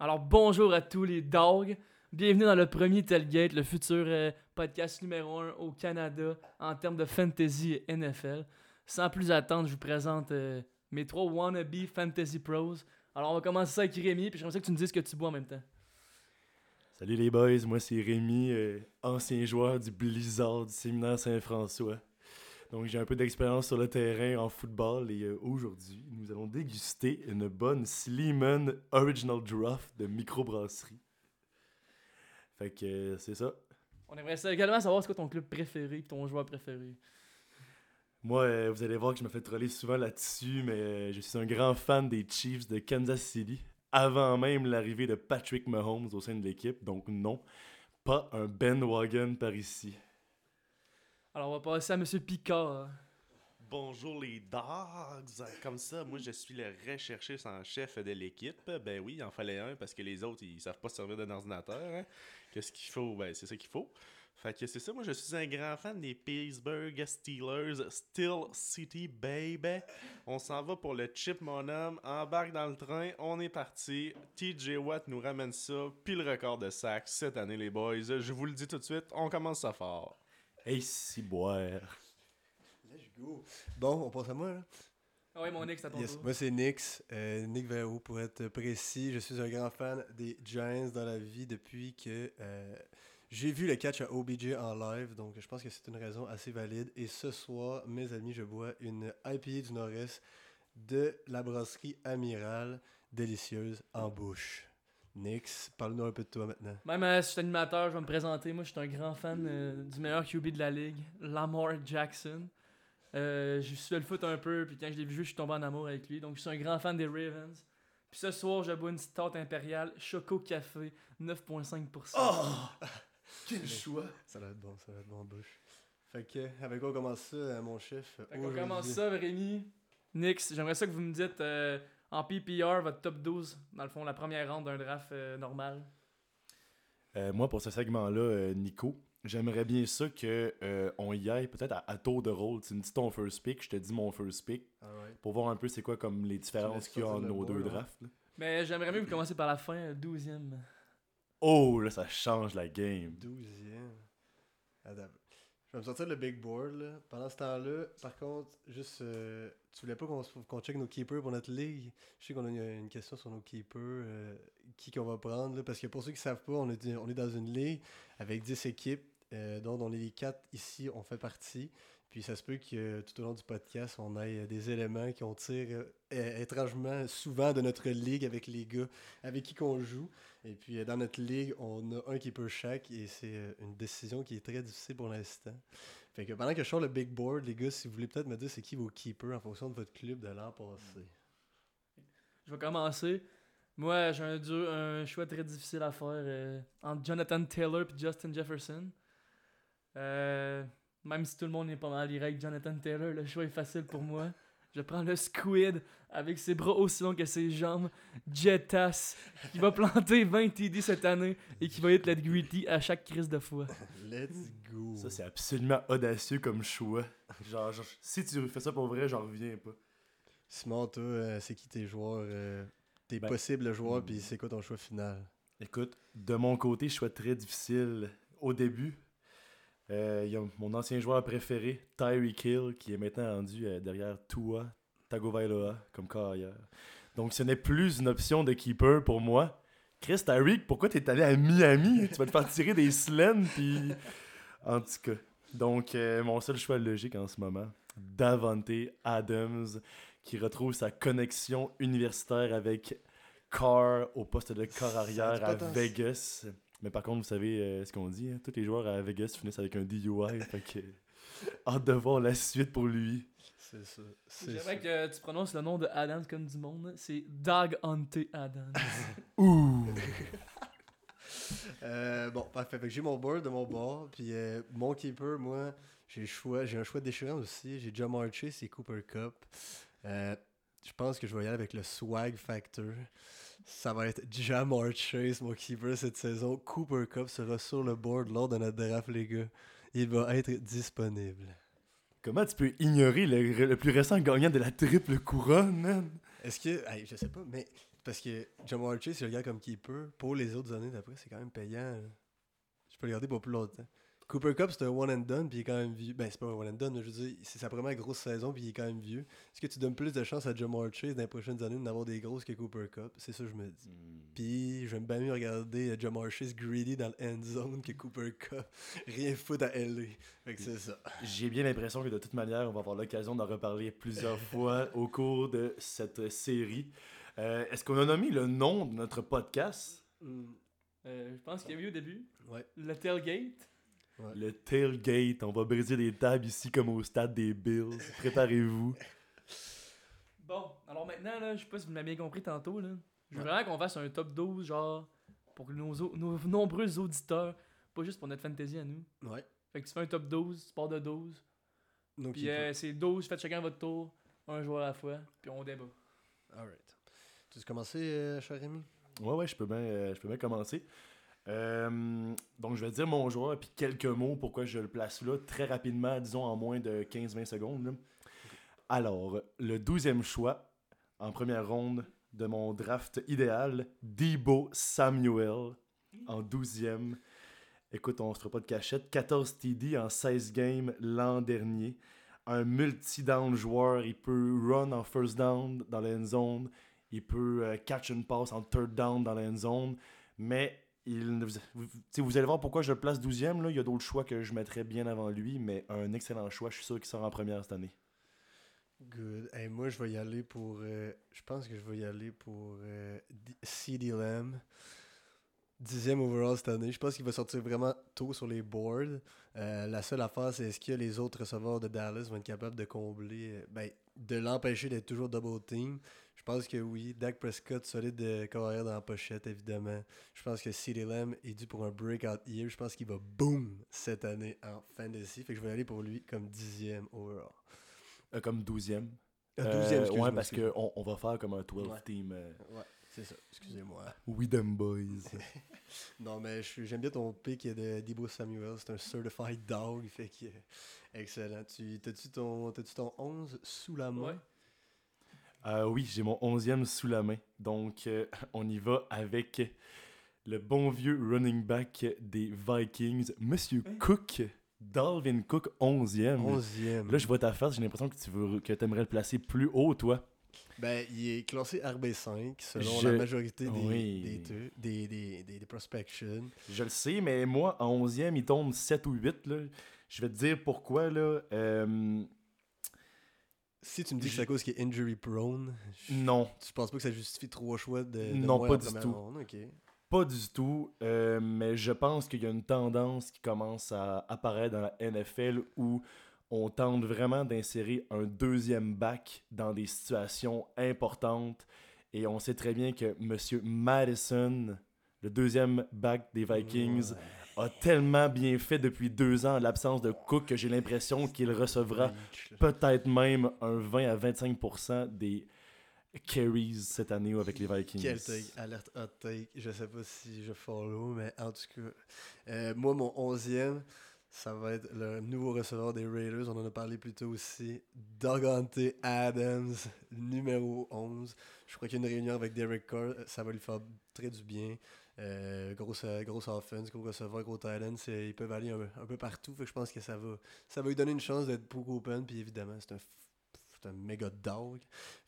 Alors bonjour à tous les dogs. Bienvenue dans le premier Tailgate, le futur euh, podcast numéro 1 au Canada en termes de fantasy et NFL. Sans plus attendre, je vous présente euh, mes trois wannabe fantasy pros. Alors on va commencer ça avec Rémi, puis j'aimerais ça que tu me dises ce que tu bois en même temps. Salut les boys, moi c'est Rémi, euh, ancien joueur du Blizzard du séminaire Saint-François. Donc j'ai un peu d'expérience sur le terrain en football et euh, aujourd'hui nous allons déguster une bonne Sleeman Original Draft de microbrasserie. Fait que euh, c'est ça. On aimerait ça également savoir c'est quoi ton club préféré, ton joueur préféré. Moi, euh, vous allez voir que je me fais troller souvent là-dessus, mais je suis un grand fan des Chiefs de Kansas City, avant même l'arrivée de Patrick Mahomes au sein de l'équipe. Donc non, pas un Ben Wagon par ici. Alors on va passer à Monsieur Picard. Bonjour les dogs! Comme ça, moi je suis le recherchiste en chef de l'équipe. Ben oui, il en fallait un parce que les autres ils savent pas se servir d'un ordinateur. hein. Qu'est-ce qu'il faut? Ben c'est ça qu'il faut. Fait que c'est ça, moi je suis un grand fan des Pittsburgh Steelers, Steel City Baby. On s'en va pour le chip mon homme, embarque dans le train, on est parti. TJ Watt nous ramène ça, puis record de sacs cette année les boys. Je vous le dis tout de suite, on commence ça fort. Hey, si boire. Let's go. Bon, on passe à moi. Là. Ah ouais, mon ex, à ton Yes. tour. Moi, c'est Nix. Euh, Nick Verrou, pour être précis. Je suis un grand fan des Giants dans la vie depuis que euh, j'ai vu le catch à OBJ en live. Donc, je pense que c'est une raison assez valide. Et ce soir, mes amis, je bois une IPA du Nord-Est de la brasserie Amiral. Délicieuse en bouche. Nix, parle-nous un peu de toi maintenant. Même euh, si je suis animateur, je vais me présenter. Moi, je suis un grand fan euh, du meilleur QB de la ligue, Lamar Jackson. Euh, je suis le foot un peu, puis quand je l'ai vu jouer, je suis tombé en amour avec lui. Donc, je suis un grand fan des Ravens. Puis ce soir, je bois une stout impériale, Choco Café, 9,5%. Quel choix! Ça va être bon, ça va être bon en bouche. Fait que, avec quoi on commence ça, euh, mon chef? Fait qu'on commence ça, Rémi. Nix, j'aimerais ça que vous me dites euh, en PPR votre top 12, dans le fond, la première ronde d'un draft euh, normal. Euh, moi, pour ce segment-là, euh, Nico, j'aimerais bien ça que euh, on y aille peut-être à, à tour de rôle. Tu me dis ton first pick, je te dis mon first pick, Alright. pour voir un peu c'est quoi comme les différences qu'il y a entre nos deux drafts. là. Mais j'aimerais mieux commenciez par la fin, euh, 12e. Oh, là, ça change la game. 12e. Attends. Je vais me sortir le big board là. Pendant ce temps-là, par contre, juste euh, tu voulais pas qu'on qu'on check nos keepers pour notre ligue? Je sais qu'on a une, une question sur nos keepers, euh, qui qu'on va prendre là, parce que pour ceux qui savent pas, on est, on est dans une ligue avec 10 équipes, euh, dont on est les 4 ici, on fait partie. Puis ça se peut que euh, tout au long du podcast, on ait des éléments qu'on tire étrangement souvent de notre ligue avec les gars avec qui qu'on joue. Et puis dans notre ligue, on a un keeper chaque et c'est une décision qui est très difficile pour l'instant. Fait que pendant que je sors le big board, les gars, si vous voulez peut-être me dire c'est qui vos keepers en fonction de votre club de l'an passé. Je vais commencer. Moi, j'ai un, un choix très difficile à faire euh, entre Jonathan Taylor et Justin Jefferson. Euh, même si tout le monde est pas mal avec Jonathan Taylor, le choix est facile pour moi. Je prends le squid avec ses bras aussi longs que ses jambes, Jetas, qui va planter 20 TD cette année et qui va être la gritty à chaque crise de fois. Let's go. Ça, c'est absolument audacieux comme choix. Genre, genre, si tu fais ça pour vrai, j'en reviens pas. Simon, toi, euh, c'est qui tes joueurs, euh, tes Ben, possibles joueurs, hmm. puis c'est quoi ton choix final? Écoute, de mon côté, choix très difficile. Au début, euh, il y a mon ancien joueur préféré, Tyreek Hill, qui est maintenant rendu euh, derrière Tua Tagovailoa comme carrière. Donc, ce n'est plus une option de keeper pour moi. Chris Tyreek, pourquoi t'es allé à Miami? tu vas te faire tirer des slams, puis... En tout cas. Donc, euh, mon seul choix logique en ce moment, Davante Adams, qui retrouve sa connexion universitaire avec Carr au poste de corps arrière à. Vegas. Mais par contre, vous savez euh, ce qu'on dit, hein? tous les joueurs à Vegas finissent avec un DUI. fait que, hâte de voir la suite pour lui. C'est ça. C'est. J'aimerais que tu prononces le nom de Adams comme du monde. C'est Dog Hunter Adams. Ouh! Euh, bon, parfait. J'ai mon board de mon bord. Puis euh, mon keeper, moi, j'ai le choix. J'ai un choix déchirant aussi. J'ai Jamar Chase et Cooper Cup. Euh, je pense que je vais y aller avec le swag factor. Ça va être Jamar Chase, mon keeper cette saison. Cooper Cup sera sur le board lors de notre draft, les gars. Il va être disponible. Comment tu peux ignorer le, le plus récent gagnant de la triple couronne, man? Est-ce que. hey, je sais pas, mais parce que Jamar Chase, je le regarde comme keeper. Pour les autres années d'après, c'est quand même payant. là. Je peux le garder pour plus longtemps. Cooper Cup, c'est un one and done, puis il est quand même vieux. Ben, c'est pas un one and done, mais je veux dire, c'est sa première grosse saison, puis il est quand même vieux. Est-ce que tu donnes plus de chance à Jamar Chase dans les prochaines années d'avoir des grosses que Cooper Cup? C'est ça que je me dis. Hmm. Puis j'aime bien mieux regarder euh, Jamar Chase greedy dans le end zone que Cooper Cup. Rien foutre à LA. Fait que c'est ça. J'ai bien l'impression que de toute manière, on va avoir l'occasion d'en reparler plusieurs fois au cours de cette série. Euh, Est-ce qu'on a nommé le nom de notre podcast? Euh, je pense qu'il y a eu au début. Ouais. Le tailgate. Le tailgate. On va briser des tables ici comme au stade des Bills. Préparez-vous. Bon, alors maintenant, là, je sais pas si vous m'avez bien compris tantôt, là. Je veux Ouais. vraiment qu'on fasse un top 12, genre, pour nos, nos nombreux auditeurs, pas juste pour notre fantasy à nous. Ouais. Fait que tu fais un top 12, tu pars de 12, Donc, puis euh, c'est 12, faites chacun votre tour, un joueur à la fois, puis on débat. Alright. Tu veux commencer, euh, cher Rémi Ouais, ouais, je peux bien, euh, je peux bien commencer. Euh, donc, je vais dire mon joueur puis quelques mots pourquoi je le place là, très rapidement, disons en moins de 15-20 secondes. Alors, le 12e choix en première ronde de mon draft idéal, Debo Samuel en 12e. Écoute, on se fera pas de cachette. 14 TD en 16 games l'an dernier. Un multi-down joueur. Il peut run en first down dans la end zone. Il peut euh, catch une passe en third down dans la end zone. Mais il, vous, vous- allez voir pourquoi je le place 12e. Là. Il y a d'autres choix que je mettrais bien avant lui. Mais un excellent choix. Je suis sûr qu'il sort en première cette année. Good. Moi, je vais y aller pour. euh, je pense que je vais y aller pour euh, CD Lamb. Dixième overall cette année. Je pense qu'il va sortir vraiment tôt sur les boards. Euh, la seule affaire, c'est est-ce que les autres receveurs de Dallas vont être capables de combler, euh, ben, de l'empêcher d'être toujours double team? Je pense que oui. Dak Prescott, solide de carrière dans la pochette, évidemment. Je pense que CD Lamb est dû pour un breakout year. Je pense qu'il va boom cette année en fantasy. Fait que je vais aller pour lui comme dixième overall. Euh, comme 12e. Euh, Euh, douzième, excuse-moi, ouais, parce qu'on on va faire comme un 12 Ouais. team. euh, Ouais, c'est ça. Excusez-moi. We them boys. Non, mais je suis- j'aime bien ton pick de Debo Samuel. C'est un certified dog. Fait que, excellent. Tu, t'as-tu, ton, t'as-tu ton 11 sous la main? Ouais. Euh, oui, j'ai mon 11e sous la main. Donc, euh, on y va avec le bon vieux running back des Vikings, Monsieur Hein? Cook. Dalvin Cook, 11e. 11e. Là, je vois ta face, j'ai l'impression que tu veux, que aimerais le placer plus haut, toi. Ben, il est classé RB5 selon Je- la majorité Oui. des, des, des, des prospections. Je le sais, mais moi, en 11e, il tombe 7 ou 8. Là. Je vais te dire pourquoi. Là. Euh, Si tu me dis que c'est à cause qu'il est injury prone, je, non, tu penses pas que ça justifie trois choix de, de Non, pas du première tout. ronde? Ok. Pas du tout, euh, mais je pense qu'il y a une tendance qui commence à apparaître dans la NFL où on tente vraiment d'insérer un deuxième back dans des situations importantes. Et on sait très bien que M. Madison, le deuxième back des Vikings. A tellement bien fait depuis deux ans en l'absence de Cook que j'ai l'impression qu'il recevra peut-être même un 20 à 25% des carries cette année avec les Vikings. Quel take, alerte hot take. Je sais pas si je follow, mais en tout cas, euh, moi, mon 11e, ça va être le nouveau receveur des Raiders. On en a parlé plus tôt aussi. Dogante Adams, numéro 11. Je crois qu'il y a une réunion avec Derek Carr. euh, Ça va lui faire très du bien. Euh, grosse, euh, grosse offense, gros receveur, gros talent. Ils peuvent aller un, peu partout. Fait que je pense que ça va, ça va lui donner une chance d'être beaucoup open. Puis évidemment, c'est un, un méga dog.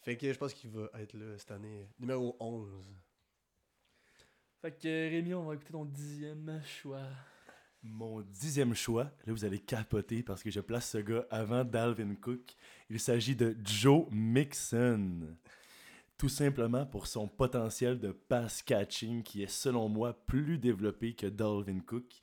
Fait que je pense qu'il va être là cette année. Numéro 11. Fait que Rémi, on va écouter ton dixième choix. Mon dixième choix, là vous allez capoter parce que je place ce gars avant Dalvin Cook. Il s'agit de Joe Mixon. Tout simplement pour son potentiel de pass catching qui est selon moi plus développé que Dalvin Cook.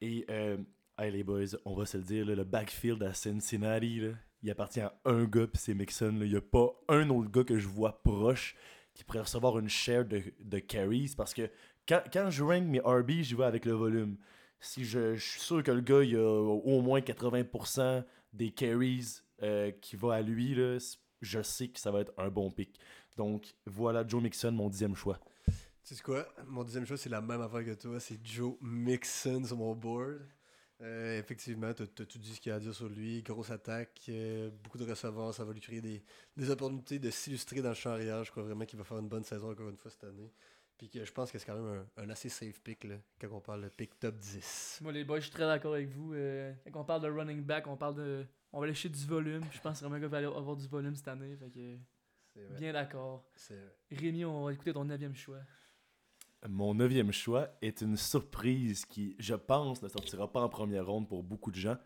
Et euh, hey les boys, on va se le dire, le backfield à Cincinnati, il appartient à un gars puis c'est Mixon. Il n'y a pas un autre gars que je vois proche qui pourrait recevoir une share de, carries parce que quand, je rank mes RB, j'y vais avec le volume si je, suis sûr que le gars, il a au moins 80% des carries euh, qui va à lui, là, je sais que ça va être un bon pick. Donc voilà Joe Mixon, mon dixième choix. Tu sais quoi? Mon deuxième choix, c'est la même affaire que toi. C'est Joe Mixon sur mon board. Euh, effectivement, tu as, tout dit ce qu'il y a à dire sur lui. Grosse attaque, euh, beaucoup de receveurs, ça va lui créer des, des opportunités de s'illustrer dans le champ arrière. Je crois vraiment qu'il va faire une bonne saison encore une fois cette année. Puis que je pense que c'est quand même un, un assez safe pick là, quand on parle de pick top 10. Moi, les boys, je suis très d'accord avec vous. Euh, quand on parle de running back, on parle de. On va lécher du volume. Je pense vraiment qu'il va aller avoir du volume cette année. Fait que, bien d'accord. Rémi, on va écouter ton neuvième choix. Mon neuvième choix est une surprise qui, je pense, ne sortira pas en première ronde pour beaucoup de gens,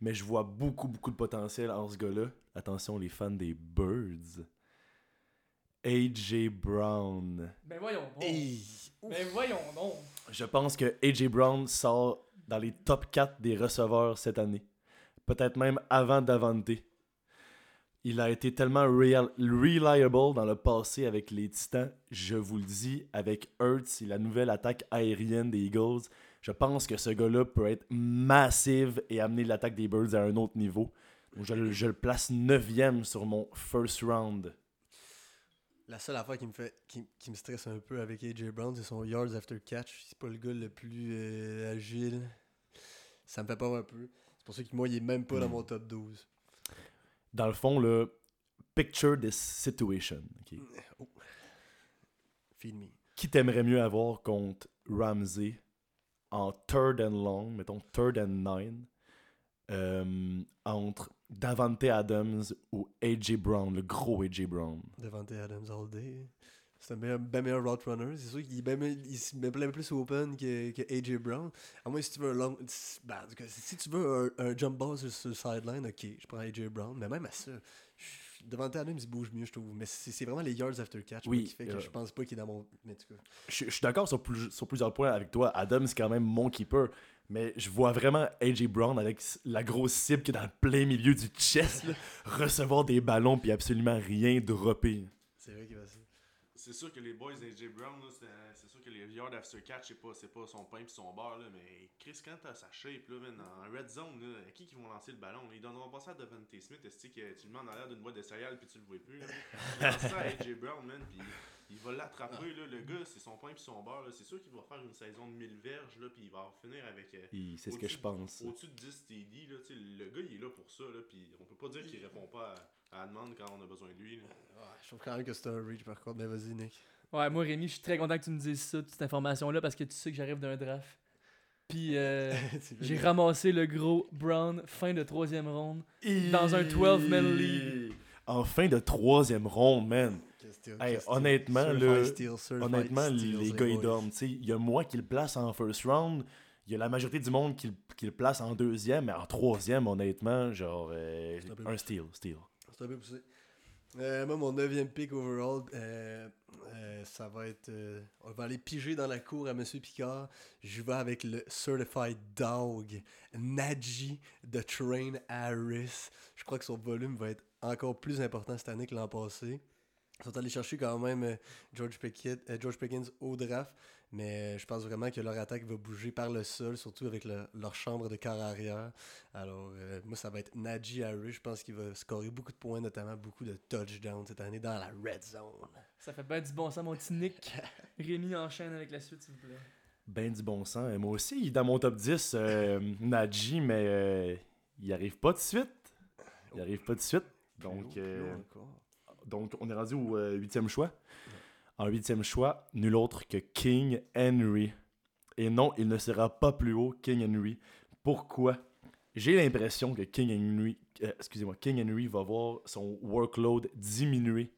mais je vois beaucoup, beaucoup de potentiel en ce gars-là. Attention, les fans des Birds. AJ Brown. Ben voyons donc. Hey! Ben voyons donc. Je pense que AJ Brown sort dans les top 4 des receveurs cette année. Peut-être même avant Davante. Il a été tellement real- reliable dans le passé avec les Titans. Je vous le dis, avec Hurts et la nouvelle attaque aérienne des Eagles, je pense que ce gars-là peut être massive et amener l'attaque des Birds à un autre niveau. Donc, je, le- je le place 9e sur mon first round. La seule affaire qui me fait qui, qui me stresse un peu avec AJ Brown, c'est son yards after catch. C'est pas le gars le plus euh, agile. Ça me fait peur un peu. C'est pour ça que moi, il est même pas dans mon top 12. Dans le fond, le picture this situation. ok? Feed me. qui t'aimerais mieux avoir contre Ramsey en third and long, mettons third and nine, euh, entre Davante Adams ou AJ Brown, le gros AJ Brown. Devante Adams all day. C'est un meilleur, ben meilleur route runner. C'est sûr qu'il ben se met plein plus open que, que AJ Brown. À moins si tu veux un long. Ben, en tout cas, si tu veux un, un jump ball sur, sur le sideline, ok, je prends AJ Brown. Mais même à ça, Devante Adams, il bouge mieux, je trouve. Mais c'est vraiment les yards after catch Oui, qui fait que euh, je pense pas qu'il est dans mon. Mais. Je, je suis d'accord sur, plus- sur plusieurs points avec toi. Adams, c'est quand même mon keeper. Mais je vois vraiment AJ Brown avec la grosse cible qui est dans le plein milieu du chest, là, recevoir des ballons puis absolument rien dropper. C'est vrai qu'il va. C'est sûr que les boys d'AJ Brown, là, c'est sûr que les yards after catch, c'est pas, pas son pain pis son beurre, là, mais Chris, quand t'as sa shape, là, man, en red zone, là, à qui qui vont lancer le ballon? Ils donneront pas ça à Devante Smith, est-ce que tu le mets en arrière d'une boîte de céréales puis tu le vois plus, là? Lance ça à AJ Brown, man, pis il va l'attraper, là, le gars, c'est son pain pis son beurre, là. C'est sûr qu'il va faire une saison de 1000 verges, là, pis il va finir avec... euh, C'est ce que je pense. Au-dessus de 10 TD, là, le gars, il est là pour ça, là, pis on peut pas dire qu'il répond pas à, à la demande quand on a besoin de lui, là. Ouais, je trouve quand même que c'est un reach par contre. Mais vas-y, Nick. Ouais, moi, Rémi, je suis très content que tu me dises ça, toute cette information-là, parce que tu sais que j'arrive d'un draft. Puis euh, j'ai ramassé le gros Brown, fin de troisième ronde. Dans un 12-man league. En fin de troisième ronde, man. Qu'est-ce que- Hey, qu'est-ce que- honnêtement, le- Honnêtement, les gars, ils dorment. tu sais. Il y a moi qui le place en first round. Il y a la majorité du monde qui, le- qui le place en deuxième. Mais en troisième, honnêtement, genre, euh, un steal. steal. Un peu poussé. Euh, moi, mon neuvième pick overall, euh, euh, ça va être. on va aller piger dans la cour à Monsieur Picard. Je vais avec le Certified Dog, Najee de Train Harris. Je crois que son volume va être encore plus important cette année que l'an passé. Ils sont allés chercher quand même George, Pickett, George Pickens au draft, mais euh, je pense vraiment que leur attaque va bouger par le sol, surtout avec le- leur chambre de quart arrière. Alors, euh, moi, ça va être Najee Harris. Je pense qu'il va scorer beaucoup de points, notamment beaucoup de touchdowns cette année dans la red zone. Ça fait bien du bon sens, mon petit Nick. Rémi enchaîne avec la suite, s'il vous plaît. Ben du bon sens. Et moi aussi, il est dans mon top 10, euh, Najee, mais euh, il arrive pas de suite. Il arrive pas de suite. Donc, euh, haut encore. donc on est rendu au euh, huitième choix. En huitième choix, nul autre que King Henry. Et non, il ne sera pas plus haut, King Henry. Pourquoi? J'ai l'impression que King Henry, euh, King Henry va voir son workload diminuer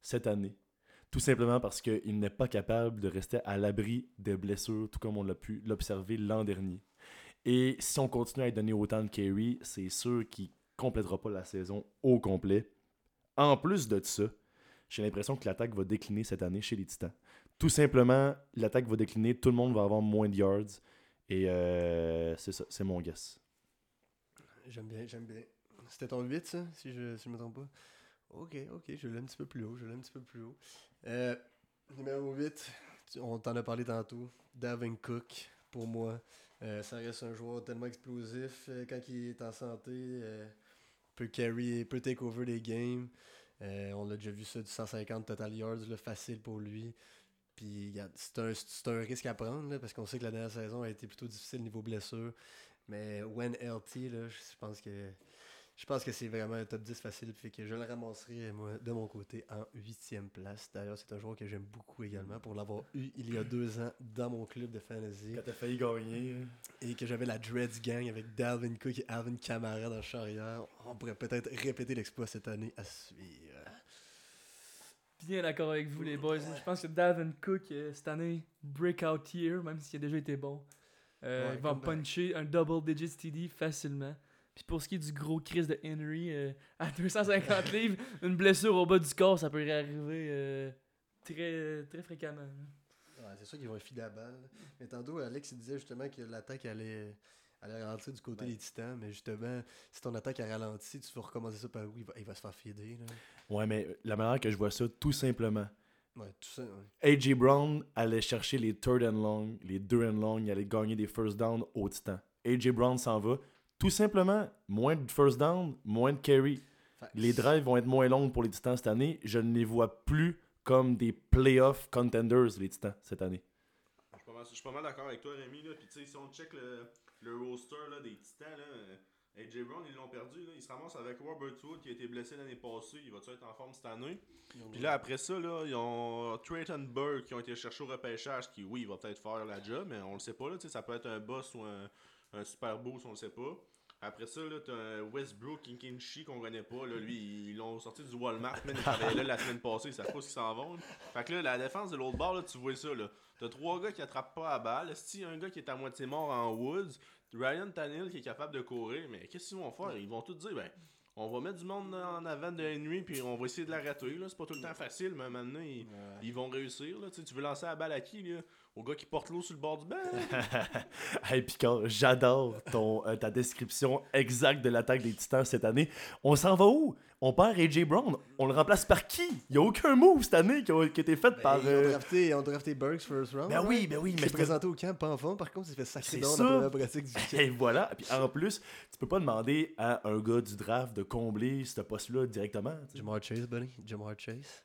cette année. Tout simplement parce qu'il n'est pas capable de rester à l'abri des blessures, tout comme on l'a pu l'observer l'an dernier. Et si on continue à donner autant de carry, c'est sûr qu'il complétera pas la saison au complet. En plus de ça, j'ai l'impression que l'attaque va décliner cette année chez les Titans. Tout simplement, l'attaque va décliner, tout le monde va avoir moins de yards. Et euh, c'est ça, c'est mon guess. J'aime bien, j'aime bien. C'était ton 8, ça, si je, si je me trompe pas? Ok, ok, je l'ai un petit peu plus haut, je l'ai un petit peu plus haut. Euh, numéro 8, tu- on t'en a parlé tantôt. Davin Cook, pour moi. Euh, ça reste un joueur tellement explosif. quand il est en santé, peut carry, peut take over les games. Euh, on a déjà vu ça du 150 total yards, là, facile pour lui. Puis c'est un, un risque à prendre, là, parce qu'on sait que la dernière saison a été plutôt difficile niveau blessure. Mais when LT, là, je pense que je pense que c'est vraiment un top 10 facile. Fait que je le ramasserai, moi, de mon côté, en huitième place. D'ailleurs, c'est un joueur que j'aime beaucoup également pour l'avoir eu il y a deux ans dans mon club de fantasy. Quand t'as failli gagner. hein. Et que j'avais la Dreads Gang avec Dalvin Cook et Alvin Kamara dans le charrière. On pourrait peut-être répéter l'exploit cette année à suivre. Bien d'accord avec vous, les boys. Je pense que Davin Cook, euh, cette année, breakout year, même s'il a déjà été bon. Euh, Ouais, il va comeback. puncher un double digit TD facilement. Puis pour ce qui est du gros Chris de Henry, euh, à 250 livres, une blessure au bas du corps, ça peut arriver euh, très, très fréquemment. Ouais, c'est sûr qu'ils vont filer la balle. Mais tantôt, Alex il disait justement que l'attaque allait, allait ralentir du côté Ouais. des titans. Mais justement, si ton attaque a ralenti, tu vas recommencer ça par où? Il va, il va se faire fieder. Là. Ouais, mais la manière que je vois ça, tout simplement. Ouais, tout ça. ouais. AJ Brown allait chercher les third and long, les deux and long, il allait gagner des first down au titan. AJ Brown s'en va. Tout simplement, moins de first down, moins de carry. Les drives vont être moins longues pour les titans cette année. Je ne les vois plus comme des playoff contenders, les titans, cette année. Je suis pas mal- je suis pas mal d'accord avec toi, Rémi. Là. Puis, tu sais, si on check le, le roster là, des Titans, là, euh, AJ Brown, ils l'ont perdu. Là. Ils se ramassent avec Robert Wood qui a été blessé l'année passée. Il va-tu être en forme cette année? Puis là, après ça, là, ils ont Trayton Burke qui ont été cherchés au repêchage. Qui, oui, il va peut-être faire la job, mais on le sait pas. Là, tu sais, ça peut être un boss ou un, un super boost, on le sait pas. Après ça, là, t'as un Westbrook Kinkinshi qu'on connaît pas. Là, lui, ils l'ont sorti du Walmart. Il travaillait là la semaine passée. Ils savent pas ce qu'ils s'en vont. là. Fait que là, la défense de l'autre bord, là, tu vois ça. là. T'as trois gars qui attrapent pas à balle. Si un gars qui est à moitié mort en Woods, Ryan Tannehill qui est capable de courir, mais qu'est-ce qu'ils vont faire? Ils vont tout dire, ben, on va mettre du monde en avant de Henry, puis on va essayer de l'arrêter. là. C'est pas tout le temps facile, mais maintenant, ils, ils vont réussir. Là. Tu veux lancer la balle à qui là? Au gars qui porte l'eau sur le bord du banc hey Picard, j'adore ton, euh, ta description exacte de l'attaque des titans cette année. On s'en va où? On perd AJ Brown. On le remplace par qui? Il n'y a aucun move cette année qui a, qui a été fait Ben, par. ils, ont euh, drafté, ils ont drafté Burks first round. Ben oui, ben oui, Il mais présenté au camp, pas en forme. Par contre, il s'est fait C'est dans ça. la pratique du camp. Et voilà. Puis en plus, tu peux pas demander à un gars du draft de combler ce poste-là directement. Jamar Chase, buddy. Jamar Chase.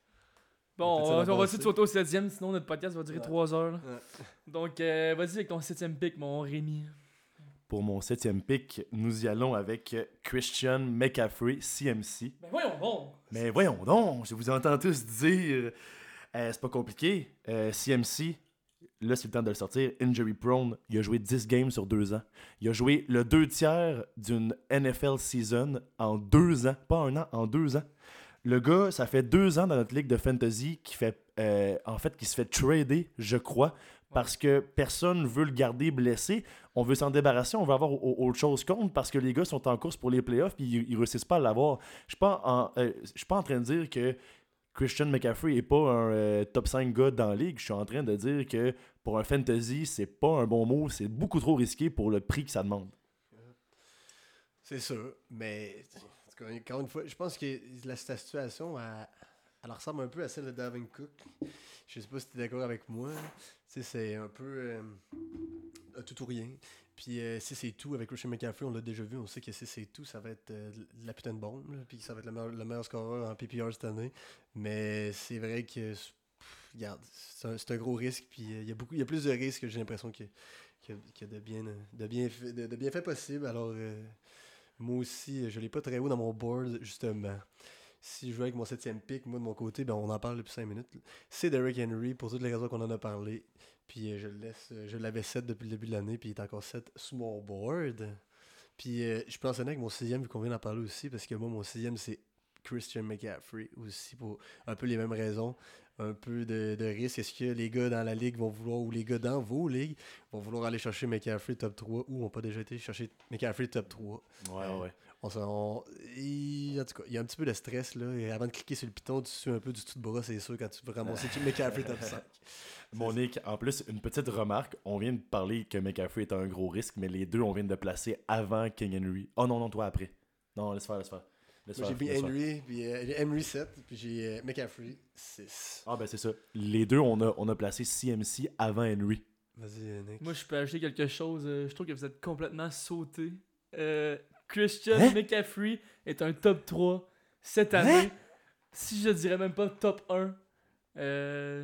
Bon, on, va- on essayer de sauter au 7ème, sinon notre podcast va durer Ouais. 3 heures. Ouais. Donc, euh, vas-y avec ton 7ème pick, mon Rémi. Pour mon septième pick, nous y allons avec Christian McCaffrey, CMC. Ben voyons bon. Mais voyons donc, je vous entends tous dire, euh, c'est pas compliqué. Euh, CMC, là c'est le temps de le sortir, injury prone, il a joué 10 games sur 2 ans. Il a joué le 2 tiers d'une NFL season en 2 ans, pas un an, en 2 ans. Le gars, ça fait 2 ans dans notre ligue de fantasy qui fait, euh, en fait, qui se fait trader, je crois, parce que personne veut le garder blessé. On veut s'en débarrasser, on veut avoir au- autre chose contre parce que les gars sont en course pour les playoffs et ils, ils réussissent pas à l'avoir. Je en, euh, suis pas en train de dire que Christian McCaffrey est pas un euh, top 5 gars dans la ligue. Je suis en train de dire que pour un fantasy, c'est pas un bon mot. C'est beaucoup trop risqué pour le prix que ça demande. C'est sûr, mais une fois, je pense que la, situation, elle, elle ressemble un peu à celle de Davin Cook. Je sais pas si tu es d'accord avec moi. C'est un peu euh, tout ou rien. Puis euh, si c'est tout avec Christian McCaffrey, on l'a déjà vu, on sait que si c'est tout, ça va être euh, la putain de bombe, puis ça va être le meilleur, le meilleur scoreur en PPR cette année. Mais c'est vrai que, regarde, c'est un, un gros risque, puis euh, il y a beaucoup, y a plus de risques que j'ai l'impression que, que, que de bien, de bien, de, possible. Alors, moi aussi, je l'ai pas très haut dans mon board, justement. Si je jouais avec mon septième pick, moi de mon côté, ben on en parle depuis 5 minutes. C'est Derrick Henry, pour toutes les raisons qu'on en a parlé. Puis euh, je le laisse, euh, je l'avais 7 depuis le début de l'année, puis il est encore 7 sous board. Puis euh, je peux enseigner avec mon sixième, vu qu'on vient d'en parler aussi, parce que moi, mon sixième, c'est Christian McCaffrey aussi, pour un peu les mêmes raisons. Un peu de, de risque. Est-ce que les gars dans la ligue vont vouloir, ou les gars dans vos ligues, vont vouloir aller chercher McCaffrey top 3, ou ont pas déjà été chercher McCaffrey top 3 Ouais, ouais. On, il, en tout cas, il y a un petit peu de stress là. Et avant de cliquer sur le piton, tu suis un peu du tout de bras, c'est sûr, quand tu veux ramasser McCaffrey top 5. Monique, en plus, une petite remarque. On vient de parler que McCaffrey est un gros risque, mais les deux, on vient de placer avant King Henry. Oh non, non, toi après. Non, laisse faire, laisse faire. J'ai mis. Henry, puis euh, j'ai Henry 7, puis j'ai euh, McCaffrey 6. Ah ben c'est ça. Les deux, on a, on a placé CMC avant Henry. Vas-y, Nick. Moi, je peux ajouter quelque chose. euh, je trouve que vous êtes complètement sauté. Euh, Christian Hein? McCaffrey est un top 3 cette année. Si je dirais même pas top 1. Euh,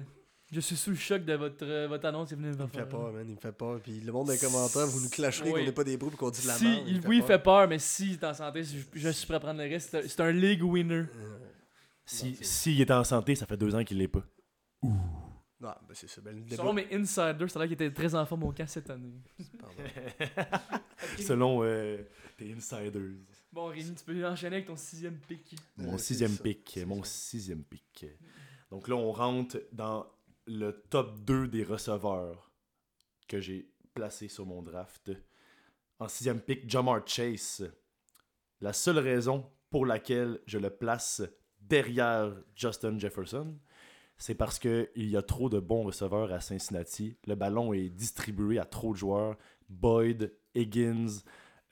Je suis sous le choc de votre, euh, votre annonce. Il venait de Il me me fait faire. peur, man. Il me fait peur. Puis le monde des commentaires, vous nous clasherez Oui. qu'on n'est pas des bros et qu'on dit de la Si, merde. il- oui, il fait peur, mais si il est en santé, je, je suis prêt à prendre le risque. C'est un- league winner. Euh, Si, s'il est en santé, ça fait deux ans qu'il l'est pas. Non, ben c'est ça. Ben, Selon mes insiders, c'est là qu'il était très en forme au camp cette année. Pardon. Selon euh, tes insiders. Bon, Rémi, tu peux enchaîner avec ton sixième pick. Mon sixième c'est Mon sixième pick. Donc là, on rentre dans le top 2 des receveurs que j'ai placé sur mon draft. En sixième pick, Jamar Chase. La seule raison pour laquelle je le place derrière Justin Jefferson, c'est parce qu'il y a trop de bons receveurs à Cincinnati. Le ballon est distribué à trop de joueurs. Boyd, Higgins,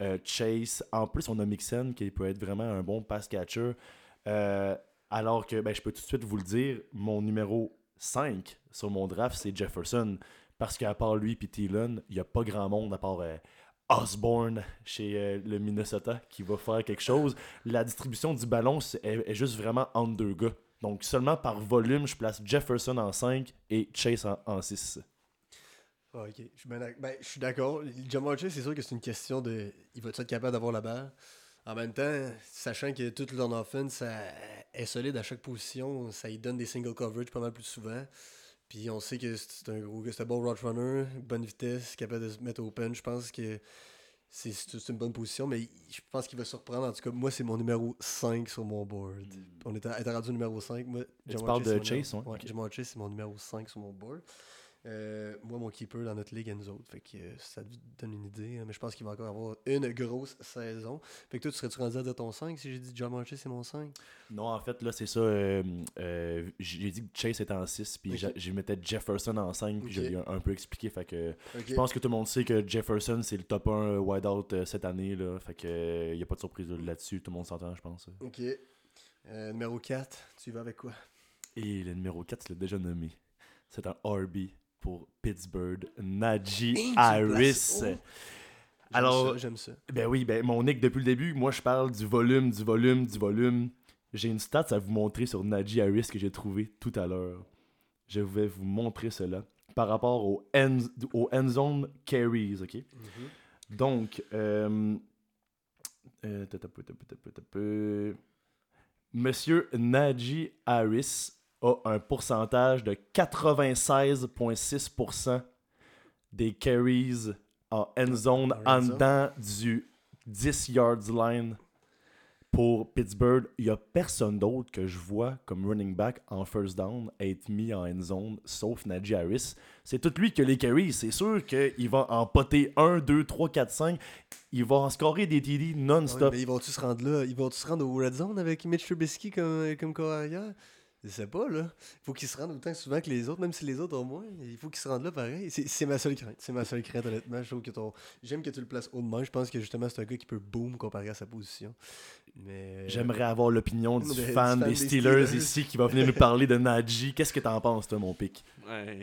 euh, Chase. En plus, on a Mixon qui peut être vraiment un bon pass catcher. Euh, alors que, ben, je peux tout de suite vous le dire, mon numéro 5 sur mon draft, c'est Jefferson. Parce qu'à part lui et Thielen, il n'y a pas grand monde à part euh, Osborne chez le Minnesota qui va faire quelque chose. La distribution du ballon est juste vraiment entre deux gars. Donc seulement par volume, je place Jefferson en 5 et Chase en, 6. Ah, ok. Je ben, je suis d'accord. Jamar Chase, c'est sûr que c'est une question de. Il va être capable d'avoir la balle? En même temps, sachant que toute leur offense ça est solide à chaque position, ça lui donne des single coverage pas mal plus souvent. Puis on sait que c'est un gros gars, c'est un bon route runner, bonne vitesse, capable de se mettre open. Je pense que c'est c'est une bonne position, mais je pense qu'il va surprendre. En tout cas, moi, c'est mon numéro 5 sur mon board. On était, était rendu au numéro 5. Moi, tu parles de Chase, ouais, ouais? Chase, c'est mon numéro 5 sur mon board. Euh, moi, mon keeper dans notre ligue à nous autres. Fait que euh, ça te donne une idée. hein, mais je pense qu'il va encore avoir une grosse saison. Fait que toi, tu serais-tu rendu à dire ton 5 si j'ai dit Jamar Chase, c'est mon 5 Non, en fait, là, c'est ça. euh, j'ai dit que Chase était en 6, puis Ok. j'a- je mettais Jefferson en 5, puis je l'ai un, un peu expliqué. Fait que je pense que tout le monde sait que Jefferson, c'est le top 1 wideout euh, cette année. Là, fait que il n'y a pas de surprise là-dessus. Tout le monde s'entend, je pense. Ok. Numéro 4, tu y vas avec quoi? Et le numéro 4, tu l'as déjà nommé. C'est un RB pour Pittsburgh, Najee Harris. oh. Alors- j'aime ça. Ben oui, ben mon nick depuis le début, moi je parle du volume, du volume, du volume. J'ai une stat à vous montrer sur Najee Harris que j'ai trouvé tout à l'heure. Je vais vous montrer cela par rapport au end, au end zone carries, ok? Mhm. Donc, euh, euh, peu, ta- peu. Monsieur Najee Harris a un pourcentage de 96,6% des carries en end zone En dedans du 10 yards line pour Pittsburgh. Il n'y a personne d'autre que je vois comme running back en first down être mis en end zone sauf Najee Harris. C'est tout lui que les carries. C'est sûr qu'il va en poter 1, 2, 3, 4, 5. Il va en scorer des TD Ah ouais, non-stop. mais ils vont-tu se rendre là? Ils vont-tu se rendre au red zone avec Mitch Trubisky comme, comme carrière Je sais pas, là. Il faut qu'ils se rendent autant souvent que les autres, même si les autres ont moins. Il faut qu'ils se rendent là pareil. C'est ma seule crainte. C'est ma seule crainte, honnêtement. Je trouve que ton... J'aime que tu le places haut de main. Je pense que justement, c'est un gars qui peut boom comparé à sa position. Mais. J'aimerais avoir l'opinion du Des- fan du fan des des Steelers, Steelers. ici qui va venir nous parler de Najee. Qu'est-ce que t'en penses, toi, mon pic?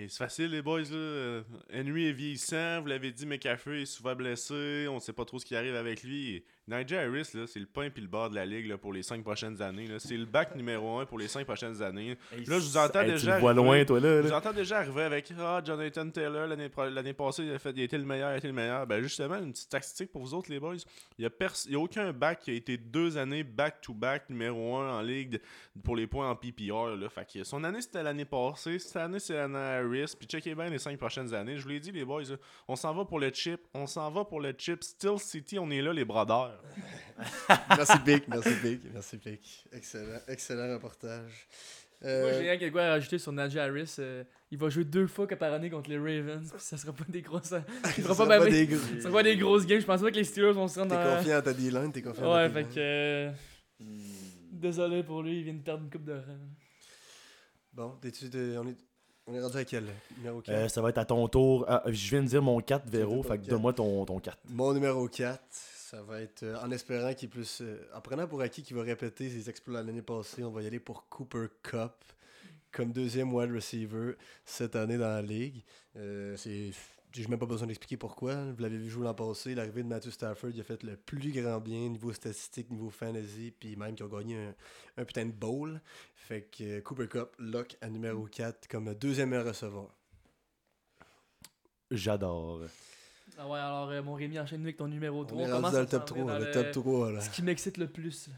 C'est facile, les boys. Là. Euh, Henry est vieillissant, vous l'avez dit, McCaffrey est souvent blessé, on sait pas trop ce qui arrive avec lui. Najee Harris, là, c'est le pain puis le bord de la ligue là, pour les 5 prochaines années. là. C'est le back numéro 1 pour les 5 prochaines années. Là, je vous entends Hey, déjà Tu le vois loin, toi, là. Je vous entends déjà arriver avec Ah, Jonathan Taylor l'année pro- l'année passée, il a, fait, il a été le meilleur, il a été le meilleur. Ben justement, une petite statistique pour vous autres, les boys. Il n'y a, y a aucun back qui a été deux années back-to-back numéro 1 en ligue pour les points en PPR. Là. Fait que son année, c'était l'année passée. Cette année, c'est l'année Harris. Puis checkez bien les cinq prochaines années. Je vous l'ai dit, les boys. on s'en va pour le chip. On s'en va pour le chip. Still City, on est là, les brodeurs. Merci, Pic. Merci, Pic. Merci, Pic. Excellent. Excellent reportage. Moi, Euh, j'ai rien quelque quoi à rajouter sur Najee Harris. euh, il va jouer deux fois que par année contre les Ravens. Puis ça sera pas des grosses. Ça sera pas, pas des gros- ça sera pas des grosses games. Je pense pas que les Steelers vont se rendre T'es dans. confiant en ta D-line, t'es confiant Ouais, ta fait que. euh, Désolé pour lui, il vient de perdre une coupe de rang. Bon, t'es-tu de- on, est... on est rendu à quel numéro 4 Euh, ça va être à ton tour. Ah, je viens de dire mon 4, Véro. Fait que donne-moi ton, ton 4. Mon numéro 4, ça va être euh, en espérant qu'il plus. euh, en prenant pour acquis qu'il va répéter ses exploits l'année passée, on va y aller pour Cooper Cup comme deuxième wide receiver cette année dans la ligue. C'est j'ai même pas besoin d'expliquer pourquoi. Vous l'avez vu jouer l'an passé, l'arrivée de Matthew Stafford, il a fait le plus grand bien niveau statistique, niveau fantasy, puis même qu'ils ont gagné un, un putain de bowl. Fait que euh, Cooper Cup lock à numéro 4 comme deuxième meilleur receveur. J'adore. Ah ouais, alors euh, mon Rémi, enchaîne avec ton numéro 3. On est rendu dans le top s'en venir 3, dans le top 3 là? Ce qui m'excite le plus?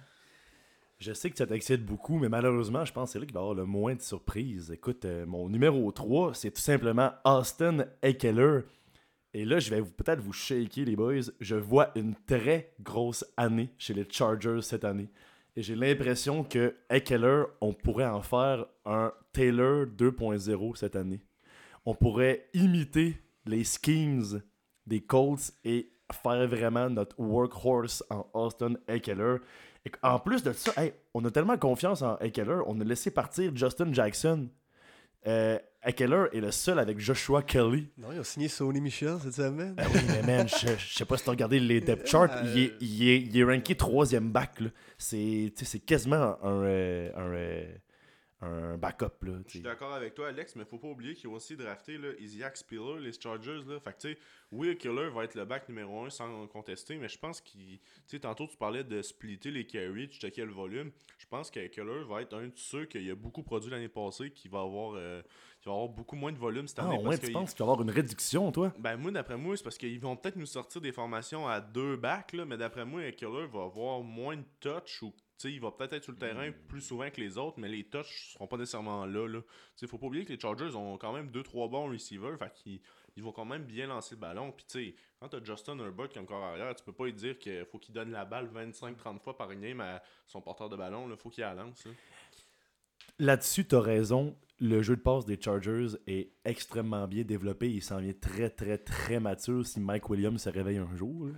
Je sais que ça t'excite beaucoup, mais malheureusement, je pense que c'est là qu'il va y avoir le moins de surprises. Écoute, euh, mon numéro 3, c'est tout simplement Austin Eckler. Et là, je vais peut-être vous shaker, les boys. Je vois une très grosse année chez les Chargers cette année. Et j'ai l'impression que Eckler, on pourrait en faire un Taylor 2.0 cette année. On pourrait imiter les schemes des Colts et faire vraiment notre workhorse en Austin Eckler. Et en plus de ça, hey, on a tellement confiance en Eckler, on a laissé partir Justin Jackson. Euh, Eckler est le seul avec Joshua Kelly. Non, ils ont signé Sony Michel cette semaine. Ben oui, mais man, je, je sais pas si t'as regardé les depth charts, il, est, il, est, il est ranké troisième back. C'est quasiment un, euh, un, euh, un backup. Là, Je suis d'accord avec toi, Alex, mais faut pas oublier qu'ils ont aussi drafté là, Isaac Spiller, les Chargers. Là. Fait que, tu sais, oui, Killer va être le back numéro 1 sans contester, mais je pense qu'il. Tu sais, tantôt, tu parlais de splitter les carries, tu checkais le volume. Je pense que Killer va être un de ceux qui a beaucoup produit l'année passée, qui va avoir, euh, qui va avoir beaucoup moins de volume cette Ah, année. ouais, parce tu que penses qu'il va y avoir une réduction, toi? Ben moi, d'après moi, c'est parce qu'ils vont peut-être nous sortir des formations à deux backs, là, mais d'après moi, Killer va avoir moins de touch ou il va peut-être être sur le terrain plus souvent que les autres, mais les touches seront pas nécessairement là. là. Sais, faut pas oublier que les Chargers ont quand même 2-3 bons receivers, fait qu'ils ils vont quand même bien lancer le ballon. Puis tu sais, quand t'as Justin Herbert comme corps arrière, tu peux pas lui dire qu'il faut qu'il donne la balle 25-30 fois par game à son porteur de ballon. Là. Faut qu'il la lance. là. Là-dessus, t'as raison. Le jeu de passe des Chargers est extrêmement bien développé. Il s'en vient très, très, très mature si Mike Williams se réveille un jour. là.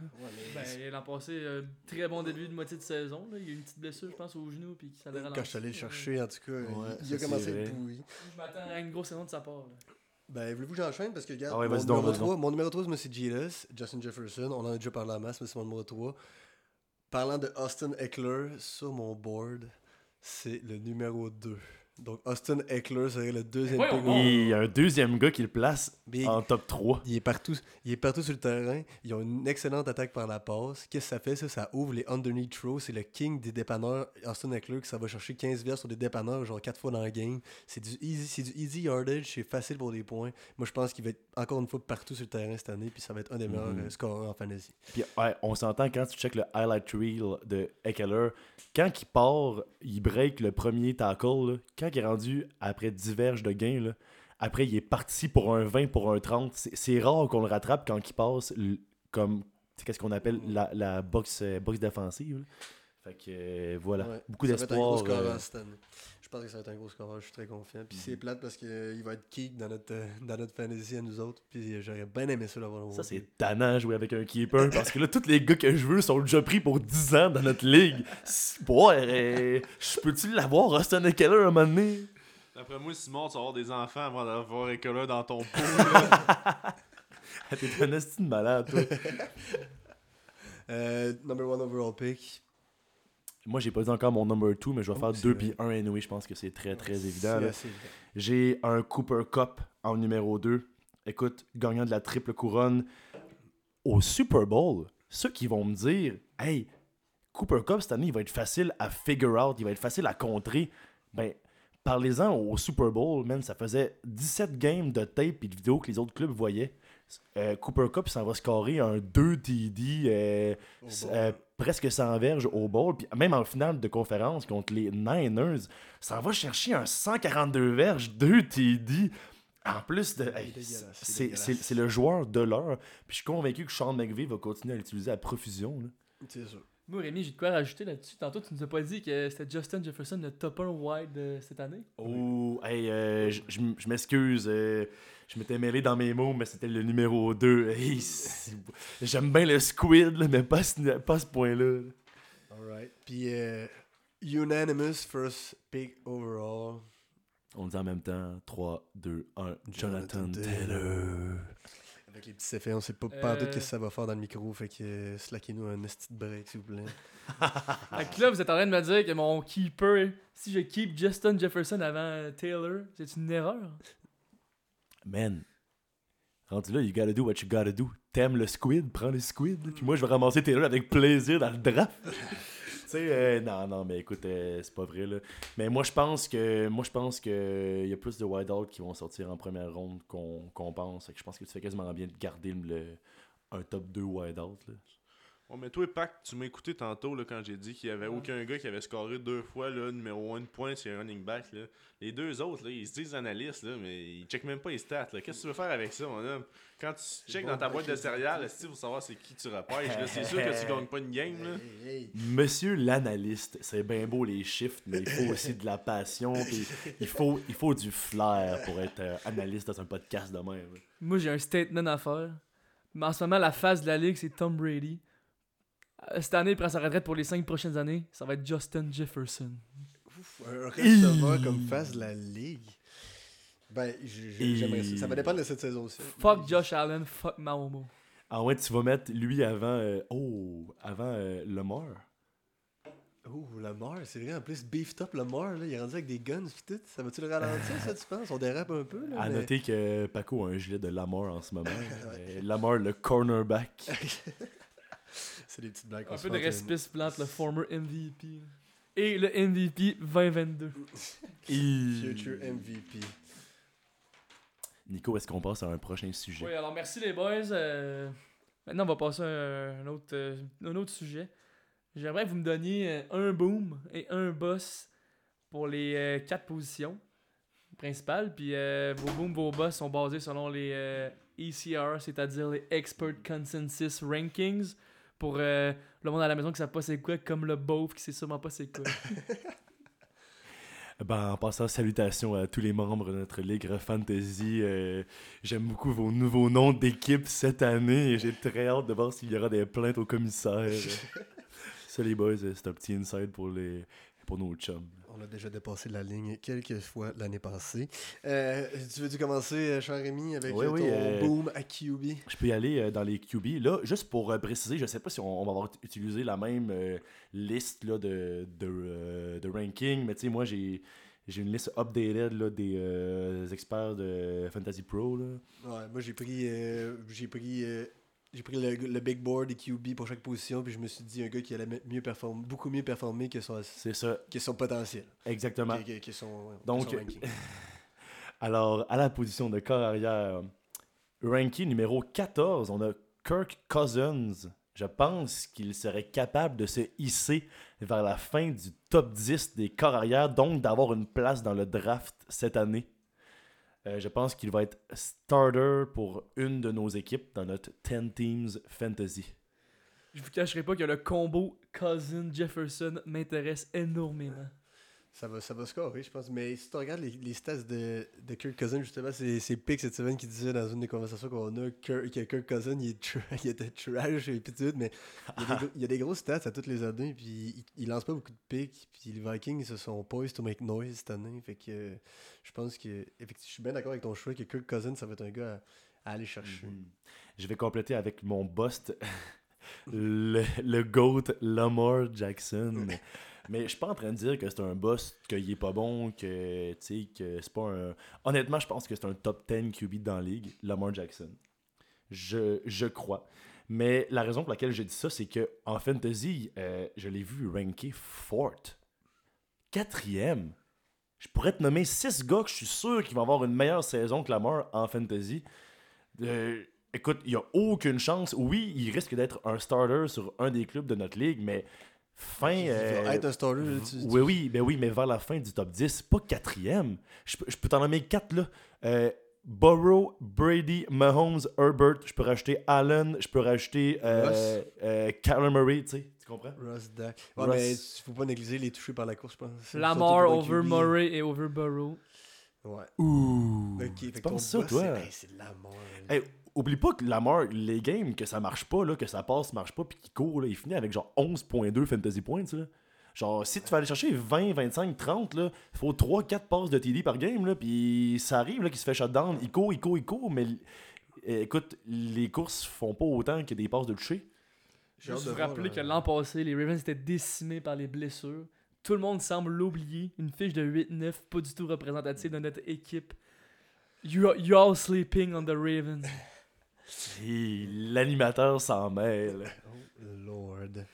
Ben, l'an passé, euh, très bon début de moitié de saison. Là. Il y a eu une petite blessure, je pense, au genou. Puis ça l'a Quand je suis allé le chercher, en tout cas, Ouais, il a ça, commencé c'est à vrai. être pourri. Je m'attends à une grosse saison de sa part. là. Ben, voulez-vous que j'enchaîne? Parce que, regarde, Ah ouais, mon, vas-y donc, numéro vas-y donc. 3, mon numéro 3, c'est M. Giles, Justin Jefferson. On en a déjà parlé en masse, mais c'est mon numéro 3. Parlant de Austin Eckler, sur mon board, c'est le numéro 2. Donc, Austin Eckler serait le deuxième voyons pick. Il y a un deuxième gars qui le place en top 3. il est partout, il est partout sur le terrain. Ils ont une excellente attaque par la passe. Qu'est-ce que ça fait ça? Ça ouvre les underneath throws. C'est le king des dépanneurs. Austin Eckler ça va chercher 15 verres sur des dépanneurs genre 4 fois dans le game. C'est du easy, c'est du easy yardage, c'est facile pour des points. Moi je pense qu'il va être encore une fois partout sur le terrain cette année puis ça va être un des meilleurs Mhm. euh, scoreurs en fantasy. Puis ouais, on s'entend quand tu check le highlight reel de Eckler, quand il part, il break le premier tackle, là, quand il est rendu après diverges de gains, là, après il est parti pour un 20, pour un 30. C'est- rare qu'on le rattrape quand il passe comme, tu sais, qu'est-ce qu'on appelle la, la box, euh, défensive. là. Fait que euh, voilà, Ouais. beaucoup d'espoir. euh, pense que ça va être un gros scoreur, je suis très confiant. Puis Mhm. c'est plate parce qu'il va être kick dans notre, euh, dans notre fantasy à nous autres. Puis j'aurais bien aimé ça l'avoir Ça, c'est tannant jouer avec un keeper parce que là, tous les gars que je veux sont déjà pris pour 10 ans dans notre ligue. Ouais, euh, je peux-tu l'avoir, Austin Eckler, un moment donné? D'après moi, Simon, tu vas avoir des enfants avant d'avoir Eckler dans ton pot. Ah, T'es un esti de malade, toi. Euh, number one overall pick. Moi, j'ai pas dit encore mon number 2, mais je vais Oh, faire c'est 2 vrai. puis 1 anyway. Je pense que c'est très, très évident. J'ai un Cooper Cup en numéro 2. Écoute, gagnant de la triple couronne au Super Bowl. Ceux qui vont me dire, hey, Cooper Cup cette année, il va être facile à figure out, il va être facile à contrer. Ben, parlez-en au Super Bowl, man. Ça faisait 17 games de tape et de vidéos que les autres clubs voyaient. Euh, Cooper Cup, s'en va scorer un 2 TD. euh, euh, presque 100 verges au bowl. Puis même en finale de conférence contre les Niners, ça va chercher un 142 verges, 2 TD. En plus de. hey, c'est le joueur de l'heure. Puis je suis convaincu que Sean McVay va continuer à l'utiliser à profusion. là. C'est sûr. Moi, Rémi, j'ai de quoi rajouter là-dessus. Tantôt, tu nous as pas dit que c'était Justin Jefferson le top 1 wide euh, cette année. Oh, hey, euh, je- je m- je m'excuse. euh, je m'étais mêlé dans mes mots, mais c'était le numéro 2. Hey, c'est- J'aime bien le squid, là, mais pas, ce- pas point-là. Alright. Puis, euh, unanimous first pick overall. On dit en même temps 3, 2, 1. Jonathan, Jonathan Taylor. Avec les petits effets, on sait pas pas tout Euh. ce que ça va faire dans le micro. Fait que euh, slackez-nous un de break, s'il vous plaît. Fait que là, vous êtes en train de me dire que mon keeper, si je keep Justin Jefferson avant euh, Taylor, c'est une erreur? Man, Rendu là, you gotta do what you gotta do. T'aimes le squid, prends le squid. Puis moi, je vais ramasser Taylor avec plaisir dans le draft. tu sais, euh, non, non, mais écoute, euh, c'est pas vrai, là. Mais moi, je pense que moi je pense que y a plus de wideout qui vont sortir en première ronde qu'on pense. Je pense que tu fais quasiment bien de garder le, un top 2 wideout, là. Ouais, mais toi, Pac, tu m'as écouté tantôt là, quand j'ai dit qu'il y avait aucun gars qui avait scoré deux fois le numéro 1 point sur un running back. Là. Les deux autres, là, ils se disent analystes, là, mais ils checkent même pas les stats. là. Qu'est-ce que tu veux faire avec ça, mon homme? Quand tu checkes dans ta boîte de céréales, est-ce que tu veux savoir c'est qui tu repêches? C'est sûr que tu gagnes pas une game. Là. Monsieur l'analyste, c'est bien beau les chiffres, mais il faut aussi de la passion, puis il faut, il faut du flair pour être euh, analyste dans un podcast de même. Moi, j'ai un statement à faire. Mais en ce moment, la phase de la ligue, c'est Tom Brady. Euh, Cette année, il prend sa retraite pour les 5 prochaines années. Ça va être Justin Jefferson. Ouf, un receveur comme face de la ligue. Ben, j'aimerais ça. Ça va dépendre de cette saison aussi. Fuck Josh Allen, fuck Mahomes. Ah ouais, tu vas mettre lui avant, euh, oh, avant euh, Lamar. Oh, Lamar, c'est vrai. En plus, beefed up Lamar, là, il est rendu avec des guns pis tout. Ça va-tu le ralentir, ça, tu penses? On dérape un peu, là. À mais- noter que Paco a un gilet de Lamar en ce moment. Lamar, le cornerback. c'est des petites blagues. Un peu de respect plante le former MVP. Et le MVP 2022. nous. Et- Future MVP. Nico, est-ce qu'on passe à un prochain sujet? Oui, alors merci les boys. Euh, Maintenant, on va passer à un, un autre, euh, un autre sujet. J'aimerais que vous me donniez euh, un boom et un boss pour les euh, quatre positions principales. Puis euh, vos booms, vos boss sont basés selon les euh, ECR, c'est-à-dire les Expert Consensus Rankings. Pour euh, le monde à la maison qui ne sait pas c'est quoi, comme le beauf qui sait sûrement pas c'est quoi. Ben, en passant, salutations à tous les membres de notre Ligue Fantasy. Euh, J'aime beaucoup vos nouveaux noms d'équipe cette année et j'ai très hâte de voir s'il y aura des plaintes au commissaire. Ça, les boys, c'est un petit inside pour, les, pour nos chums. On a déjà dépassé la ligne quelques fois l'année passée. Euh, tu veux-tu commencer, euh, cher Rémi, avec Oui, euh, oui, ton euh, boom à QB Je peux y aller dans les QB. Là, juste pour préciser, je sais pas si on, on va avoir utilisé la même euh, liste là, de, de, de ranking, mais tu sais, moi, j'ai j'ai une liste updated là, des euh, experts de Fantasy Pro. Là. Ouais, moi j'ai pris euh, j'ai pris euh, j'ai pris le, le big board des QB pour chaque position puis je me suis dit un gars qui allait mieux performer beaucoup mieux performer que son C'est ça, que son potentiel exactement. que, que- que son, Donc, son ranking. Alors, à la position de corps arrière, ranking numéro 14, on a Kirk Cousins. Je pense qu'il serait capable de se hisser vers la fin du top 10 des corps arrière, donc d'avoir une place dans le draft cette année. Euh, je pense qu'il va être starter pour une de nos équipes dans notre 10 Teams Fantasy. Je vous cacherai pas que le combo Cousin Jefferson m'intéresse énormément. Ça va, ça va scorer, je pense. Mais si tu regardes les, les stats de, de Kirk Cousin, justement, c'est, c'est Pick cette semaine qui disait dans une des conversations qu'on a Kirk, que Kirk Cousin, il, est il était trash et puis tout, mais il y, a des, il y a des grosses stats à toutes les années, puis il, il lance pas beaucoup de picks, puis les Vikings ils se sont poised to make noise cette année, fait que je pense que, effectivement, je suis bien d'accord avec ton choix que Kirk Cousin, ça va être un gars à, à aller chercher. Mhm. Je vais compléter avec mon bust, le, le GOAT Lamar Jackson. Mais je suis pas en train de dire que c'est un boss, qu'il est pas bon, que, que c'est pas un... Honnêtement, je pense que c'est un top 10 QB dans la ligue, Lamar Jackson. Je, je crois. Mais la raison pour laquelle je dis ça, c'est que en fantasy, euh, je l'ai vu ranké fort. Quatrième. Je pourrais te nommer six gars que je suis sûr qu'ils vont avoir une meilleure saison que Lamar en fantasy. Euh, écoute, il n'y a aucune chance. Oui, il risque d'être un starter sur un des clubs de notre ligue, mais fin. Euh, être un starter, là, tu- oui, oui, ben oui, mais vers la fin du top 10, pas quatrième. Je, peux- je peux t'en nommer quatre là. Euh, Burrow, Brady, Mahomes, Herbert. Je peux rajouter Allen. Je peux rajouter euh, euh, Murray, tu sais. Tu comprends? Russ Dak. Ouais, Russ. mais il faut pas négliger les touchés par la course, je pense. Lamar over QB. Murray et over Burrow. Ouais. Ouh. Ok, tu penses ça, boss, toi? c'est- hey, C'est Lamar. Hey, oublie pas que Lamar, les games, que ça marche pas, là, que ça passe, marche pas, puis qu'il court, là, il finit avec genre 11.2 fantasy points. Là. Genre, si tu vas aller chercher 20, 25, 30, là, il faut 3-4 passes de TD par game, là, puis ça arrive là, qu'il se fait shutdown. Il court, il court, il court, mais euh, écoute, les courses font pas autant que des passes de toucher. J'ai Juste rappeler là. que l'an passé, les Ravens étaient décimés par les blessures. Tout le monde semble l'oublier. Une fiche de 8-9, pas du tout représentative de notre équipe. You are, you sleeping on the Ravens. L'animateur s'en mêle. Oh, Lord.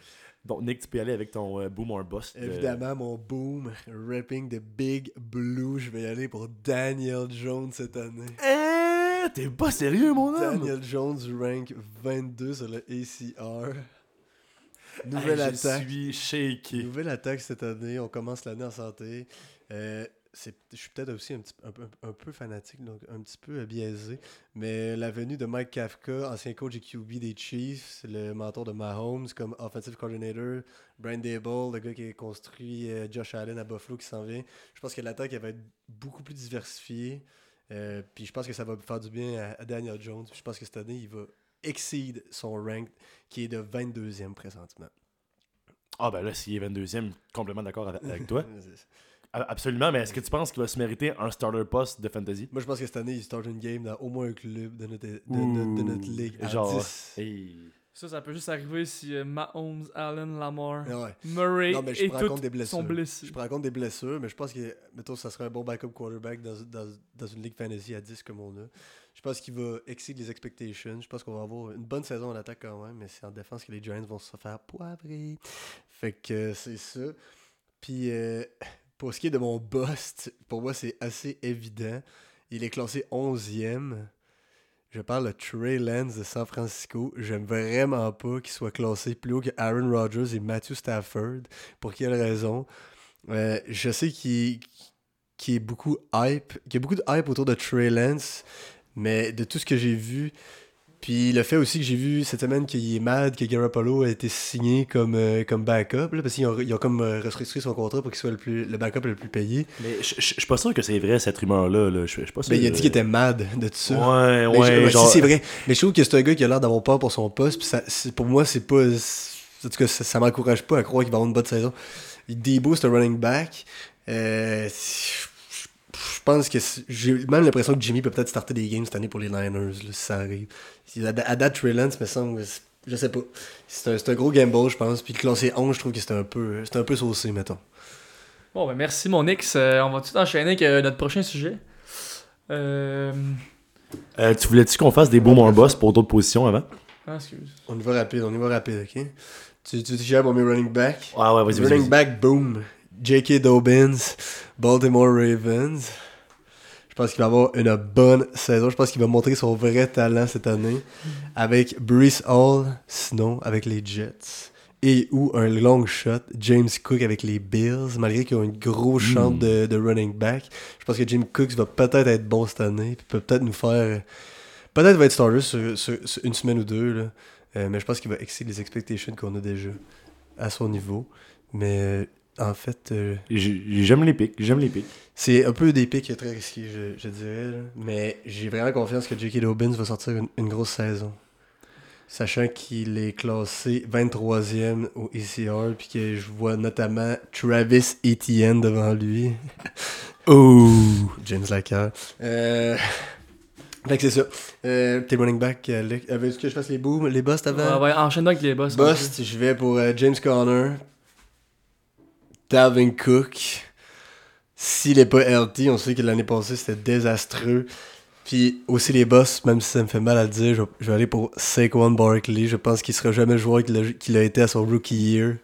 Donc, Nick, tu peux y aller avec ton euh, boom or bust. euh, Évidemment, mon boom, rapping de Big Blue, je vais y aller pour Daniel Jones cette année. Eh, t'es pas sérieux, mon homme? Daniel Jones rank 22 sur le ACR. Nouvelle Hey, je attaque. suis shaké. Nouvelle attaque cette année. On commence l'année en santé. Euh, je suis peut-être aussi un, petit, un, peu, un peu fanatique, donc un petit peu euh, biaisé. Mais la venue de Mike Kafka, ancien coach et QB des Chiefs, le mentor de Mahomes comme offensive coordinator, Brian Dable, le gars qui a construit euh, Josh Allen à Buffalo qui s'en vient. Je pense que l'attaque elle va être beaucoup plus diversifiée. Euh, puis je pense que ça va faire du bien à, Daniel Jones. Puis je pense que cette année, il va exceed son rank qui est de 22e présentement. Ah, ben là, s'il est 22e, complètement d'accord avec, avec toi. Absolument, mais est-ce que tu penses qu'il va se mériter un starter post de fantasy? Moi, je pense que cette année, il start une game dans au moins un club de notre, de, Ouh, notre- de notre ligue. à genre, 10. Hey. Ça, ça peut juste arriver si euh, Mahomes, Allen, Lamar, Ah ouais. Murray Non, mais je et prends compte des blessures. sont blessés. Je prends en compte des blessures, mais je pense que, mettons, ça serait un bon backup quarterback dans, dans, dans une ligue fantasy à 10 comme on a. Je pense qu'il va exceed les expectations. Je pense qu'on va avoir une bonne saison en attaque quand même, mais c'est en défense que les Giants vont se faire poivrer. Fait que euh, c'est ça. Puis euh, pour ce qui est de mon bust, pour moi, c'est assez évident. Il est classé 11e. Je parle de Trey Lance de San Francisco. J'aime vraiment pas qu'il soit classé plus haut que Aaron Rodgers et Matthew Stafford. Pour quelle raison? Euh, Je sais qu'il beaucoup hype, qu'il y a beaucoup de hype autour de Trey Lance, mais de tout ce que j'ai vu, puis le fait aussi que j'ai vu cette semaine qu'il est mad que Garoppolo a été signé comme, euh, comme backup, là, parce qu'ils ont, ils ont comme euh, restructuré son contrat pour qu'il soit le, plus, le backup le plus payé. Mais je suis pas sûr que c'est vrai, cette rumeur-là. là. Je je suis pas sûr. Mais il a dit qu'il était mad de tout ça. Ouais, Mais ouais. je- genre- Si c'est vrai. Mais je trouve que c'est un gars qui a l'air d'avoir peur pour son poste. Puis ça, pour moi, c'est pas. En tout cas, ça, ça m'encourage pas à croire qu'il va avoir une bonne saison. Debo, c'est un running back. Euh, je pense que j'ai même l'impression que Jimmy peut peut-être starter des games cette année pour les Niners, là, si ça arrive. À, date, Trey Lance, me semble. Je sais pas. C'est un, gros gamble, je pense. Puis le classé 11, je trouve que c'était un peu, c'était un peu saucé, mettons. Bon, ben merci mon X. Euh, on va tout enchaîner avec euh, notre prochain sujet. Euh... Euh, tu voulais-tu qu'on fasse des boom or bust pour d'autres positions avant? Ah, excuse. On y va rapide, on y va rapide, ok? Tu, tu, gères pour mes running back? Ah ouais, vas-y, vas-y. Running back, boom. J.K. Dobbins, Baltimore Ravens. Je pense qu'il va avoir une bonne saison. Je pense qu'il va montrer son vrai talent cette année. Avec Brees Hall, sinon avec les Jets. Et ou un long shot, James Cook avec les Bills, malgré qu'ils ont une grosse chante Mm. de, de running back. Je pense que James Cook va peut-être être bon cette année. Puis peut peut-être nous faire. Peut-être va être starter sur, sur- sur une semaine ou deux. Là. Euh, mais je pense qu'il va exceed les expectations qu'on a déjà à son niveau. Mais euh, en fait, euh, J'ai- J'aime les pics, j'aime les pics. c'est un peu des pics très risqués, je, je dirais. là. Mais j'ai vraiment confiance que J.K. Dobbins va sortir une, une grosse saison. Sachant qu'il est classé 23e au ECR, puis que je vois notamment Travis Etienne devant lui. Oh! James Lacker. Euh... Fait que c'est ça. Euh, Tes running back, Luc. Euh, Veux-tu que je fasse les booms, les busts avant? Ouais, ouais, enchaîne avec les boss. Bust, je vais pour euh, James Conner, Dalvin Cook. S'il est pas healthy, on sait que l'année passée c'était désastreux. Puis aussi les boss, même si ça me fait mal à le dire, je, je vais aller pour Saquon Barkley. Je pense qu'il sera jamais le joueur qu'il a, été à son rookie year.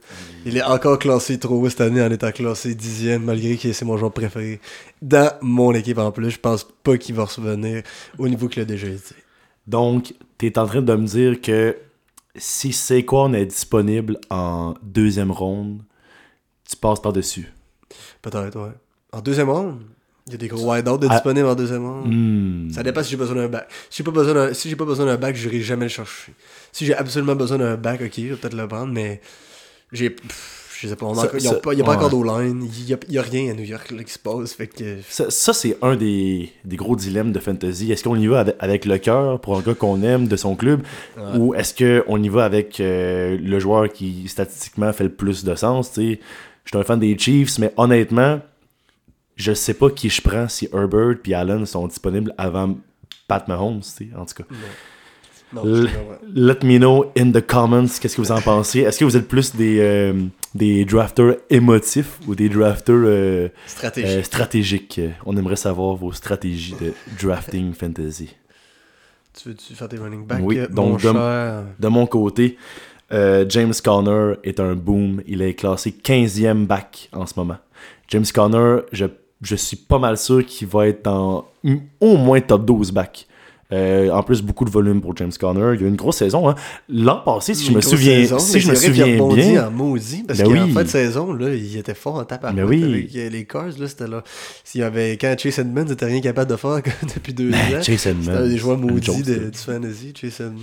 Il est encore classé trop haut cette année en étant classé dixième, malgré que c'est mon joueur préféré. Dans mon équipe en plus, je pense pas qu'il va revenir au niveau qu'il a déjà été. Donc, t'es en train de me dire que si Saquon est disponible en deuxième ronde, tu passes par-dessus. Peut-être, ouais. En deuxième ronde, il y a des gros wide-out de Ah. disponibles en deuxième ronde. Hmm. Ça dépend si j'ai besoin d'un bac. Si j'ai pas besoin d'un, si j'ai pas besoin d'un bac, je n'irai jamais le chercher. Si j'ai absolument besoin d'un bac, ok, je vais peut-être le prendre, mais j'ai. Je sais pas, on Ça- encore- il n'y a, ça- pas, il y a pas encore d'O-line, il n'y a, rien à New York là, qui se passe. Fait que. Ça, ça, c'est un des, des gros dilemmes de fantasy. Est-ce qu'on y va avec, avec le cœur pour un gars qu'on aime de son club Ouais. ou est-ce qu'on y va avec euh, le joueur qui statistiquement fait le plus de sens sais? Je suis un fan des Chiefs, mais honnêtement, je sais pas qui je prends si Herbert et Allen sont disponibles avant Pat Mahomes. En tout cas, Non, let me know in the comments qu'est-ce que vous en pensez. Est-ce que vous êtes plus des, euh, des drafters émotifs ou des drafters euh, euh, stratégiques? On aimerait savoir vos stratégies de drafting fantasy. Tu veux-tu faire tes running backs? Oui, donc mon de- cher? De mon côté, euh, James Conner est un boom. Il est classé 15e back en ce moment. James Conner, je, je suis pas mal sûr qu'il va être dans au moins top 12 back. Euh, en plus, beaucoup de volume pour James Conner. Il y a eu une grosse saison. hein. L'an passé, si je me souviens, saison, si je me souviens bien, en maudit, parce Ben qu'en oui. fin de saison, là, il était fort en tape Ben oui. avec euh, les Cars. Là, c'était là. S'il y avait, quand Chase Edmonds n'était rien capable de faire depuis deux ben, ans, Chase c'était un Edmonds, des joueurs maudits de, du fantasy, Chase Edmonds.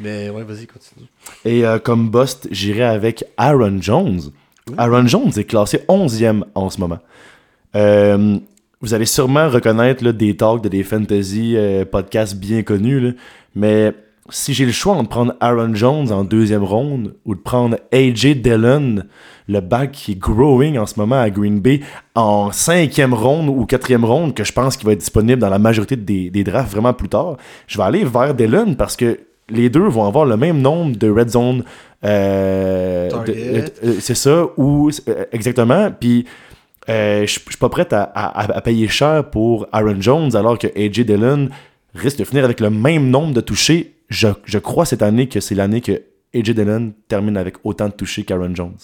Mais ouais, vas-y, continue. Et euh, comme bust, j'irai avec Aaron Jones. Aaron Jones est classé 11e en ce moment. Euh, vous allez sûrement reconnaître là, des talks de des fantasy euh, podcasts bien connus, là, mais si j'ai le choix entre prendre Aaron Jones en deuxième ronde ou de prendre AJ Dillon, le back qui est growing en ce moment à Green Bay, en cinquième ronde ou quatrième ronde, que je pense qu'il va être disponible dans la majorité des, des drafts vraiment plus tard, je vais aller vers Dillon parce que les deux vont avoir le même nombre de red zone. euh, euh, c'est ça, ou euh, exactement. Puis euh, je je suis pas prêt à, à- à payer cher pour Aaron Jones alors que AJ Dillon risque de finir avec le même nombre de touchés. Je, je crois cette année que c'est l'année que AJ Dillon termine avec autant de touchés qu'Aaron Jones.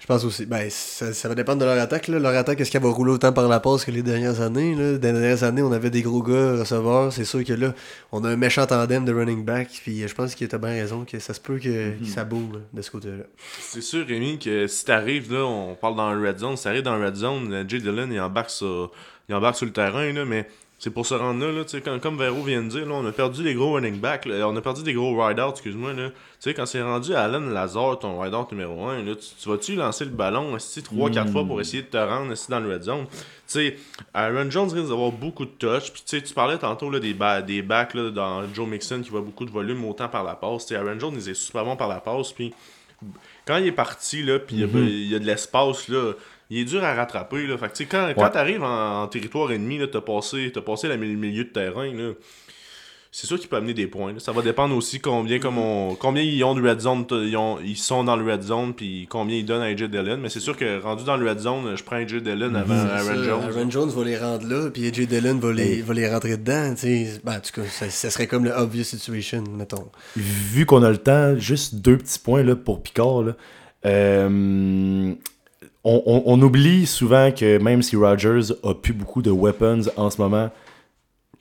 Je pense aussi. Ben, ça, ça va dépendre de leur attaque. Là. Leur attaque, est-ce qu'elle va rouler autant par la passe que les dernières années? Là? Les dernières années, on avait des gros gars receveurs. C'est sûr que là, on a un méchant tandem de running back. Puis je pense qu'il a bien raison que ça se peut que, que ça boue là, de ce côté-là. C'est sûr, Rémi, que si t'arrives, là, on parle dans le red zone, si t'arrives dans le red zone, euh, Jay Dillon, il embarque sur, il embarque sur le terrain, là, mais c'est pour se rendre là, là tu sais, comme, comme Vero vient de dire, là, on a perdu des gros running backs, là, on a perdu des gros ride-outs, excuse-moi, là. Tu sais, quand c'est rendu à Alan Lazare, ton ride-out numéro 1, là, tu, tu vas-tu lancer le ballon, 3-4 fois pour essayer de te rendre esti, dans le red zone? Tu sais, Aaron Jones risque d'avoir beaucoup de touch. Puis, tu sais, tu parlais tantôt là, des, ba- des backs là, dans Joe Mixon qui voit beaucoup de volume, autant par la passe. Tu sais, Aaron Jones, il est super bon par la passe. Puis, quand il est parti, là, puis il y a- Mhm. il y, a de l'espace, là, il est dur à rattraper. Là. Fait que, tu sais, quand, quand Ouais. t'arrives en, en territoire ennemi, là, t'as passé, t'as passé le milieu de terrain, là, c'est sûr qu'il peut amener des points. là. Ça va dépendre aussi combien, comme on- combien ils ont de red zone, ils, ont- ils sont dans le red zone, puis combien ils donnent à AJ Dillon. Mais c'est sûr que rendu dans le red zone, je prends AJ Dillon avant C'est Aaron ça, Jones. Aaron Jones va les rendre là, puis AJ Dillon va les, Et- va les rentrer dedans. tu sais. Ben, en tout cas, ça, ça serait comme le obvious situation, mettons. Vu qu'on a le temps, juste deux petits points là, pour Picard. là. Euh, on, oublie souvent que même si Rogers a plus beaucoup de weapons en ce moment,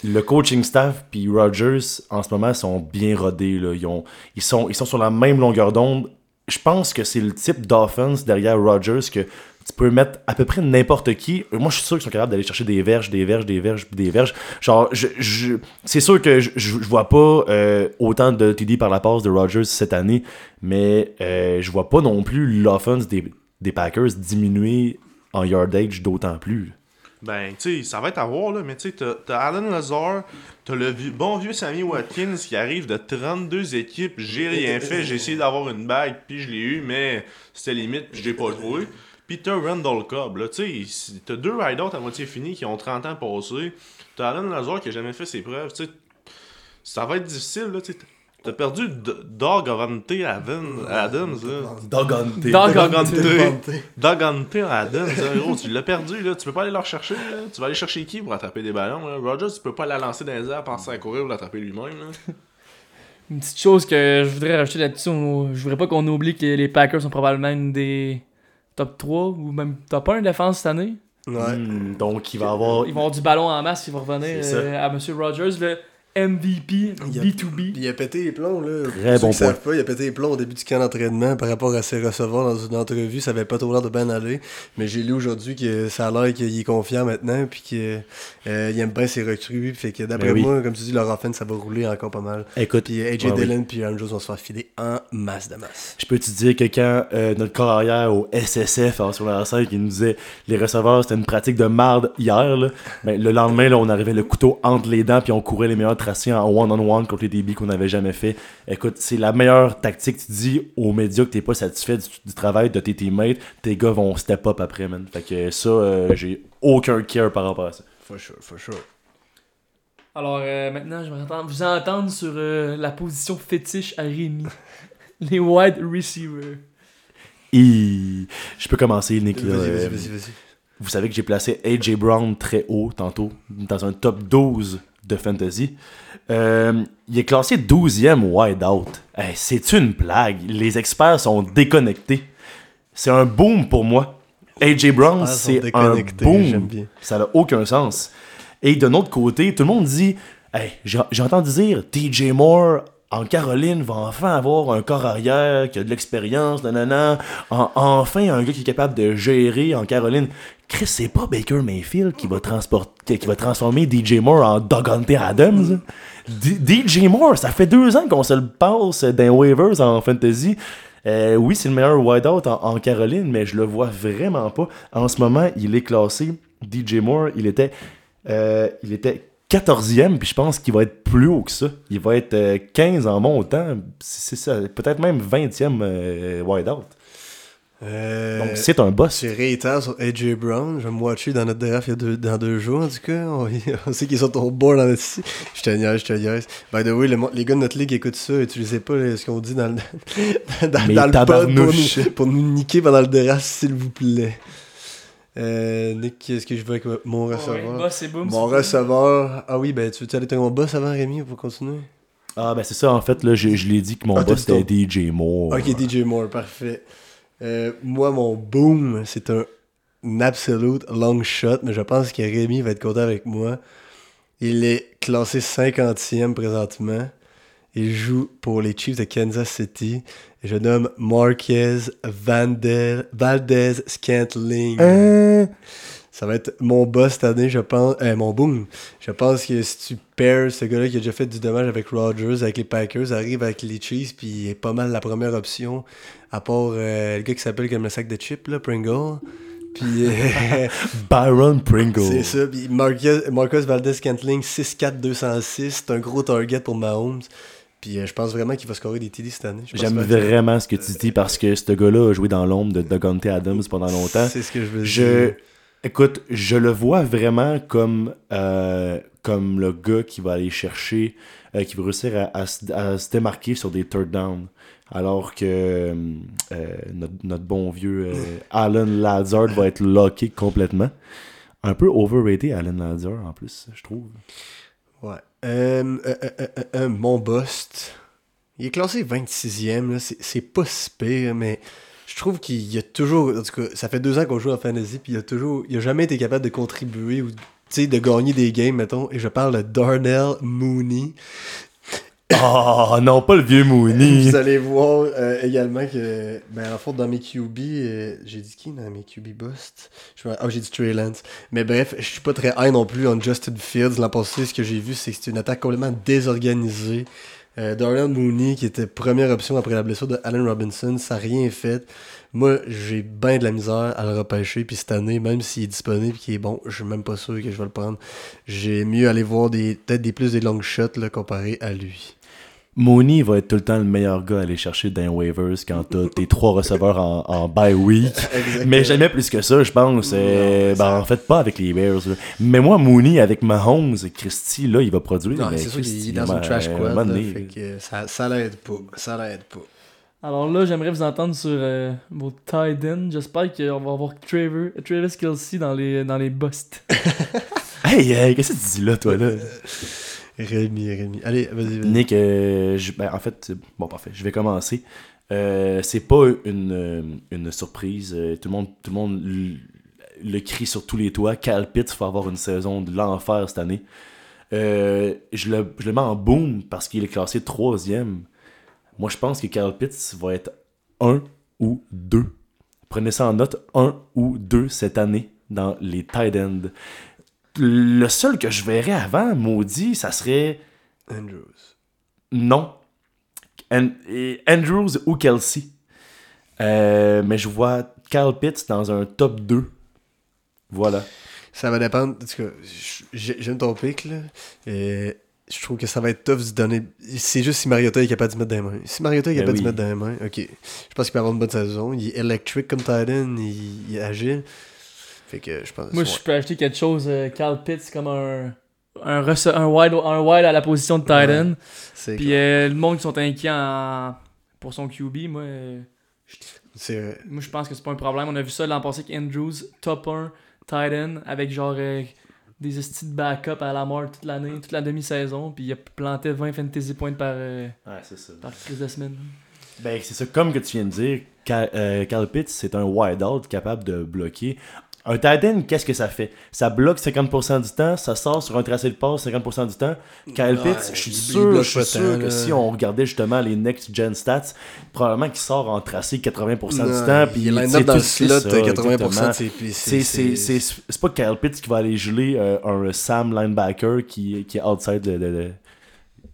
le coaching staff puis Rogers en ce moment sont bien rodés. Ils, ont- sont, sur la même longueur d'onde. Je pense que c'est le type d'offense derrière Rogers que tu peux mettre à peu près n'importe qui. Moi, je suis sûr qu'ils sont capables d'aller chercher des verges, des verges, des verges, des verges. Genre, je, je- c'est sûr que je, vois pas euh, autant de TD par la passe de Rogers cette année, mais euh, je vois pas non plus l'offense des, des Packers diminuer en yardage d'autant plus. Ben, tu sais, ça va être à voir, là, mais tu sais, t'as Alan Lazar, t'as le bon vieux Sammy Watkins qui arrive de 32 équipes, j'ai rien fait, j'ai essayé d'avoir une bague, puis je l'ai eu, mais c'était limite, puis je l'ai pas joué. Puis t'as Randall Cobb, là, tu sais, t'as deux ride-outs à moitié finis qui ont 30 ans passés, t'as Alan Lazar qui a jamais fait ses preuves, tu sais, ça va être difficile, là, tu sais, t'as perdu Dog Avante Adams, Adams, là. Doggone. Doggone. Devante. Dogante Adams, hein, gros, tu l'as perdu, là. Tu peux pas aller le rechercher, là. Tu vas aller chercher qui pour attraper des ballons, là? Rogers, tu peux pas la lancer dans les airs, penser à courir ou l'attraper lui-même, là. Une petite chose que je voudrais rajouter là-dessus, je voudrais pas qu'on oublie que les Packers sont probablement une des top 3 ou même top 1 défense cette année. Ouais. Hmm, donc, il va avoir. Ils vont avoir du ballon en masse, ils vont revenir euh, à M. Rogers, le MVP Il y a- B2B. Il a pété les plombs, là. Très bon qui savent pas, il a pété les plombs au début du camp d'entraînement par rapport à ses receveurs dans une entrevue. Ça avait pas trop l'air de bien aller. Mais j'ai lu aujourd'hui que ça a l'air qu'il est confiant maintenant. Puis qu'il aime bien ses recrues. Fait que d'après Ben oui. moi, comme tu dis, leur offense, ça va rouler encore pas mal. Écoute, Puis AJ Ouais, oui. Dillon puis Aaron Jones vont se faire filer en masse de masse. Je peux te dire que quand euh, notre corps arrière au SSF en sur la 5 il nous disait les receveurs c'était une pratique de marde hier là, ben, le lendemain là, on arrivait le couteau entre les dents puis on courait les meilleurs en one-on-one contre les DB qu'on n'avait jamais fait. Écoute, c'est la meilleure tactique. Tu dis aux médias que t'es pas satisfait du, du travail de tes teammates, tes gars vont step up après, man. Fait que ça, euh, j'ai aucun care par rapport à ça. For sure, for sure. Alors euh, maintenant, je vais vous entendre sur euh, la position fétiche à Rémi. les wide receivers. Et je peux commencer, Nick. Vas-y, vas-y, vas-y. Vous savez que j'ai placé AJ Brown très haut tantôt, dans un top 12 de fantasy. Euh, il est classé 12e wide out. Hey, c'est une blague. Les experts sont déconnectés. C'est un boom pour moi. AJ Brown, c'est un boom. Ça n'a aucun sens. Et d'un autre côté, tout le monde dit Hey, j'ai entendu dire DJ Moore en Caroline va enfin avoir un corps arrière qui a de l'expérience, nanana. En- enfin, un gars qui est capable de gérer en Caroline. Chris, c'est pas Baker Mayfield qui va, transporter, qui va transformer DJ Moore en Dogante Adams? DJ Moore, ça fait deux ans qu'on se le passe dans waivers en fantasy. Euh, oui, c'est le meilleur wideout en, en Caroline, mais je le vois vraiment pas. En ce moment, il est classé. DJ Moore, il était, euh, il était 14e, puis je pense qu'il va être plus haut que ça. Il va être euh, 15 en montant. C'est c'est ça, peut-être même 20e euh, wideout. Euh, Donc c'est un boss. Je réitère sur AJ Brown. Je vais me watcher dans notre draft il y a deux, dans deux jours, en tout cas. On, on sait qu'ils sont au board dans notre. Je te niaise, je te niaise. By the way, le les gars de notre ligue écoutent ça. Utilisez pas ce qu'on dit dans le, dans, le pod pour nous, pour nous niquer pendant le draft, s'il vous plaît. Euh, Nick, est-ce que je vais avec mon receveur? Bah, c'est boom. Mon receveur. Ah oui, ben tu veux aller avec mon boss avant, Rémi, pour continuer? Ah ben c'est ça, en fait, là, je, je l'ai dit que mon Ah, boss c'était DJ Moore. Ok, DJ Moore, parfait. Euh, moi, mon boom, c'est un, un absolute long shot, mais je pense que Rémi va être content avec moi. Il est classé 50e présentement. Il joue pour les Chiefs de Kansas City. Je nomme Marquez Valdez Scantling. Hein? Ça va être mon boss cette année, je pense. Euh, mon boom. Je pense que si tu pairs ce gars-là qui a déjà fait du dommage avec Rodgers, avec les Packers, arrive avec les Chiefs, puis il est pas mal la première option, à part euh, le gars qui s'appelle comme le sac de chips, là, Pringle. Puis euh, Byron Pringle. c'est ça. Puis Marcus, Marcus Valdez Scantling, 6'4, 206. C'est un gros target pour Mahomes. Puis euh, je pense vraiment qu'il va scorer des TD cette année. J'aime vraiment ce que tu dis parce que ce gars-là a joué dans l'ombre de Dogante Adams pendant longtemps. C'est ce que je veux Je, dire. écoute, je le vois vraiment comme, euh, comme le gars qui va aller chercher, euh, qui va réussir à, à se- à se démarquer sur des third down. Alors que notre, notre bon vieux Alan Lazard va être locké complètement. Un peu overrated, Alan Lazard, en plus, je trouve. Euh, euh, euh, mon bust. Il est classé 26e. là. C'est pas si pire, mais je trouve qu'il y a toujours. En tout cas, ça fait deux ans qu'on joue en fantasy, puis il a toujours. Il a jamais été capable de contribuer ou de gagner des games, mettons. Et je parle de Darnell Mooney. Oh non, pas le vieux Mooney. Vous allez voir euh, également que, ben, en fait, dans mes QB, euh, j'ai dit qui dans mes QB bust? Ah, j'ai dit Trey Lance. Mais bref, je suis pas très high non plus en Justin Fields. L'an passé, ce que j'ai vu, c'est que c'était une attaque complètement désorganisée. Euh, Darnell Mooney, qui était première option après la blessure de Allen Robinson, ça n'a rien fait. Moi, j'ai bien de la misère à le repêcher. Puis cette année, même s'il est disponible et qu'il est bon, je suis même pas sûr que je vais le prendre. J'ai mieux aller voir des peut-être des plus des long shots là, comparé à lui. Mooney va être tout le temps le meilleur gars à aller chercher dans les waivers quand t'as tes trois receveurs en, en bye week. Mais jamais plus que ça, je pense. Non, Euh, ben, ça- en fait, pas avec les Bears. là. Mais moi, Mooney, avec Mahomes, Christy, là, il va produire. Non, mais c'est sûr qu'il est dans ben, une trash là, fait là. que ça, ça l'aide pas. Ça l'aide pas. Alors là, j'aimerais vous entendre sur euh, vos tight ends. J'espère qu'on va avoir Trevor, Travis Kelsey dans les, dans les busts. Hey, hey, qu'est-ce que tu dis là, toi, là? Rémi, Rémi. Allez, vas-y, vas-y. Nick, euh, je- ben, en fait, bon, parfait, je vais commencer. Euh, c'est pas une, une surprise. euh, Tout le monde, tout le, monde le crie sur tous les toits. Cal Pitts va avoir une saison de l'enfer cette année. Euh, je, le, je le mets en boom parce qu'il est classé troisième. Moi, je pense que Cal Pitts va être un ou deux. Prenez ça en note, un ou deux cette année dans les tight ends. Le seul que je verrais avant, maudit, ça serait Andrews. non. Andrews ou Kelsey. Euh, mais je vois Kyle Pitts dans un top 2. Voilà. Ça va dépendre. En tout cas, j'ai- j'aime ton pic, là. Et je trouve que ça va être tough de donner. C'est juste si Mariota est capable de mettre dans les mains. Si Mariota est Ben capable oui. de mettre dans les mains, ok. Je pense qu'il va avoir une bonne saison. Il est électrique comme Titan, il, il est agile. Fait que je pense. Moi, ouais. je peux acheter quelque chose, euh, Cal Pitts, comme un, un, rece- un, wide, un wide à la position de tight end. C'est Puis euh, le monde qui sont inquiets en- pour son QB, moi, euh, C'est vrai. moi je pense que c'est pas un problème. On a vu ça l'an passé avec Andrews, top 1, tight end, avec genre euh, des estis de backup à la mort toute l'année, toute la demi-saison, puis il a planté 20 fantasy points par, euh, Ouais, c'est ça. par crise de semaine. Ben, c'est ça, comme que tu viens de dire, Cal, euh, Pitts, c'est un wide-out capable de bloquer. Un tight end, qu'est-ce que ça fait? Ça bloque 50% du temps, ça sort sur un tracé de passe 50% du temps. Kyle Ouais, Pitts, je suis sûr, je suis sûr que si on regardait justement les next-gen stats, probablement qu'il sort en tracé 80% du temps. Puis il est dans le slot, ça, t'as 80% exactement. de ses puis C'est- C'est c'est- c'est pas Kyle Pitts qui va aller geler euh, un Sam linebacker qui, qui est outside de, de- de-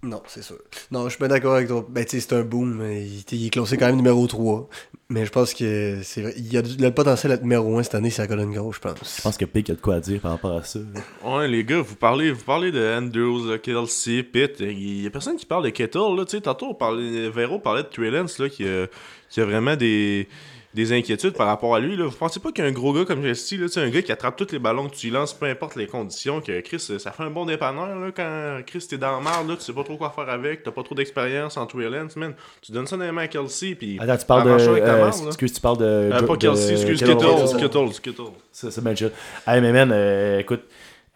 Non, c'est sûr. Non, je suis pas d'accord avec toi. Ben, tu sais, c'est un boom. Il, est classé quand même numéro 3. Mais je pense que c'est vrai. Il a, du- il a le potentiel d'être numéro 1 cette année, c'est la colonne gauche, je pense. Je pense que Pick a de quoi à dire par rapport à ça. Ouais, les gars, vous parlez, vous parlez de Andrews, Kelsey, Pitt. Il y a personne qui parle de Kettle. Là, tu sais, tantôt, on parlait, Vero parlait de Trellance là, qui, a, qui a vraiment des, des inquiétudes par rapport à lui. Là. Vous pensez pas qu'un gros gars comme Jesse, là, un gars qui attrape tous les ballons que tu lui lances, peu importe les conditions, que Chris, ça fait un bon dépanneur là, quand Chris t'es dans la marde, là, tu sais pas trop quoi faire avec, t'as pas trop d'expérience en Trellance, man. Tu donnes ça dans les mains à Kelsey, puis. Attends, tu parles de. avec ta euh, excuse, tu parles de. Euh, pas Kelsey, excuse, Kittle. Kittle, Kittle. C'est c'est bien chill. Hey, mais man, euh, écoute,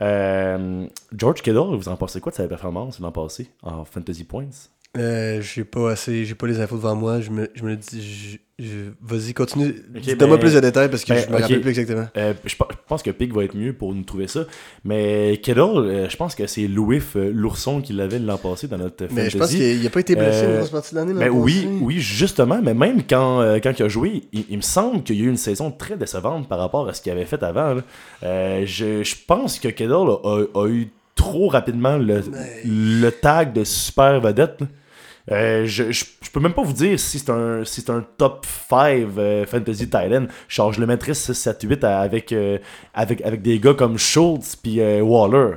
euh, George Kittle, vous en pensez quoi de sa performance l'an passé en Fantasy Points? Euh, j'ai pas assez. J'ai pas les infos devant moi. Je me, je me dis. je- je- Vas-y, continue. Donne-moi ben- plus de détails parce que ben, je me ok. rappelle plus exactement. Euh, je, pe- je pense que Pick va être mieux pour nous trouver ça. Mais Kittle, euh, je pense que c'est Louis euh, l'ourson qui l'avait l'an passé dans notre Mais je pense qu'il a pas été blessé Euh, une grosse partie de l'année. l'an Ben oui, oui, justement, mais même quand, quand il a joué, il, il me semble qu'il y a eu une saison très décevante par rapport à ce qu'il avait fait avant. je, je pense que Kittle a, a eu trop rapidement le, Mais- le tag de super vedette. Euh, je, je, je peux même pas vous dire si c'est un, si c'est un top 5 euh, Fantasy Thailand. Genre, je le mettrais 6, 7, 8 à- avec, euh, avec, avec des gars comme Schultz puis euh, Waller.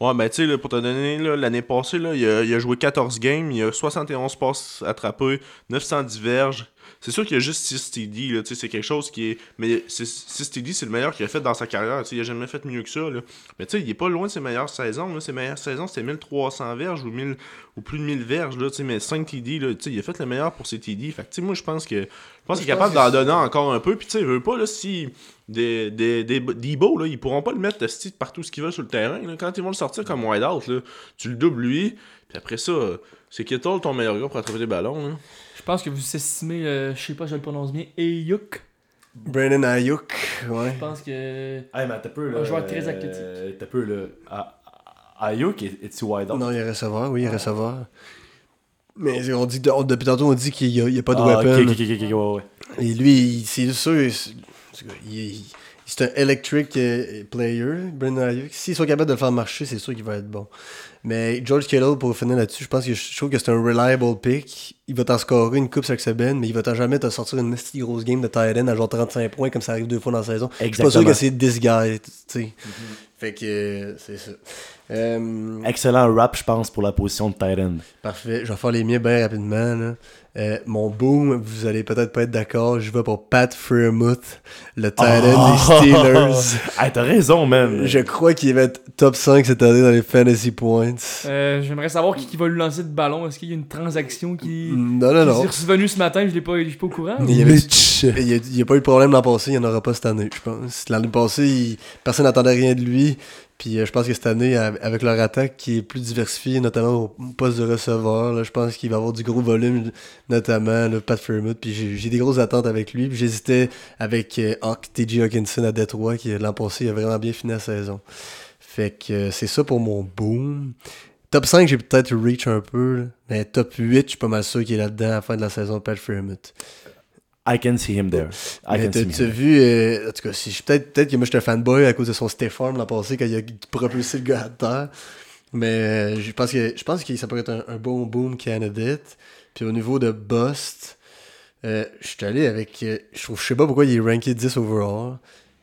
Ouais, ben tu sais, pour te donner, l'année passée, là, il, a, il a joué 14 games, il a 71 passes attrapées, 910 verges. C'est sûr qu'il y a juste 6 TD, là, tu sais, c'est quelque chose qui est... Mais 6 TD, c'est le meilleur qu'il a fait dans sa carrière, tu sais, il a jamais fait mieux que ça, là. Mais tu sais, il est pas loin de ses meilleures saisons, là. Ses meilleures saisons, c'était 1300 verges ou, 1000, ou plus de 1000 verges, là, tu sais, mais 5 TD, là, tu sais, il a fait le meilleur pour ses TD. Fait que, tu sais, moi, je pense que... Je pense qu'il est capable d'en donner encore un peu, puis tu sais, il veut pas, là, si des, des, des, des beaux, là, ils pourront pas le mettre de partout ce qu'ils veulent sur le terrain. là. Quand ils vont le sortir comme wide out, là, tu le doubles lui, puis après ça, euh, c'est Kittle ton meilleur gars pour attraper des ballons. Là? Je pense que vous estimez, euh, je sais pas si je le prononce bien, Ayuk. Brandon Ayuk. Ouais. Je pense que. Hey, mais t'as peu, là, Un joueur très athlétique. euh, T'as peu, là. Ayuk, est-tu wide out? Non, il est receveur. Oui, il est Ah. receveur. Mais on dit, on- depuis tantôt, on dit qu'il n'y a, il y a pas de Ah, ok, weapon. ok, ok, ok, ouais, ouais. Et lui, il- c'est sûr, il- c'est il- il- c'est un electric euh, player, Brandon Ayuk. S'ils sont capables de le faire marcher, c'est sûr qu'il va être bon. Mais George Kittle, pour finir là-dessus, je pense que je trouve que c'est un reliable pick. Il va t'en scorer une coupe chaque semaine, mais il va t'en jamais te sortir une petite grosse game de tight end à genre 35 points comme ça arrive deux fois dans la saison. Je suis pas sûr Exactement. que c'est this guy, tu sais. Fait que euh, c'est ça. Euh, Excellent rap, je pense, pour la position de tight end. Parfait. Je vais faire les miens bien rapidement. là. Euh, mon boom, vous allez peut-être pas être d'accord. Je vais pour Pat Fairmouth, le tight end des Steelers. hey, t'as raison, man. Je crois qu'il va être top 5 cette année dans les fantasy points. Euh, J'aimerais savoir qui, qui va lui lancer de ballon. Est-ce qu'il y a une transaction qui. Non, non, non. qui est revenue ce matin, je l'ai pas, je suis pas au courant. Il y avait- Mitch. Il n'y a, a pas eu de problème l'an passé, il n'y en aura pas cette année, je pense. L'année passée, il- personne n'attendait rien de lui. Puis euh, je pense que cette année, av- avec leur attaque qui est plus diversifiée, notamment au poste de receveur, je pense qu'il va avoir du gros volume, notamment le Pat Fairmouth. Puis j'ai- des grosses attentes avec lui. Puis j'hésitais avec euh, Hawk, TJ Hawkinson à Détroit, qui l'an passé a vraiment bien fini la saison. Fait que euh, c'est ça pour mon boom. Top 5, j'ai peut-être reach un peu. Mais top 8, je suis pas mal sûr qu'il est là-dedans à la fin de la saison, Pat Fairmouth. I can see him there. I Mais can see tu as him. vu, euh, en tout cas, si je- peut-être peut que moi j'étais un fanboy à cause de son arm l'an passé quand il a propulsé le gars à terre. Mais euh, je pense que je pense que ça pourrait être un, un bon boom candidate. Puis au niveau de Bust, euh, je suis allé avec. je trouve je sais pas pourquoi il est ranké 10 overall.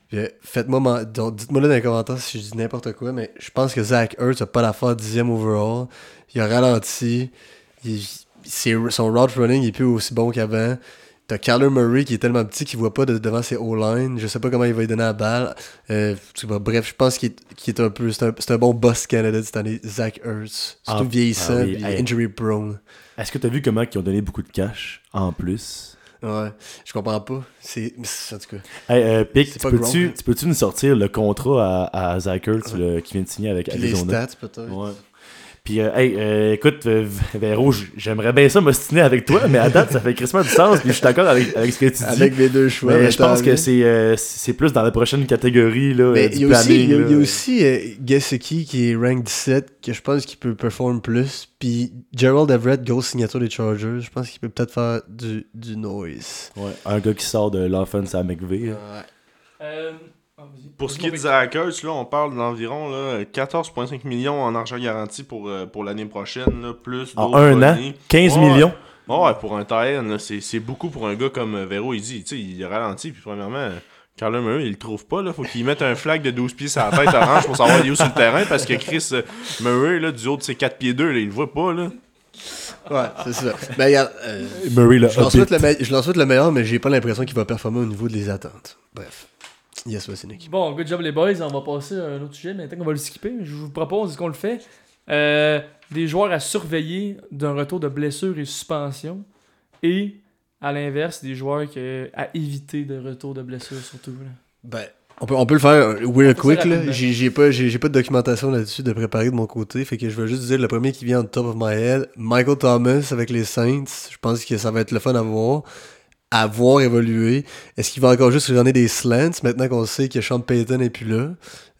Puis, Faites-moi donc, dites-moi là dans les commentaires si je dis n'importe quoi, mais je pense que Zach Ertz a pas l'affaire 10e overall. Il a ralenti. Il- c'est- son route running il est plus aussi bon qu'avant. T'as Kyler Murray qui est tellement petit qu'il voit pas de- devant ses O-line. Je sais pas comment il va lui donner la balle. Euh, bref, je pense qu'il est, un peu. C'est un, un bon boss candidate cette année, Zach Ertz. Surtout Ah, vieillissant ah oui, hey. injury prone. Est-ce que t'as vu comment ils ont donné beaucoup de cash en plus? Ouais, je comprends pas. C'est. En tout cas. Hey, euh, Pic, tu peux-tu, hein. tu peux-tu nous sortir le contrat à, à Zach Ertz, le- qui vient de signer avec Puis les Arizona? stats, peut-être. Ouais. Puis, euh, hey, euh, écoute, euh, Véro, j'aimerais bien ça m'ostiner avec toi, mais à date, ça fait crissement du sens, puis je suis d'accord avec, avec ce que tu dis. Avec mes deux choix. mais je pense que c'est euh, c'est plus dans la prochaine catégorie là, Mais euh, il y a aussi, planning. il y a, il y a là. aussi euh, qui est rank 17, que je pense qu'il peut perform plus. Puis Gerald Everett, grosse signature des Chargers, je pense qu'il peut peut-être faire du, du noise. Ouais, un gars qui sort de l'offense à McVay. là. Ah. Pour ce qui est de mon Zach Ertz, là, on parle d'environ là, 14,5 millions en argent garanti pour, euh, pour l'année prochaine, là, plus En d'autres un an, bonnets. 15 Ouais. millions. Ouais, pour un tie c'est c'est beaucoup pour un gars comme euh, Vero, il dit. Tu sais, il ralentit, puis premièrement, Carla Murray, il le trouve pas. Là. Faut qu'il mette un flag de 12 pieds sur la tête orange pour savoir il est où sur le terrain, parce que Chris euh, Murray, là, du haut de ses 4 pieds 2, là, il le voit pas. Là. Ouais, c'est ça. Ben, regarde, euh, Murray le je, leur souhaite le me- je leur souhaite le meilleur, mais j'ai pas l'impression qu'il va performer au niveau des attentes. Bref. Yes, Nick. Bon, good job les boys. On va passer à un autre sujet, mais qu'on va le skipper. Je vous propose, qu'on le fait Euh, Des joueurs à surveiller d'un retour de blessure et suspension. Et, à l'inverse, des joueurs que- à éviter de retour de blessure, surtout. là. Ben, on peut, on peut le faire real quick. J'ai pas, pas de documentation là-dessus de préparer de mon côté. Fait que je vais juste dire le premier qui vient en top of my head. Michael Thomas avec les Saints. Je pense que ça va être le fun à voir. À voir évoluer. Est-ce qu'il va encore juste donner des slants maintenant qu'on sait que Sean Payton n'est plus là?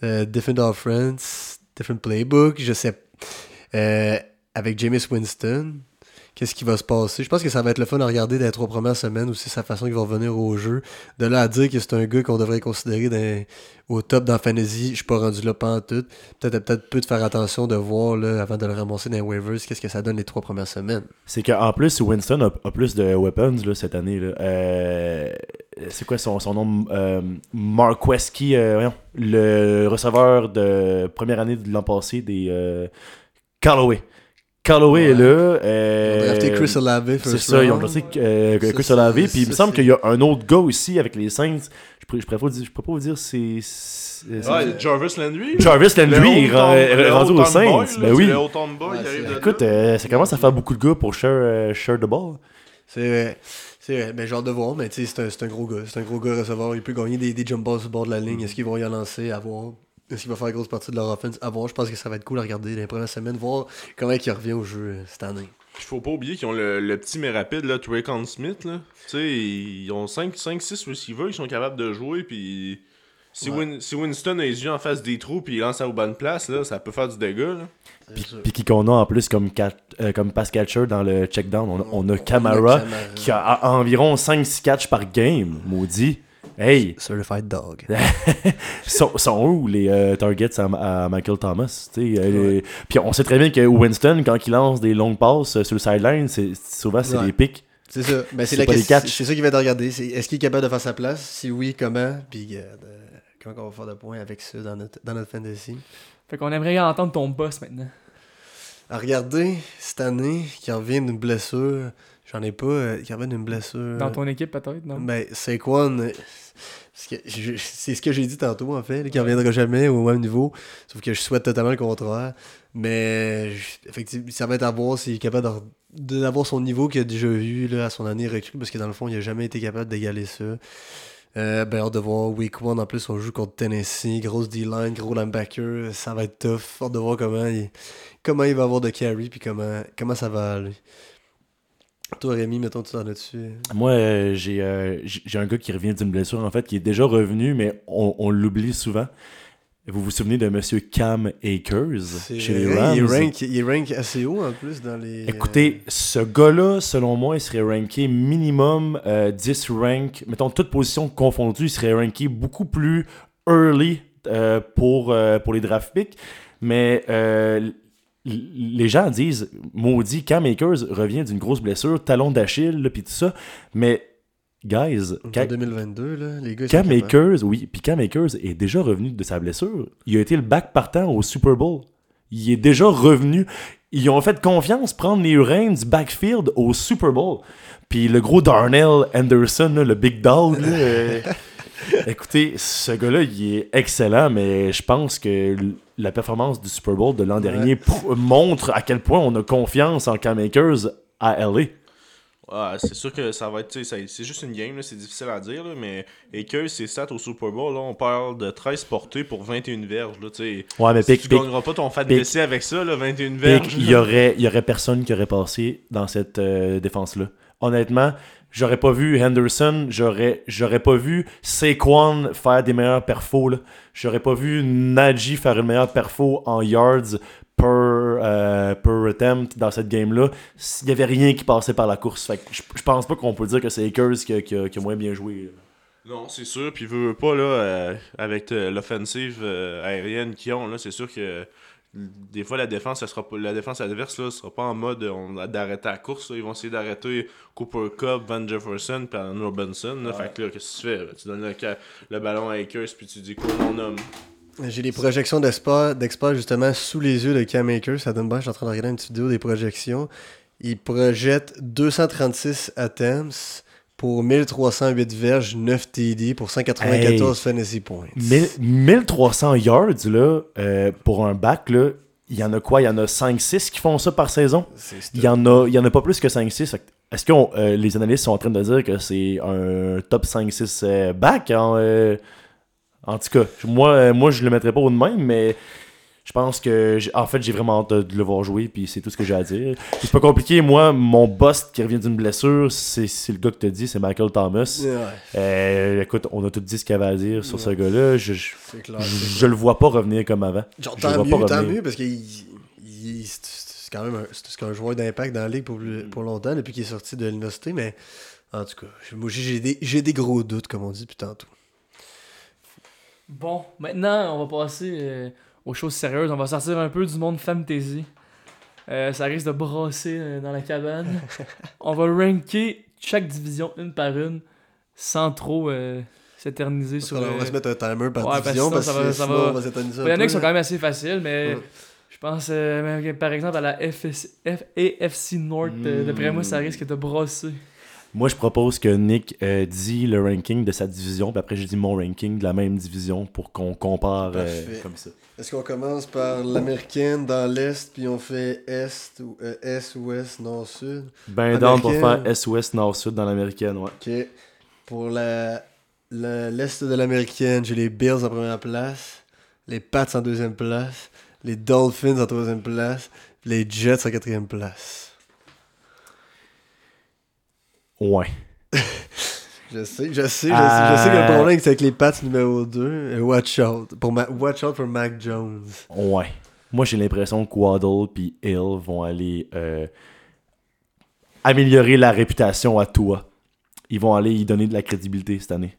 Euh, different offense, different playbook. Je sais. Euh, avec Jameis Winston. Qu'est-ce qui va se passer? Je pense que ça va être le fun à regarder dans les trois premières semaines aussi, sa façon qu'il va revenir au jeu. De là à dire que c'est un gars qu'on devrait considérer au top dans Fantasy, je suis pas rendu là pas en tout. Peut-être peut-être peu de faire attention de voir là, avant de le ramasser dans les waivers, qu'est-ce que ça donne les trois premières semaines. C'est qu'en plus, Winston a, plus de weapons là, cette année. là. Euh, c'est quoi son, nom? Euh, Marqueski, euh, le receveur de première année de l'an passé des euh, Callaway. Callaway est là. Ils euh, ont drafté Chris Olave C'est ça, ils ont drafté euh, Chris Olave. Puis il me semble qu'il y a un autre gars aussi avec les Saints. Je pourrais, je pourrais pas vous dire, je pourrais pas vous dire c'est. Ouais, Jarvis Landry. Jarvis Landry est rendu aux Saints. Ben c'est oui. Écoute, euh, ça commence à faire beaucoup de gars pour share, euh, share the ball. C'est vrai. C'est vrai. Mais j'ai hâte de voir. Mais tu sais, c'est un, c'est un gros gars. C'est un gros gars receveur. Il peut gagner des, des jump balls sur le bord de la ligne. Est-ce qu'ils vont y en lancer? À voir. Est-ce qu'il va faire une grosse partie de leur offense À voir. Je pense que ça va être cool à regarder les premières semaines. Voir comment il revient au jeu euh, cette année. Puis faut pas oublier qu'ils ont le, le petit mais rapide, là, Traycon Smith. Là. Tu sais, ils ont 5-6 receivers qui sont capables de jouer. Puis si, Ouais. Win- si Winston a les yeux en face des trous puis il lance à aux bonnes places, là, ça peut faire du dégât. Puis, qui qu'on a en plus comme, cat- euh, comme pass catcher dans le check down. On, a- on a Camara qui a a- environ 5-6 catches par game, maudit. Hey, Certified dog. sont, sont où les euh, targets à, à Michael Thomas? euh, Puis on sait très bien que Winston, quand il lance des longues passes euh, sur le sideline, c'est, souvent c'est Ouais. des pics. C'est ça. Ben, c'est ça qui va être à regarder. Est-ce qu'il est capable de faire sa place? Si oui, comment? Puis euh, comment on va faire de points avec ça dans notre, dans notre fantasy Fait qu'on aimerait entendre ton boss maintenant. À regarder cette année, qui revient d'une blessure. J'en ai pas. euh, qui revient d'une blessure. Dans ton équipe, peut-être, non? Ben, Saquon, ce que- je- c'est ce que j'ai dit tantôt, en fait, qui reviendra jamais au même niveau. Sauf que je souhaite totalement le contraire. Mais, je- effectivement, ça va être à voir s'il est capable d'avoir- d'avoir son niveau qu'il a déjà eu là, à son année recrue, parce que dans le fond, il n'a jamais été capable d'égaler ça. Euh, ben, hâte de voir Week 1 en plus, on joue contre Tennessee, grosse D-line, gros linebacker, ça va être tough. Hâte de voir comment il, comment il va avoir de carry, puis comment, comment ça va aller. Toi, Rémi, mettons, tu en as-dessus. Moi, euh, j'ai, euh, j'ai j'ai un gars qui revient d'une blessure, en fait, qui est déjà revenu, mais on, on l'oublie souvent. Vous vous souvenez de Monsieur Cam Akers C'est chez les il, Rams? rank, il rank assez haut en plus dans les. Écoutez, ce gars-là, selon moi, il serait ranké minimum euh, 10 rank. Mettons, toutes positions confondues, il serait ranké beaucoup plus early euh, pour, euh, pour les draft picks. Mais euh, les gens disent, maudit, Cam Akers revient d'une grosse blessure, talon d'Achille, puis tout ça. Mais, guys, En Ca- 2022, là, les gars. ils Cam sont capables. Akers, oui, puis Cam Akers est déjà revenu de sa blessure. Il a été le back partant au Super Bowl. Il est déjà revenu. Ils ont fait confiance prendre les reins du backfield au Super Bowl. Puis le gros Darnell Anderson, là, le big dog, là, euh, écoutez, ce gars-là, il est excellent, mais je pense que la performance du Super Bowl de l'an Ouais. dernier montre à quel point on a confiance en Cam Akers à LA. Ah, c'est sûr que ça va être. C'est juste une game, c'est difficile à dire, là, mais Akers, ses stats au Super Bowl, là, on parle de 13 portées pour 21 verges. Là, tu sais. Ouais, mais si pic, tu gagneras pas ton fat d'essai avec ça, là, 21 pic, verges. il y aurait, y aurait personne qui aurait passé dans cette euh, défense-là. Honnêtement, j'aurais pas vu Henderson, j'aurais, j'aurais pas vu Saquon faire des meilleurs perfos. J'aurais pas vu Najee faire une meilleure perfo en yards per, euh, per attempt dans cette game-là. Il y avait rien qui passait par la course. Fait je, je pense pas qu'on peut dire que c'est Akers qui a, qui moins bien joué. Non, c'est sûr. Puis, veut pas, là, euh, avec euh, l'offensive aérienne qu'ils ont, là, c'est sûr que des fois, la défense, ça sera pas, la défense adverse, là, sera pas en mode euh, d'arrêter la course. là. Ils vont essayer d'arrêter Cooper Cup, Van Jefferson, puis Robinson. là. Fait que là, qu'est-ce que tu fais? là? Tu donnes le, ballon à Akers, puis tu dis quoi, mon homme? J'ai des projections d'experts, d'experts justement sous les yeux de Cam Akers. Ça donne bien, je suis en train de regarder une petite vidéo des projections. Il projette 236 attempts pour 1308 verges, 9 TD pour 194 fantasy points. Mille- 1300 yards là, euh, pour un back, là, il y en a quoi? Il y en a 5-6 qui font ça par saison? Il y en a, il y en a pas plus que 5-6. Fait que Est-ce que euh, les analystes sont en train de dire que c'est un top 5-6 euh, back en, en tout cas, moi, moi je le mettrais pas au de même, mais je pense que en fait j'ai vraiment hâte de, de le voir jouer puis c'est tout ce que j'ai à dire. C'est pas compliqué, moi mon boss qui revient d'une blessure, c'est c'est le gars que tu dit, c'est Michael Thomas. Ouais, Euh, écoute, on a tout dit ce qu'il y avait à dire sur ce gars-là. Je, je, c'est clair. je- je le vois pas revenir comme avant. Genre, Je tant vois pas mieux, tant revenir. mieux, parce il- c'est quand même un, joueur d'impact dans la ligue pour, pour longtemps, depuis qu'il est sorti de l'université, mais en tout cas, moi j'ai des, j'ai des gros doutes, comme on dit depuis tantôt. Bon, maintenant, on va passer euh, aux choses sérieuses. On va sortir un peu du monde fantasy. Euh, ça risque de brasser euh, dans la cabane. on va ranker chaque division une par une sans trop euh, s'éterniser sur. euh, on va se mettre un timer par ouais, parce que division, sinon, parce, ça que ça va- on va s'éterniser un Il y en a qui sont quand même assez faciles, mais Ouais. je pense, euh, par exemple, à la FS F- AFC North, euh, d'après moi, ça risque de brasser. Moi, je propose que Nick euh, dit le ranking de sa division, puis après, je dis mon ranking de la même division pour qu'on compare euh, comme ça. Est-ce qu'on commence par l'américaine dans l'est, puis on fait est, ou, euh, est, ouest, nord, sud? Ben down pour faire S-Ouest, Nord-Sud dans l'américaine, ouais. Ok. Pour la la- l'est de l'américaine, j'ai les Bills en première place, les Pats en deuxième place, les Dolphins en troisième place, les Jets en quatrième place. Ouais. Je sais, je sais, je sais, je sais que Euh, le problème c'est avec les Pats numéro 2. watch out. Pour Ma- watch out for Mac Jones. Ouais. Moi, j'ai l'impression que Waddle puis Hill vont aller euh, améliorer la réputation à toi. Ils vont aller y donner de la crédibilité cette année.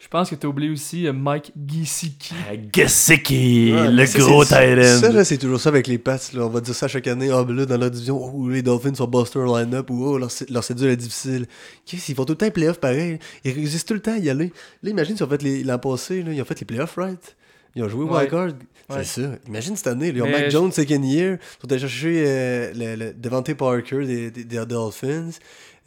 Je pense que tu as oublié aussi euh, Mike Gesicki. Euh, Gesicki, Ouais, le ça, gros c'est- tight Ça, là, c'est toujours ça avec les Pats. Là. On va dire ça chaque année. Ah, ben là, dans leur division, oh, les Dolphins sont buster line-up ou oh, leur, leur cédule est difficile. Qu'est-ce qu'ils font tout le temps les playoffs pareil. Ils réussissent tout le temps à y aller. Là, imagine s'ils ont fait les- l'an passé. Là, ils ont fait les playoffs, right? Ils ont joué Ouais. wildcard. Ouais. C'est ça. Imagine cette année. Ils ont Mac je- Jones, second year. Ils sont allés chercher euh, le, le Devante Parker des, des, des Dolphins.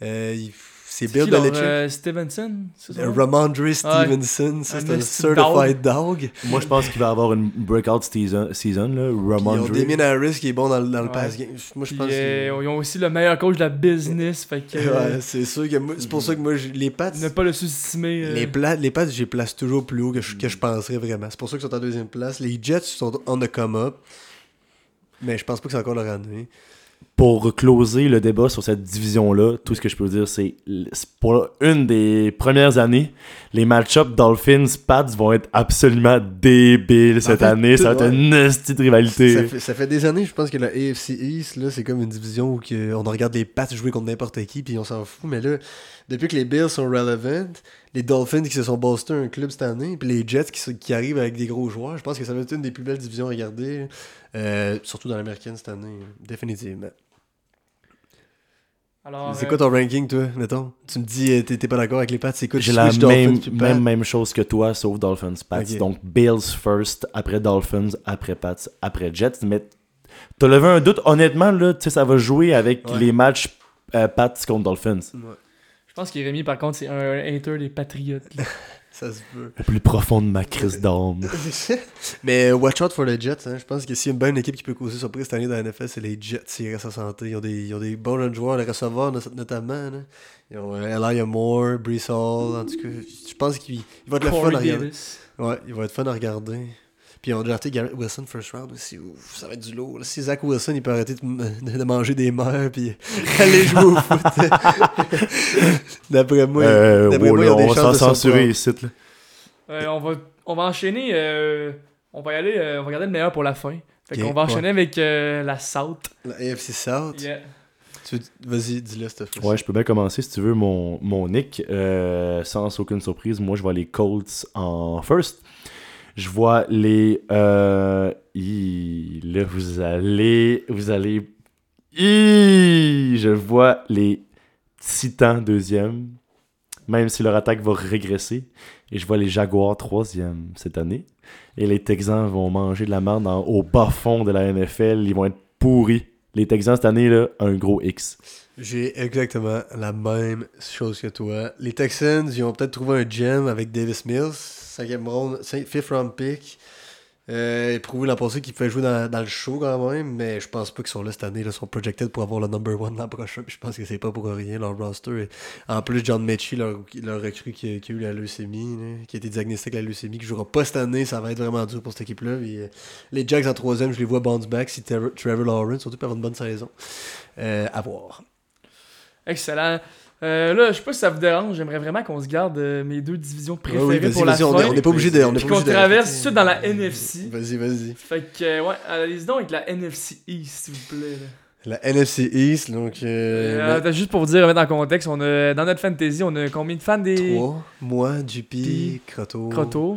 Euh, ils- c'est Bill Belichick? euh, Stevenson c'est ça? Ramondre Stevenson, ça, Un c'est un esti certified dog. Moi, je pense qu'il va avoir une breakout season, season là. Puis Ils ont Ramondre. Damien Harris qui est bon dans, le- dans le Ouais. pass game. Moi, je pense que. euh, ils ont aussi le meilleur coach de la business. Fait que. euh, Ouais, c'est sûr que moi- c'est pour ça que moi, les Pats, ne pas le sous-estimer. euh, les, pla- les Pats, je les place toujours plus haut que je, que je penserais vraiment. C'est pour ça qu'ils sont en deuxième place. Les Jets sont on the come up. Mais je pense pas que c'est encore leur année. Pour closer le débat sur cette division-là, tout ce que je peux dire, c'est pour une des premières années, les match-ups Dolphins-Pats vont être absolument débiles cette fait, année. Ça va être une petite rivalité. Ça fait, ça fait des années, je pense que la AFC East, c'est comme une division où que on regarde les Pats jouer contre n'importe qui, puis on s'en fout. Mais là, depuis que les Bills sont relevant, les Dolphins qui se sont boostés un club cette année, puis les Jets qui, qui arrivent avec des gros joueurs, je pense que ça va être une des plus belles divisions à regarder. Euh, surtout dans l'américaine cette année, définitivement. Alors, c'est euh, quoi ton ranking, toi, mettons? Tu me dis, euh, t'es t'es pas d'accord avec les Pats, c'est quoi? J'ai la Dolphins même, même, même chose que toi, sauf Dolphins, Pats. Donc Bills first, après Dolphins, après Pats, après Jets. Mais t'as levé un doute, honnêtement, là, tu sais, ça va jouer avec Ouais. les matchs euh, Pats contre Dolphins. Ouais. Je pense qu'Irémi, par contre, c'est un hater des Patriotes. Ça se peut. Au plus profond de ma crise d'âme. Mais watch out for les Jets. Hein. Je pense que s'il y a une bonne équipe qui peut causer surprise cette année dans la NFL, c'est les Jets s'ils restent en santé. Ils ont des, ils ont des bons jeunes joueurs, les receveurs not- notamment. Là. Ils ont euh, Elijah Moore, Brees Hall. En tout cas, je pense qu'il il va être le fun à regarder. Ouais, il va être fun à regarder. Puis ils ont drafté Garrett Wilson first round aussi. Ouf, ça va être du lourd. Si Zach Wilson, il peut arrêter de, manger des mères puis aller jouer au foot. D'après moi. Euh, d'après wow, moi, là, ils ont des on va s'en de censurer ici. Là. Euh, on, va, on va enchaîner. euh, on va y aller. euh, on va regarder le meilleur pour la fin. Fait qu'on va ouais. enchaîner avec euh, la South. La AFC South. Yeah. Vas-y, dis-le, s'il te plaît. Ouais, je peux bien commencer si tu veux mon, mon nick. Euh, sans aucune surprise, moi je vois les Colts en first. Je vois les. Euh, là, vous allez. Vous allez. je vois les Titans deuxième. Même si leur attaque va régresser. Et je vois les Jaguars troisième cette année. Et les Texans vont manger de la merde au bas fond de la NFL. Ils vont être pourris. Les Texans cette année, là, un gros X. J'ai exactement la même chose que toi. Les Texans, ils ont peut-être trouvé un gem avec Davis Mills, 5e round, 5th round pick. Euh, prouvé l'an passé qu'ils pouvaient jouer dans, le show quand même, mais je pense pas qu'ils sont là cette année. Ils sont projected pour avoir le number one l'an prochain. Je pense que c'est pas pour rien leur roster. En plus, John Mechie, leur, leur recrue qui, a- eu la leucémie, qui a été diagnostiqué la leucémie, qui jouera pas cette année, ça va être vraiment dur pour cette équipe-là. Euh, les Jacks en troisième, je les vois bounce back si Trevor, Lawrence, surtout avoir une bonne saison. Euh, à voir. Excellent. Euh, là, je sais pas si ça vous dérange. J'aimerais vraiment qu'on se garde euh, mes deux divisions Ouais, préférées oui, vas-y, pour la vas-y, on est- fin. on n'est pas obligé de. On est qu'on obligé de traverse tout dans la NFC. Vas-y, vas-y. Fait que, euh, ouais, allez-y donc avec la NFC East, s'il vous plaît. là. La NFC East, donc. Euh, Euh, juste pour vous dire, remettre en contexte, on a, dans notre fantasy, on a combien de fans des 3, moi, JP, Puis, Croto.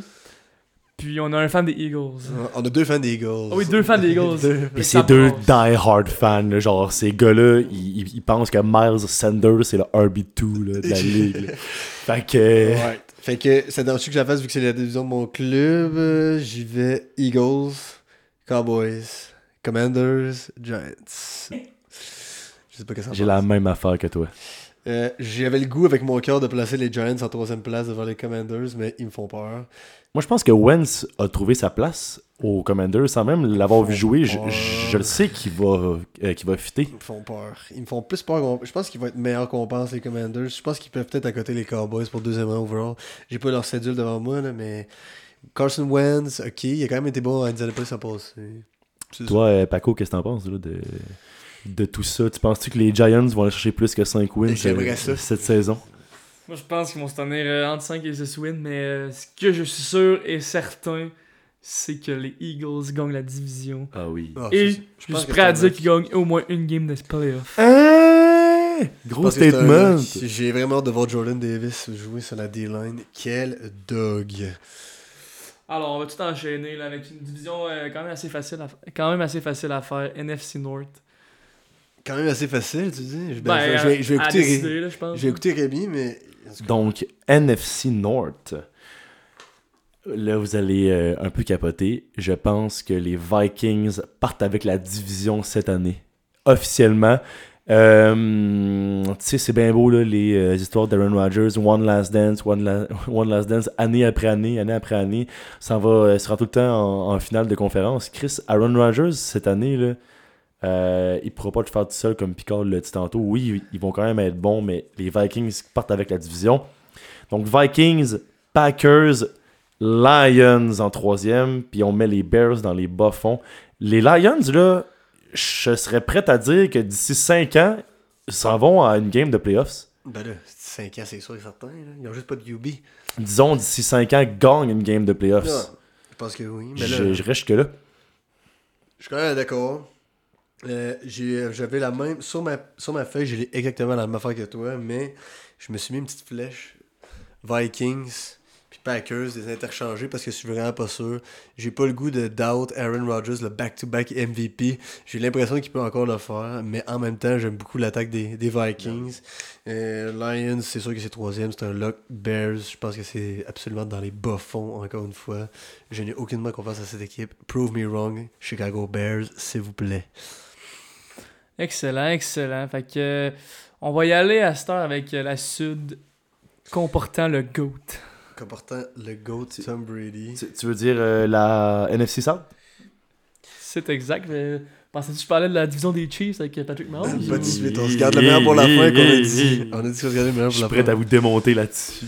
Puis on a un fan des Eagles. On a deux fans des Eagles. Ah oui, deux fans des Eagles. Deux. Et Mais ces ça deux die-hard fans, là, genre ces gars-là, ils, pensent que Miles Sanders c'est le RB2 là, de la ligue. là. Fait que. Fait que c'est dans ce que je la fasse vu que c'est la division de mon club. euh, J'y vais Eagles, Cowboys, Commanders, Giants. Je sais pas que ça J'ai la même affaire que toi. Euh, J'avais le goût avec mon cœur de placer les Giants en troisième place devant les Commanders, mais ils me font peur. Moi, je pense que Wentz a trouvé sa place au Commander sans même l'avoir vu jouer. Je, je- le sais qu'il va, euh, va fitter. Ils me font peur. Ils me font plus peur. Je pense qu'ils vont être meilleurs qu'on pense, les Commanders. Je pense qu'ils peuvent peut-être à côté les Cowboys pour deuxième round overall. J'ai pas leur cédule devant moi, là, mais Carson Wentz, ok, il a quand même été bon à Indianapolis à passer. C'est Toi, euh, Paco, qu'est-ce que t'en penses là, de, de tout ça Tu penses-tu que les Giants vont aller chercher plus que 5 wins euh, cette saison? Moi, je pense qu'ils vont se tenir euh, entre 5 et 6 wins, mais euh, ce que je suis sûr et certain, c'est que les Eagles gagnent la division. Ah oui. Ah, Et ça, je suis que prêt à dire qu'ils gagnent au moins une game de playoff. Hein? Je Gros statement. J'ai vraiment hâte de voir Jordan Davis jouer sur la D-line. Quel dog. Alors, on va tout enchaîner là, avec une division euh, quand, même assez facile à, quand même assez facile à faire, NFC North. Quand même assez facile, tu dis. Je, ben, Ben, je vais- je, vais, je vais à écouter, Ré- décider, là, je pense. je vais écouter Rémi, mais. Donc, NFC North. Là, vous allez euh, un peu capoter. Je pense que les Vikings partent avec la division cette année. Officiellement. Euh, tu sais, c'est bien beau, là, les euh, histoires d'Aaron Rodgers. One Last Dance, One, La- One Last Dance, année après année, année après année. Ça va, sera tout le temps en, en finale de conférence. Chris, Aaron Rodgers, cette année, là, euh, il ne pourra pas le faire tout seul comme Picard l'a dit tantôt. Oui, ils- vont quand même être bons, mais les Vikings partent avec la division. Donc Vikings, Packers, Lions en troisième, puis on met les Bears dans les bas-fonds. Les Lions, là, je serais prêt à dire que d'ici 5 ans, ils s'en vont à une game de playoffs. Ben là, 5 ans, c'est sûr et certain. Là. Ils ont juste pas de QB. Disons, d'ici 5 ans, gagne une game de playoffs. Je pense que oui. Mais là, Je, je reste que là. Je suis quand même d'accord. Euh, j'ai- J'avais la même. Sur ma, sur ma feuille, j'ai exactement la même affaire que toi, mais je me suis mis une petite flèche. Vikings, puis Packers, des interchangés parce que je suis vraiment pas sûr. J'ai pas le goût de doubt Aaron Rodgers, le back-to-back MVP. J'ai l'impression qu'il peut encore le faire, mais en même temps, j'aime beaucoup l'attaque des, des Vikings. Euh, Lions, c'est sûr que c'est troisième, c'est un lock. Bears, je pense que c'est absolument dans les bas fonds, encore une fois. Je n'ai aucunement confiance à cette équipe. Prove me wrong. Chicago Bears, s'il vous plaît. Excellent, excellent. Fait que, on va y aller à cette heure avec la Sud comportant le GOAT. Comme portant le GOAT Tom Brady. Tu, tu veux dire euh, la NFC South? C'est exact. Mais pensais-tu que je parlais de la division des Chiefs avec Patrick Mahomes? Pas ou- suite, on se garde le meilleur pour la fin qu'on a dit. On a dit qu'on se gardait le meilleur Je pour suis la prêt fin. à vous démonter là-dessus.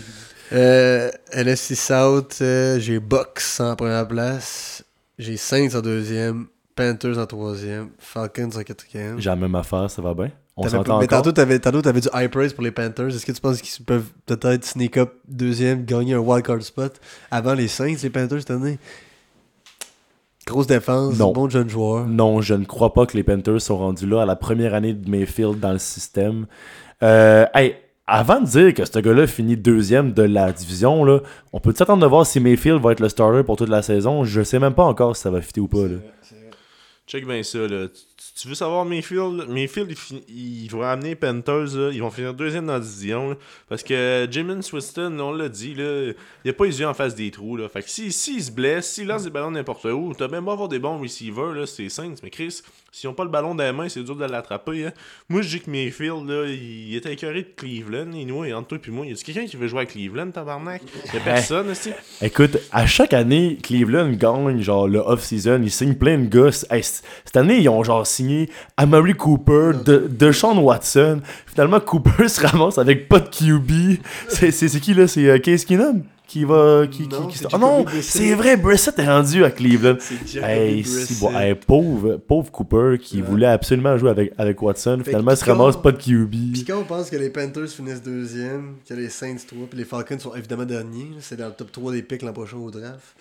Euh, NFC South, euh, j'ai Bucks en première place. J'ai Saints en deuxième. Panthers en troisième. Falcons en quatrième. J'ai la même affaire, ça va bien? On s'entend mais tantôt, t'avais, tantôt, t'avais du high praise pour les Panthers. Est-ce que tu penses qu'ils peuvent peut-être sneak up deuxième, gagner un wildcard spot avant les Saints, les Panthers cette année? Grosse défense, Non. bon jeune joueur. Non, je ne crois pas que les Panthers sont rendus là à la première année de Mayfield dans le système. Euh, hey, avant de dire que ce gars-là finit deuxième de la division, là, on peut s'attendre de voir si Mayfield va être le starter pour toute la saison? Je sais même pas encore si ça va fitter ou pas. Là. Check bien ça, là. Tu, veux savoir Mayfield? Mayfield, il, fin- il va amener Panthers, là. Ils vont finir deuxième dans la division, là. Parce que Jamin Swiston, on l'a dit, là, il a pas les yeux en face des trous, là. Fait que s'il si, se blesse, s'il lance des ballons n'importe où, t'as même beau avoir des bons receivers, là, c'est Saints. Mais Chris, s'ils ont pas le ballon dans les mains, c'est dur de l'attraper, hein. Moi, je dis que Mayfield, là, il était écœuré de Cleveland. Et nous, et entre toi et moi, y a quelqu'un qui veut jouer à Cleveland, tabarnak? Y a personne, aussi. Écoute, à chaque année, Cleveland gagne genre le off-season. Ils signent plein de. Hey, c- cette année, ils ont genre signé Amari Cooper, de, Deshaun Watson. Finalement, Cooper se ramasse avec pas de QB. C'est c'est- c'est qui là? C'est euh, Case Keenum qui va. Qui, Non, qui- c'est Ah non, c'est vrai, Brissett est rendu à Cleveland. C'est Hey, si, bon, hey, pauvre, pauvre Cooper qui Ouais. voulait absolument jouer avec, avec Watson. Fait Finalement, il se ramasse pas de QB. Puis quand on pense que les Panthers finissent deuxième, que les Saints 3, puis les Falcons sont évidemment derniers, c'est dans le top 3 des picks l'an prochain au draft.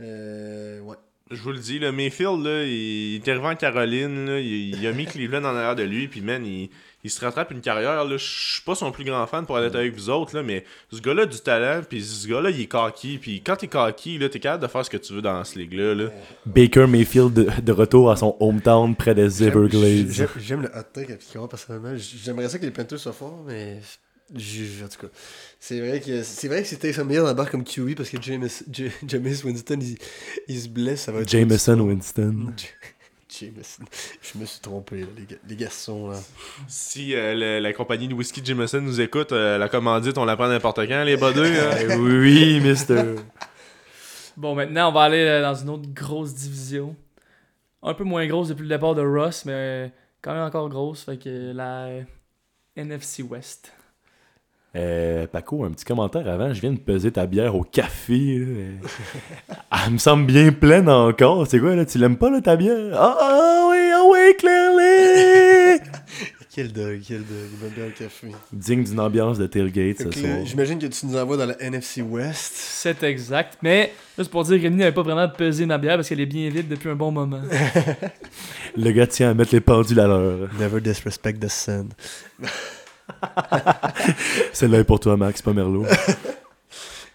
Euh, ouais. Je vous le dis, le Mayfield, là, il, est arrivé en Caroline, là, il, il a mis Cleveland en arrière de lui, puis man, il, il se rattrape une carrière. là. Je suis pas son plus grand fan pour être avec vous autres, là, mais ce gars-là a du talent, puis ce gars-là, il est cocky, puis quand t'es cocky, là, t'es capable de faire ce que tu veux dans ce ligue-là. Là. Baker Mayfield de, de retour à son hometown près des Everglades. j'aime- le hot take personnellement. J'aimerais ça que les Panthers soient forts, mais. J- En tout cas, c'est vrai que c'est vrai que c'est Taysom Hill d'abord comme QB parce que James, J- Winston il, il se blesse, ça va être Jameson Winston. J- Jameson. Je me suis trompé, là, les, les garçons. Là. Si euh, le- la compagnie de whisky Jameson nous écoute, euh, la commandite, on la prend n'importe quand, les hein. Eh oui, mister. Bon, maintenant, on va aller euh, dans une autre grosse division. Un peu moins grosse depuis le départ de Ross, mais quand même encore grosse. Fait que la NFC West. Euh, Paco, un petit commentaire avant. Je viens de peser ta bière au café. là. Elle me semble bien pleine encore. C'est quoi, là? Tu l'aimes pas, là, ta bière? Ah, ah oui, ah oui, clearly! Quel dog, quel dog. Il va bien le café. Digne d'une ambiance de tailgate ce soir. J'imagine que tu nous envoies dans la NFC West. C'est exact. Mais juste pour dire, Rémi n'avait pas vraiment pesé ma bière parce qu'elle est bien vide depuis un bon moment. Le gars tient à mettre les pendules à l'heure. Never disrespect the sun. Celle-là est pour toi, Max, pas Merlot.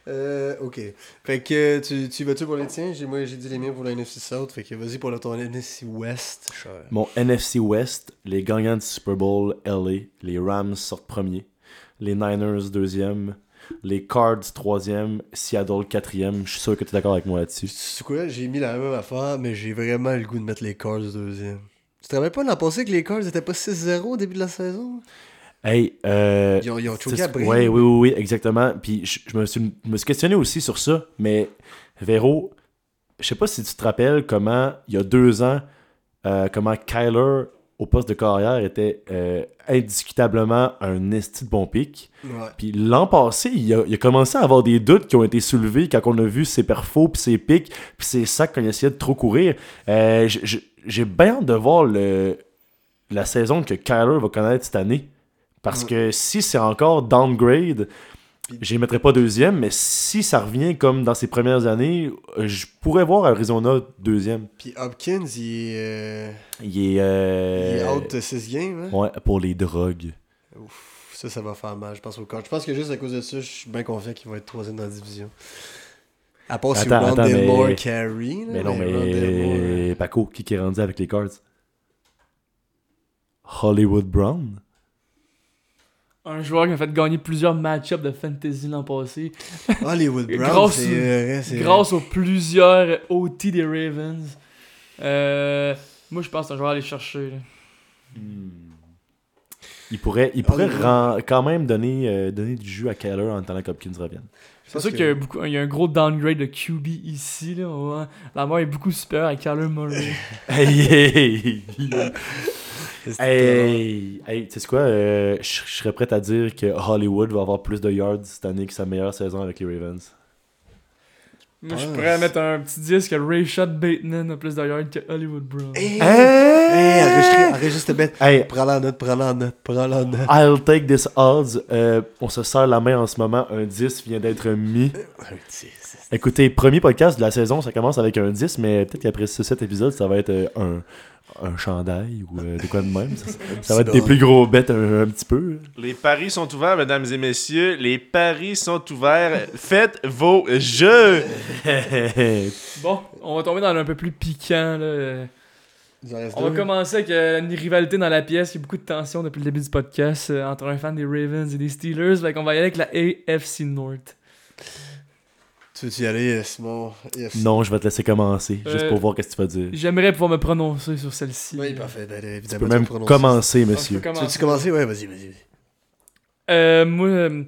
Euh, ok. Fait que tu, tu vas-tu pour les tiens? J'ai- Moi j'ai dit les miens pour la NFC South. Fait que vas-y pour le ton NFC West. Cher. Mon NFC West, les gagnants du Super Bowl LA, les Rams sortent premier, les Niners deuxième, les Cards troisième, Seattle quatrième. Je suis sûr que tu es d'accord avec moi là-dessus. C'est quoi? J'ai mis la même affaire, mais j'ai vraiment le goût de mettre les Cards deuxième. Tu te rappelles pas l'an passé que les Cards étaient pas 6-0 au début de la saison? Hey, euh, Ils ont, ils oui, oui, oui, exactement. Puis je, je me, suis, je me suis questionné aussi sur ça, mais Véro, je sais pas si tu te rappelles comment, il y a deux ans, euh, comment Kyler, au poste de carrière, était euh, indiscutablement un esti de bon pic. Ouais. Puis l'an passé, il a, il a commencé à avoir des doutes qui ont été soulevés quand on a vu ses perfos, puis ses pics, puis ses sacs quand il essayait de trop courir. Euh, J'ai bien hâte de voir le, la saison que Kyler va connaître cette année. Parce Ouais. que si c'est encore downgrade, je ne mettrai pas deuxième, mais si ça revient comme dans ses premières années, euh, je pourrais voir Arizona deuxième. Puis Hopkins, il est, euh, Il est, il euh, est out de 6 games. Hein? ouais, pour les drogues. Ouf, ça, ça va faire mal, je pense, au Cards. Je pense que juste à cause de ça, je suis bien confiant qu'il va être troisième dans la division. À part si Attends, attends, Rondell mais- Moore carry. là, Mais non, Moore, mais Paco, qui qui est rendu avec les Cards? Hollywood Brown? Un joueur qui m'a fait gagner plusieurs match-ups de fantasy l'an passé. Hollywood Brown, Grâce- c'est vrai, c'est Grâce aux plusieurs OT des Ravens. Euh, moi, je pense que c'est un joueur à aller chercher. là. Il pourrait, il pourrait ren- quand même donner, euh, donner du jus à Kyler en attendant qu'Hopkins revienne. Je C'est sûr qu'il y, a beaucoup- il y a un gros downgrade de QB ici. Là. La mort est beaucoup supérieure à Kyler Murray. Hey, hey, C'est- hey, hey, tu sais quoi? euh, Je serais prêt à dire que Hollywood va avoir plus de yards cette année que sa meilleure saison avec les Ravens. Moi, je pense. pourrais mettre un petit disque que Rayshad Bateman a plus de yards que Hollywood Brown. Hey, Hey! enregistre, enregistre bête. Hey, Prends-la en note, prends-la en note, prends-la en note. I'll take this odds. Euh, on se serre la main en ce moment. Un 10 vient d'être mis. Écoutez, premier podcast de la saison, ça commence avec un 10, mais peut-être qu'après ce 7 épisodes, ça va être euh, un, un chandail ou euh, de quoi de même. Ça, ça va être des plus gros bêtes un, un petit peu. Les paris sont ouverts, mesdames et messieurs. Les paris sont ouverts. Faites vos jeux. Bon, on va tomber dans un peu plus piquant. Là. On va commencer avec euh, une rivalité dans la pièce. Il y a beaucoup de tension depuis le début du podcast euh, entre un fan des Ravens et des Steelers. Fait qu'on va y aller avec la AFC North. Tu veux-tu y aller, Simon? Yes. non, je vais te laisser commencer, juste Euh, pour voir qu'est-ce que tu vas dire. J'aimerais pouvoir me prononcer sur celle-ci. Oui, parfait. Ben, Tu évidemment, peux vas même prononcer. commencer, monsieur. peux Tu veux-tu commencer? Ouais, vas-y, vas-y. Euh, moi, euh,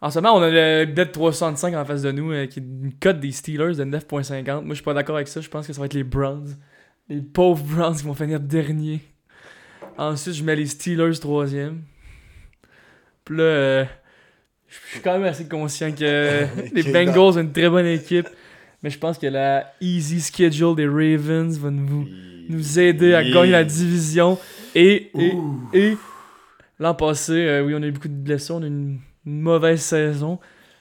en ce moment, on a le Bet 365 en face de nous, euh, qui est une cote des Steelers de 9.50. Moi, je suis pas d'accord avec ça. Je pense que ça va être les Browns. Les pauvres Browns qui vont finir dernier. Ensuite, je mets les Steelers troisième. Puis là, euh, je suis quand même assez conscient que les Ok, Bengals ont une très bonne équipe. Mais je pense que la easy schedule des Ravens va nous, nous aider à gagner la division. Et, et, et l'an passé, euh, oui, on a eu beaucoup de blessures, on a eu une, une mauvaise saison.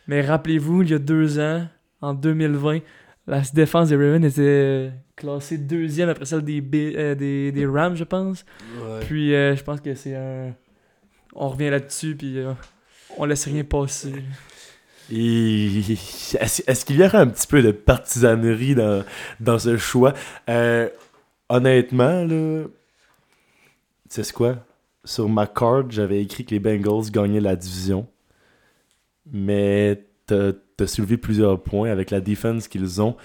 Mais rappelez-vous, il y a deux ans, en 2020, la défense des Ravens était euh, classée deuxième après celle des, euh, des, des Rams, je pense. Ouais. Puis euh, je pense que c'est un. On revient là-dessus, puis on laisse rien passer. Est-ce qu'il y aurait un petit peu de partisanerie dans, dans ce choix? Euh, honnêtement, là, tu sais quoi? Sur ma carte, j'avais écrit que les Bengals gagnaient la division. Mais t'as as soulevé plusieurs points avec la défense qu'ils ont.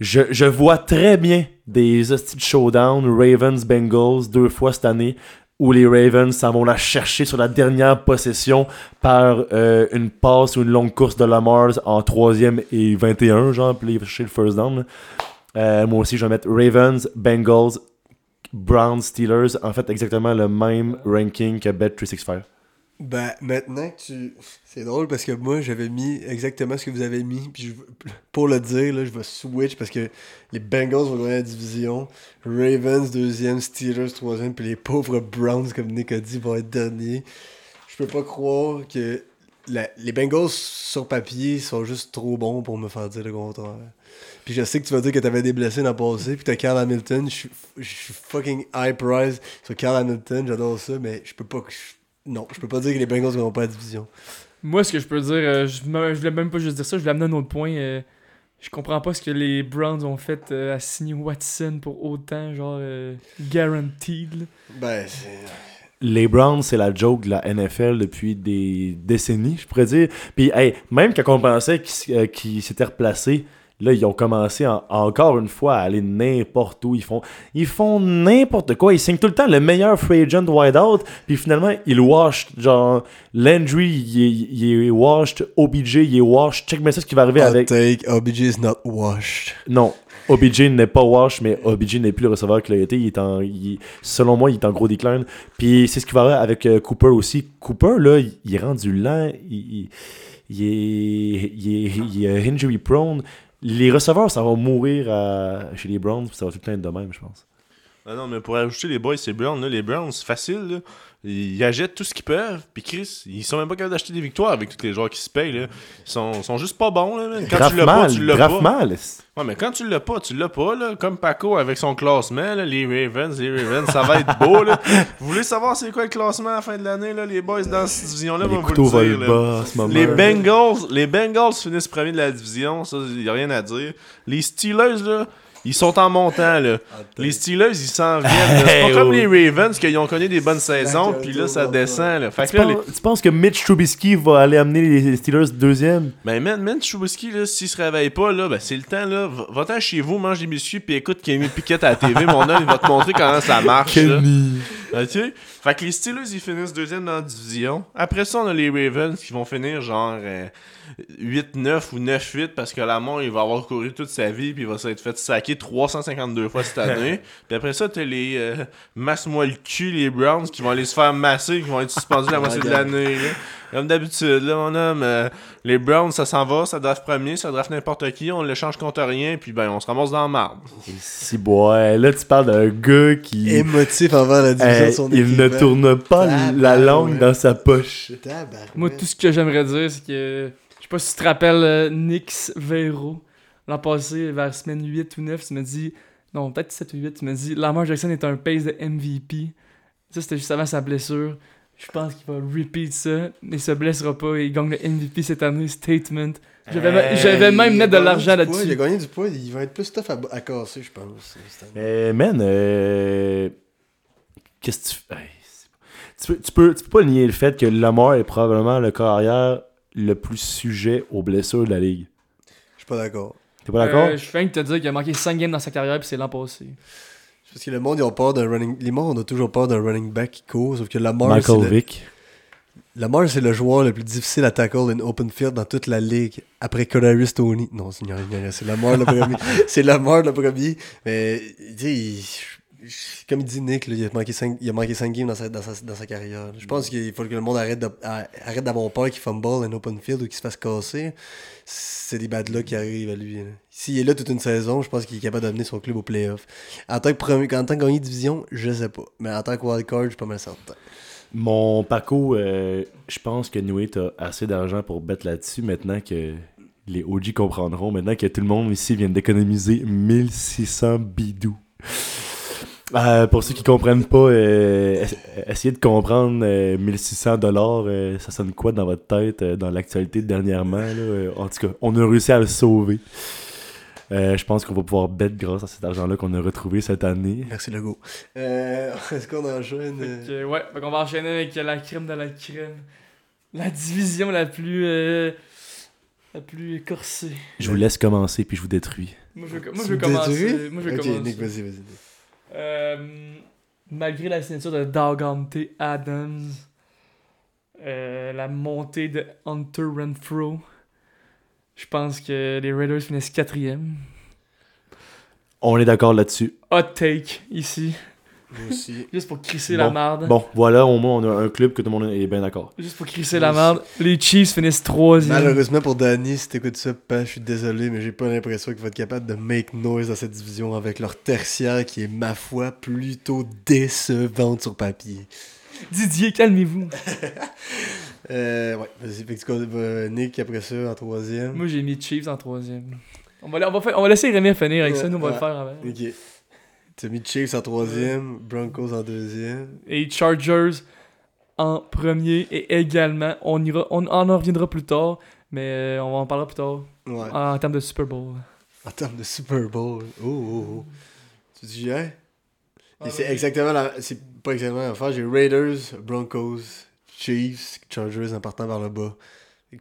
Je, vois très bien des hosties de showdown Ravens-Bengals deux fois cette année où les Ravens s'en vont la chercher sur la dernière possession par euh, une passe ou une longue course de Lamar en troisième et 21, genre, puis chercher le first down. Euh, moi aussi, je vais mettre Ravens, Bengals, Browns, Steelers. En fait, exactement le même ranking que Bet365. Ben, maintenant que tu. C'est drôle parce que moi, j'avais mis exactement ce que vous avez mis. Puis pour le dire, là, je vais switch parce que les Bengals vont gagner la division. Ravens, deuxième. Steelers, troisième. Puis les pauvres Browns, comme Nick a dit, vont être derniers. Je peux pas croire que la- les Bengals, sur papier, sont juste trop bons pour me faire dire le contraire. Puis je sais que tu vas dire que t'avais des blessés dans le passé. Puis t'as Carl Hamilton. Je suis- fucking high price sur Carl Hamilton. J'adore ça. Mais je peux pas. Non, je peux pas dire que les Bengals ne vont pas la division. Moi, ce que je peux dire, euh, je, me- je voulais même pas juste dire ça, je voulais amener un autre point. euh, je comprends pas ce que les Browns ont fait euh, à signer Watson pour autant, genre euh, guaranteed. là. Ben, c'est. Les Browns, c'est la joke de la NFL depuis des décennies, je pourrais dire. Puis, hey, même quand on pensait qu'ils euh, qu'ils s'étaient replacés, là, ils ont commencé en- encore une fois à aller n'importe où. Ils font ils font n'importe quoi. Ils signent tout le temps le meilleur free agent wideout. Puis finalement, ils washed. Genre, Landry, il est, il est washed. OBJ, il est washed. Check bien ça ce qui va arriver avec. take, OBJ is not washed. Non, OBJ n'est pas wash, mais OBJ n'est plus le receveur qu'il a été. Il est en, il- selon moi, il est en gros déclin. Puis c'est ce qui va arriver avec euh, Cooper aussi. Cooper, là, il, il est rendu lent. Il, il- il est, il, est, il est injury prone. Les receveurs, ça va mourir à- chez les Browns. Ça va tout le temps être de même, je pense. Ah non, mais pour ajouter les boys, c'est Browns. Là. Les Browns, c'est facile. Là. Ils achètent tout ce qu'ils peuvent. Puis Chris, ils sont même pas capables d'acheter des victoires avec tous les joueurs qui se payent. Là. Ils sont, sont juste pas bons. Là, man. Quand Grave tu l'as pas, tu l'as pas. mal. Ouais, mais quand tu l'as pas, tu l'as pas. Là. Comme Paco avec son classement, là, les Ravens, les Ravens, ça va être beau. Là. Vous voulez savoir c'est quoi le classement à la fin de l'année, là, les boys dans cette division-là? Les vont vous le dire, bas. Les Bengals, les Bengals finissent premier de la division, ça, il a rien à dire. Les Steelers, là, Ils sont en montant, là. Ah, Les Steelers, ils s'en viennent. là. C'est Hey, pas comme oh. les Ravens, qu'ils ont connu des bonnes saisons, puis là, ça descend, là. Fait Tu que là, les- penses, tu penses que Mitch Trubisky va aller amener les Steelers deuxième? Ben, man, man, Trubisky, là, s'il se réveille pas, là, ben, c'est le temps, là. Va- Va-t'en chez vous, mange des biscuits, puis écoute Kenny Pickett à la TV. Mon homme, il va te montrer comment ça marche, là. Ok? Fait que les Steelers, ils finissent deuxième dans la division. Après ça, on a les Ravens qui vont finir genre euh, 8-9 ou 9-8 parce que Lamont, il va avoir couru toute sa vie puis il va s'être fait saquer 352 fois cette année. puis après ça, t'as les euh, masse-moi le cul, les Browns qui vont aller se faire masser, qui vont être suspendus la moitié de l'année. Comme d'habitude, là, mon homme, euh, les Browns, ça s'en va, ça draft premier, ça draft n'importe qui, on le change contre rien, puis ben, on se ramasse dans la marde. Si, ouais, là, tu parles d'un gars qui. Émotif envers la division euh, de son il équipe. ne hein. tourne pas la langue ouais. dans sa poche. Tabarouette. Moi, tout ce que j'aimerais dire, c'est que. Je sais pas si tu te rappelles euh, Nix Vero. L'an passé, vers semaine 8 ou 9, tu m'as dit. Non, peut-être 7 ou 8, tu m'as dit Lamar Jackson est un pace de MVP. Ça, c'était juste avant sa blessure. Je pense qu'il va repeat ça, mais il se blessera pas. Il gagne le MVP cette année, statement. J'avais Hey, j'avais même mettre de l'argent poids, Il a là-dessus. gagné du poids, il va être plus tough à, à casser, je pense. Mais, man, euh, qu'est-ce que tu fais? Hey, tu, peux, tu, peux, tu peux pas nier le fait que Lamar est probablement le corps arrière le plus sujet aux blessures de la ligue. Je suis pas d'accord. T'es pas d'accord? Euh, je viens de te dire qu'il a manqué 5 games dans sa carrière, puis c'est l'an passé. Parce que le monde, ils ont peur d'un running. Les morts, on a toujours peur d'un running back qui court, sauf que Lamar, c'est Michael le... Vick. Lamar, c'est le joueur le plus difficile à tackle in open field dans toute la ligue. Après Kadarius Tony. Non, c'est Lamar le premier. c'est Lamar le premier. Mais, tu sais, il- comme dit Nick, il, a manqué 5, il a manqué games dans sa, dans sa, dans sa carrière. Je pense qu'il faut que le monde arrête, d'avoir peur qu'il fumble in open field ou qu'il se fasse casser. C'est des bad luck qui arrivent à lui. S'il est là toute une saison, je pense qu'il est capable d'amener son club au playoff. En tant que, premier, en tant que gagné de division, je sais pas. Mais en tant que wildcard, je suis pas mal certain. Mon Paco, euh, je pense que Noué a assez d'argent pour bettre là-dessus maintenant que les OG comprendront. Maintenant que tout le monde ici vient d'économiser 1600 bidous. Euh, pour ceux qui comprennent pas, euh, ess- essayez de comprendre euh, 1600 dollars, ça sonne quoi dans votre tête euh, dans l'actualité dernièrement. là, euh, en tout cas, on a réussi à le sauver. Euh, je pense qu'on va pouvoir bet grâce à cet argent-là qu'on a retrouvé cette année. Merci, Legault. Euh, Est-ce qu'on enchaîne Fait euh, que, ouais, fait qu'on va enchaîner avec la crème de la crème. La division la plus. euh, la plus corsée. Je vous laisse commencer puis je vous détruis. Moi, je, moi, me commencer. Moi, je Ok, commencer. Nick, vas-y, vas-y. Euh, malgré la signature de Dogante Adams, euh, la montée de Hunter Renfro, je pense que les Raiders finissent quatrième. On est d'accord là-dessus. Hot take ici, Moi aussi. juste pour crisser la Bon, marde. Bon, voilà, au moins, on a un club que tout le monde est bien d'accord. Juste pour crisser la marde. Les Chiefs finissent troisième. Malheureusement pour Danny, si t'écoutes ça, pas, je suis désolé, mais j'ai pas l'impression qu'ils vont être capables de make noise dans cette division avec leur tertiaire qui est, ma foi, plutôt décevante sur papier. Didier, calmez-vous. Euh, ouais, vas-y, fait que tu continues, Nick après ça en troisième. Moi, j'ai mis Chiefs en troisième. On va, on va, faire- on va laisser Rémi finir avec ça, nous on va le faire avant. Ok. T'as mis Chiefs en troisième, Broncos en deuxième. Et Chargers en premier. Et également, on, ira, on en reviendra plus tard, mais euh, on en parlera plus tard Ouais. en, termes de Super Bowl. En termes de Super Bowl. Oh, oh, oh. Tu dis, hein? Ah, Et c'est exactement la... C'est pas exactement la fin. J'ai Raiders, Broncos, Chiefs, Chargers en partant par le bas.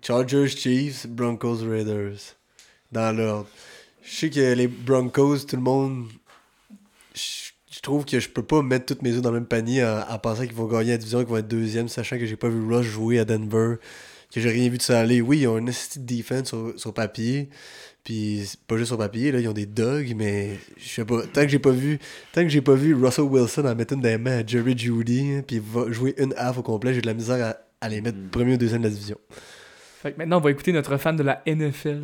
Chargers, Chiefs, Broncos, Raiders. Dans l'ordre. Je sais que les Broncos, tout le monde. Je trouve que je peux pas mettre toutes mes œufs dans le même panier en, en pensant qu'ils vont gagner la division, qu'ils vont être deuxième, sachant que j'ai pas vu Rush jouer à Denver, que j'ai rien vu de ça aller. Oui, ils ont une petite defense sur, sur papier. Puis pas juste sur papier, là, ils ont des dogs, mais je sais pas. Tant que j'ai pas vu. Tant que j'ai pas vu Russell Wilson en mettre une des mains à Jerry Judy, hein, puis va jouer une half au complet, j'ai de la misère à, à les mettre Mm. premier ou deuxième de la division. Fait que maintenant, on va écouter notre fan de la NFL.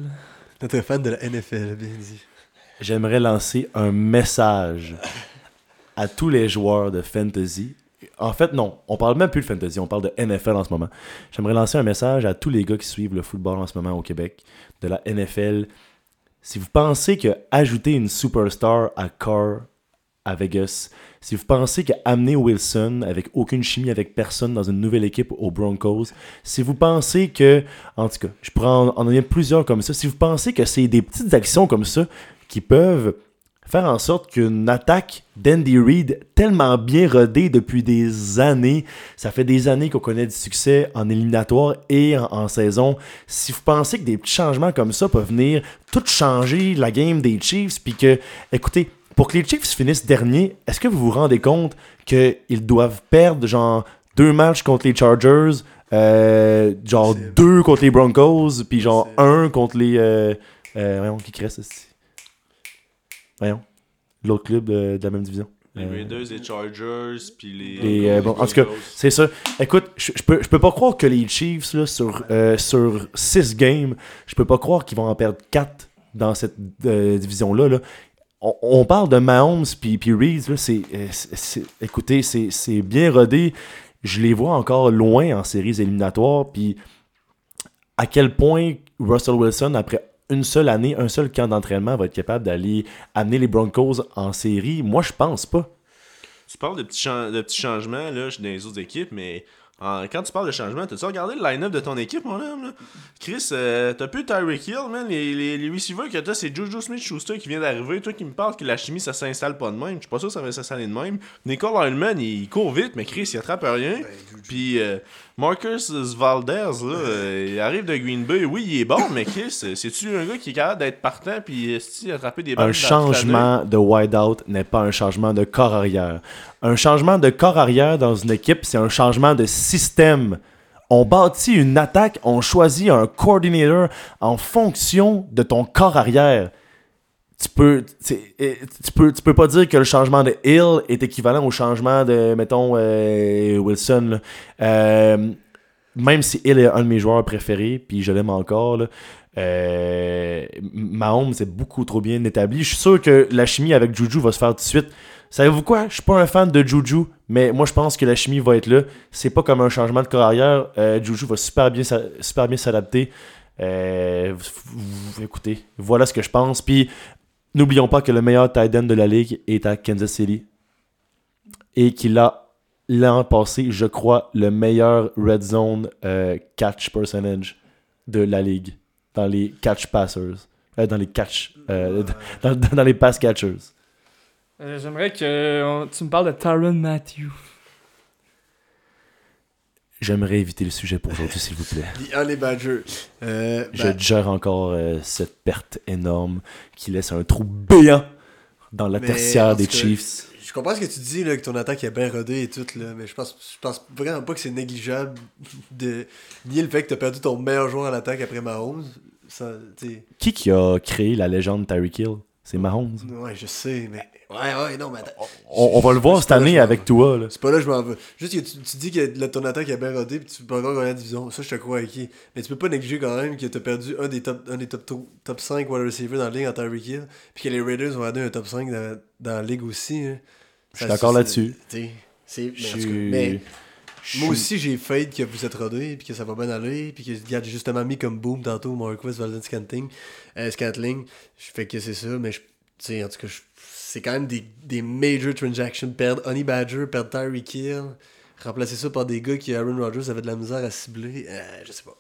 Notre fan de la NFL, bien dit. J'aimerais lancer un message à tous les joueurs de fantasy. En fait, non, on parle même plus de fantasy, on parle de NFL en ce moment. J'aimerais lancer un message à tous les gars qui suivent le football en ce moment au Québec, de la NFL. Si vous pensez que ajouter une superstar à Carr à Vegas, si vous pensez qu'amener Wilson avec aucune chimie avec personne dans une nouvelle équipe aux Broncos, si vous pensez que, en tout cas, je pourrais en, en plusieurs comme ça, si vous pensez que c'est des petites actions comme ça qui peuvent faire en sorte qu'une attaque d'Andy Reid, tellement bien rodée depuis des années, ça fait des années qu'on connaît du succès en éliminatoire et en, en saison. Si vous pensez que des petits changements comme ça peuvent venir tout changer la game des Chiefs, puis que, écoutez, pour que les Chiefs finissent dernier, est-ce que vous vous rendez compte qu'ils doivent perdre genre deux matchs contre les Chargers, euh, genre deux contre les Broncos, puis genre un contre les. Euh, euh, voyons, qui reste ici Voyons, l'autre club de, de la même division. Les Euh, Raiders, les Chargers, puis les. Les, euh, bon, en tout cas, c'est ça. Écoute, je, peux, peux pas croire que les Chiefs, là, sur, euh, sur 6 games, je peux pas croire qu'ils vont en perdre 4 dans cette euh, division-là. là. On, on parle de Mahomes puis, Reeves, là, euh, c'est- c'est- écoutez, c'est, c'est bien rodé. Je les vois encore loin en séries éliminatoires. Puis à quel point Russell Wilson, après une seule année, un seul camp d'entraînement, va être capable d'aller amener les Broncos en série, moi, je pense pas. Tu parles de petits, de petits changements là, dans les autres équipes, mais en- quand tu parles de changements, t'as-tu regardé le line-up de ton équipe, mon homme? Là? Chris, euh, t'as plus Tyreek Hill, man. Les, les, les receivers que t'as, c'est Juju Smith-Schuster qui vient d'arriver. Toi qui me parles que la chimie, ça s'installe pas de même. Je suis pas sûr que ça va s'installer de même. Nicole Hallman, il court vite, mais Chris, il attrape rien. Puis euh, Marcus Valdez, là, euh, il arrive de Green Bay. Oui, il est bon, mais Chris, euh, c'est-tu un gars qui est capable d'être partant puis attraper des balles Un changement de wideout n'est pas un changement de corps arrière. Un changement de corps arrière dans une équipe, c'est un changement de système. On bâtit une attaque, on choisit un coordinator en fonction de ton corps arrière. Tu peux, sais, tu peux, tu peux pas dire que le changement de Hill est équivalent au changement de, mettons, euh, Wilson. Euh, même si Hill est un de mes joueurs préférés, puis je l'aime encore, là, euh, Mahomes est beaucoup trop bien établi. Je suis sûr que la chimie avec Juju va se faire tout de suite. Savez-vous quoi? Je suis pas un fan de Juju, mais moi je pense que la chimie va être là. C'est pas comme un changement de corps arrière. Euh, Juju va super bien, super bien s'adapter. Euh, écoutez, voilà ce que je pense. Puis n'oublions pas que le meilleur tight end de la ligue est à Kansas City. Et qu'il a l'an passé, je crois, le meilleur red zone euh, catch percentage de la ligue dans les catch passers. Euh, dans les catch. euh, dans, les pass catchers. J'aimerais que tu me parles de Tyron Matthew. J'aimerais éviter le sujet pour aujourd'hui, s'il vous plaît. The Honey Badger. Euh, Je ben, gère encore euh, cette perte énorme qui laisse un trou béant dans la Mais, tertiaire des Chiefs. Je comprends ce que tu dis, là, que ton attaque est bien rodée et tout, là, mais je pense, je pense vraiment pas que c'est négligeable de nier le fait que tu as perdu ton meilleur joueur à l'attaque après Mahomes. Ça, Qui qui a créé la légende Tyreek Hill? C'est Mahomes. ouais, je sais, mais. Ouais, ouais, non, mais attends. On, on va le voir cette année avec toi. Là. C'est pas là que je m'en veux. Juste que tu, tu dis que la- ton attaque est bien rodée puis tu peux encore gagner la division. Ça, je te crois acquis. Mais tu peux pas négliger quand même que tu as perdu un des top, un des top, to- top 5 wide receivers dans la ligue en Tyreek Hill. Puis que les Raiders ont gardé un top 5 dans, dans la ligue aussi. hein. Je suis d'accord là-dessus. c'est- mais moi aussi, j'ai faith que vous êtes rodé, puis que ça va bien aller, puis que j'ai justement mis comme boom tantôt Marquis Valdez Scantling. Euh, Scantling. Je fais que c'est ça, mais je, tu sais, en tout cas, je- c'est quand même des, des major transactions. Perdre Honey Badger, perdre Tyreek Hill, remplacer ça par des gars qui, Aaron Rodgers, avait de la misère à cibler. Euh, je sais pas.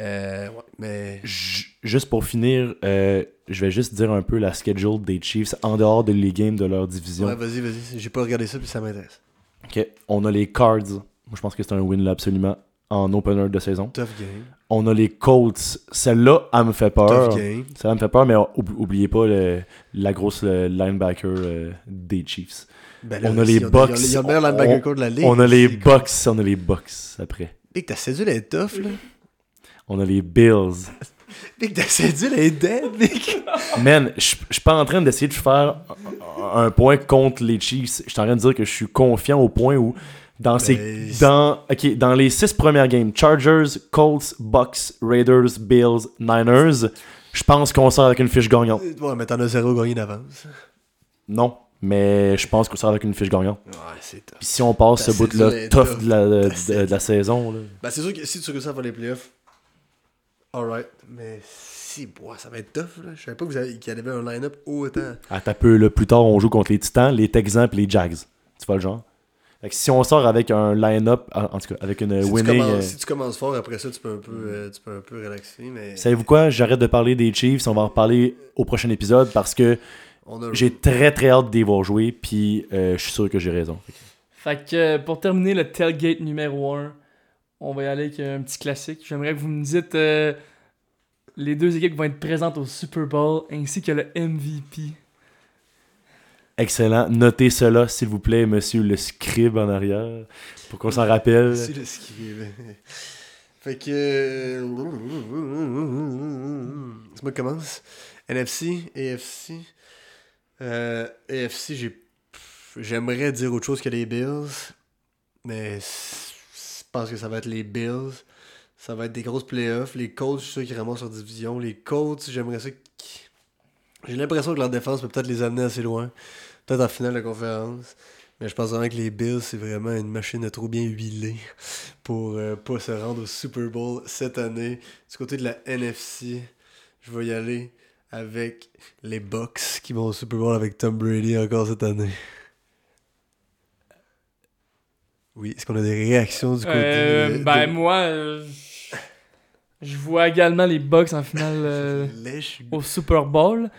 Euh, ouais, mais. Ju- Juste pour finir, euh, je vais juste dire un peu la schedule des Chiefs en dehors de les games de leur division. Ouais, vas-y, vas-y. J'ai pas regardé ça, puis ça m'intéresse. Ok, On a les Cards. Moi, je pense que c'est un win là absolument en opener de saison. Tough game. On a les Colts. Celle-là, elle me fait peur. Ça me fait peur, mais oub- oubliez pas le- la grosse le linebacker euh, des Chiefs. Ben On a les Bucks. On- a les Bucks, on a les Bucks après. Big, ta cédule est tough, là. On a les Bills. Big, ta cédule est dead, Big. Man, je suis pas en train d'essayer de faire un point contre les Chiefs. Je suis en train de dire que je suis confiant au point où dans Ben, dans dans les six premières games, Chargers, Colts, Bucks, Raiders, Bills, Niners, je pense qu'on sort avec une fiche gagnante. Ouais, mais t'en as zéro gagné d'avance. Non, mais je pense qu'on sort avec une fiche gagnante. Ouais, c'est tough. Puis si on passe ce bout-là tough de la, de- la saison, là. Ben, c'est sûr que si tu réussis à faire les playoffs, alright. Mais si, bois, ça va être tough, là. Je savais pas que vous avez- qu'il y avait un line-up autant. À ta peu, là, plus tard, on joue contre les Titans, les Texans et les Jags. Tu vois le genre? Fait que si on sort avec un line-up, en tout cas, avec une Si tu, winning. commences, euh, si tu commences fort, après ça, tu peux un peu, euh, tu peux un peu relaxer. Mais... Savez-vous quoi? J'arrête de parler des Chiefs. On va en reparler au prochain épisode parce que. J'ai très très hâte de les voir jouer, puis euh, je suis sûr que j'ai raison. Fait que pour terminer le tailgate numéro 1, on va y aller avec un petit classique. J'aimerais que vous me dites euh, les deux équipes qui vont être présentes au Super Bowl ainsi que le MVP. Excellent. Notez cela, s'il vous plaît, monsieur le scribe en arrière, pour qu'on s'en rappelle. C'est le scribe. fait que. C'est moi qui commence. NFC, AFC. Euh, AFC, j'ai. J'aimerais dire autre chose que les Bills. Mais je pense que ça va être les Bills. Ça va être des grosses playoffs. Les Colts, je suis sûr qu'ils ramassent leur division. Les Colts, j'aimerais ça J'ai l'impression que leur défense peut peut-être les amener assez loin. Peut-être en finale de conférence. Mais je pense vraiment que les Bills, c'est vraiment une machine à trop bien huilée pour euh, pas se rendre au Super Bowl cette année. Du côté de la NFC, je vais y aller avec les Bucks qui vont au Super Bowl avec Tom Brady encore cette année. Oui, est-ce qu'on a des réactions du côté Euh, de- ben de- moi, euh, je vois également les Bucks en finale euh, au Super Bowl.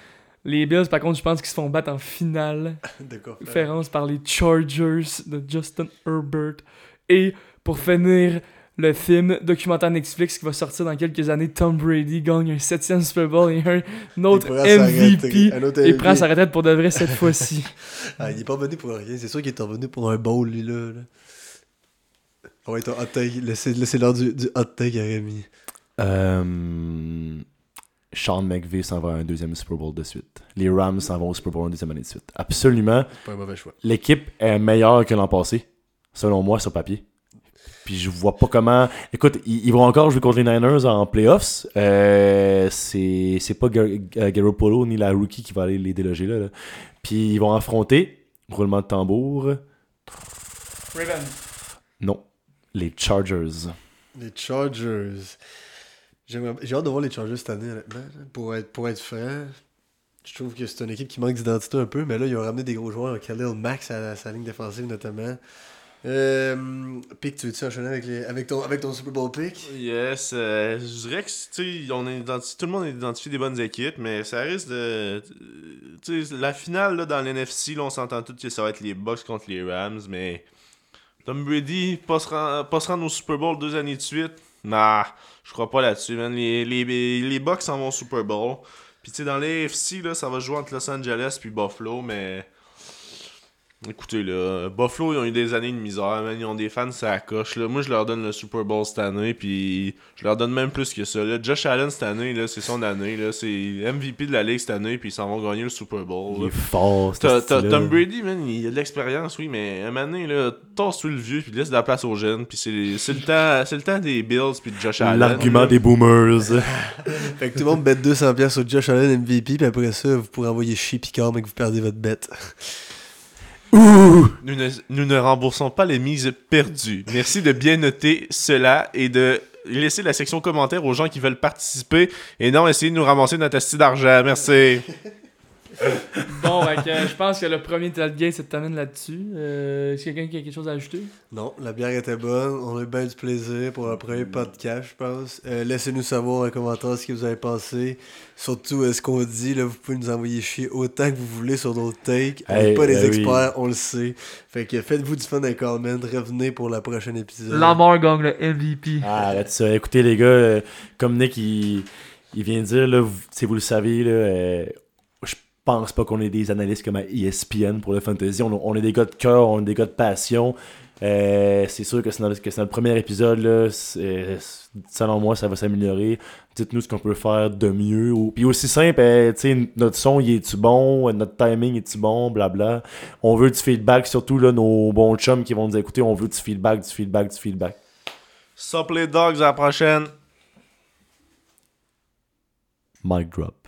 Les Bills, par contre, je pense qu'ils se font battre en finale. de quoi faire? Conférence par les Chargers de Justin Herbert. Et pour finir, le film documentaire Netflix qui va sortir dans quelques années, Tom Brady gagne un septième Super Bowl et un autre. MVP. Un autre Et prend sa retraite pour de vrai cette fois-ci. Ah, il est pas revenu pour rien. C'est sûr qu'il est revenu pour un bowl, lui, là. là. Ouais, ton hot take. Laissez, laissez l'heure du, du hot take à Rémi. Euh, Sean McVay s'en va à un deuxième Super Bowl de suite. Les Rams s'en vont au Super Bowl une deuxième année de suite. Absolument. C'est pas un mauvais choix. L'équipe est meilleure que l'an passé, selon moi, sur papier. Puis je vois pas comment. Écoute, ils, ils vont encore jouer contre les Niners en playoffs. Euh, c'est c'est pas Gar- euh, Garoppolo ni la rookie qui va aller les déloger là. là. Puis ils vont affronter, roulement de tambour, Raven. non, les Chargers. Les Chargers. J'ai hâte de voir les Chargers cette année, honnêtement. Pour être, pour être franc, je trouve que c'est une équipe qui manque d'identité un peu, mais là, ils ont ramené des gros joueurs, Khalil Max à, sa ligne défensive notamment. Euh, pick, tu veux-tu enchaîner avec, les, avec, ton, avec ton Super Bowl pick? Yes, euh, je dirais que tout le monde a identifié des bonnes équipes, mais ça risque de. La finale là, dans l'NFC, on s'entend tous que ça va être les Bucks contre les Rams, mais Tom Brady, pas se rendre au Super Bowl deux années de suite, nah, je crois pas là-dessus, man. Les, les, les Bucks s'en vont Super Bowl. Puis tu sais, dans l'AFC, là, ça va jouer entre Los Angeles puis Buffalo, mais. Écoutez, là, Buffalo, ils ont eu des années de misère, man. Ils ont des fans, ça coche. Là. Moi, je leur donne le Super Bowl cette année, puis je leur donne même plus que ça. Là. Josh Allen, cette année, là, c'est son année. Là. C'est MVP de la Ligue cette année, puis ils s'en vont gagner le Super Bowl. Il est fort. Ce. Tom Brady, man, il a de l'expérience, oui, mais un moment donné, là, tasse-toi le vieux, puis laisse de la place aux jeunes, puis c'est c'est le temps c'est le temps des Bills, puis de Josh Allen. L'argument des boomers. Fait que tout le monde bet 200$ piastres sur Josh Allen MVP, puis après ça, vous pourrez envoyer chier Picard, mais que vous perdez votre bet. Nous ne, nous ne remboursons pas les mises perdues. Merci de bien noter cela et de laisser la section commentaires aux gens qui veulent participer et non essayer de nous ramasser notre asti d'argent. Merci. Bon, fait que, euh, je pense que le premier tailgate se termine là-dessus. Euh, Est-ce que quelqu'un qui a quelque chose à ajouter? Non, la bière était bonne. On a eu bien du plaisir pour le premier podcast, je pense. Euh, Laissez-nous savoir en commentaire ce que vous avez pensé. Surtout euh, ce qu'on dit. Là, vous pouvez nous envoyer chier autant que vous voulez sur d'autres takes. On n'est Hey, pas des ben oui. experts, on le sait. Fait que faites-vous du fun dans les comments. Revenez pour la prochaine épisode. Lamar gagne le MVP. Ah, arrête ça. Écoutez, les gars, euh, comme Nick, il, il vient de dire, là, vous, si vous le savez, là, euh, pense pas qu'on est des analystes comme à ESPN pour le fantasy. On, on est des gars de cœur, on est des gars de passion. Euh, c'est sûr que c'est le premier épisode, là, c'est- selon moi, ça va s'améliorer. Dites-nous ce qu'on peut faire de mieux. Ou- Puis aussi simple, euh, notre son, il est-tu bon? Notre timing, est-tu bon? Blabla. On veut du feedback, surtout là, nos bons chums qui vont nous écouter. On veut du feedback, du feedback, du feedback. Sup les dogs, à la prochaine. Mic drop.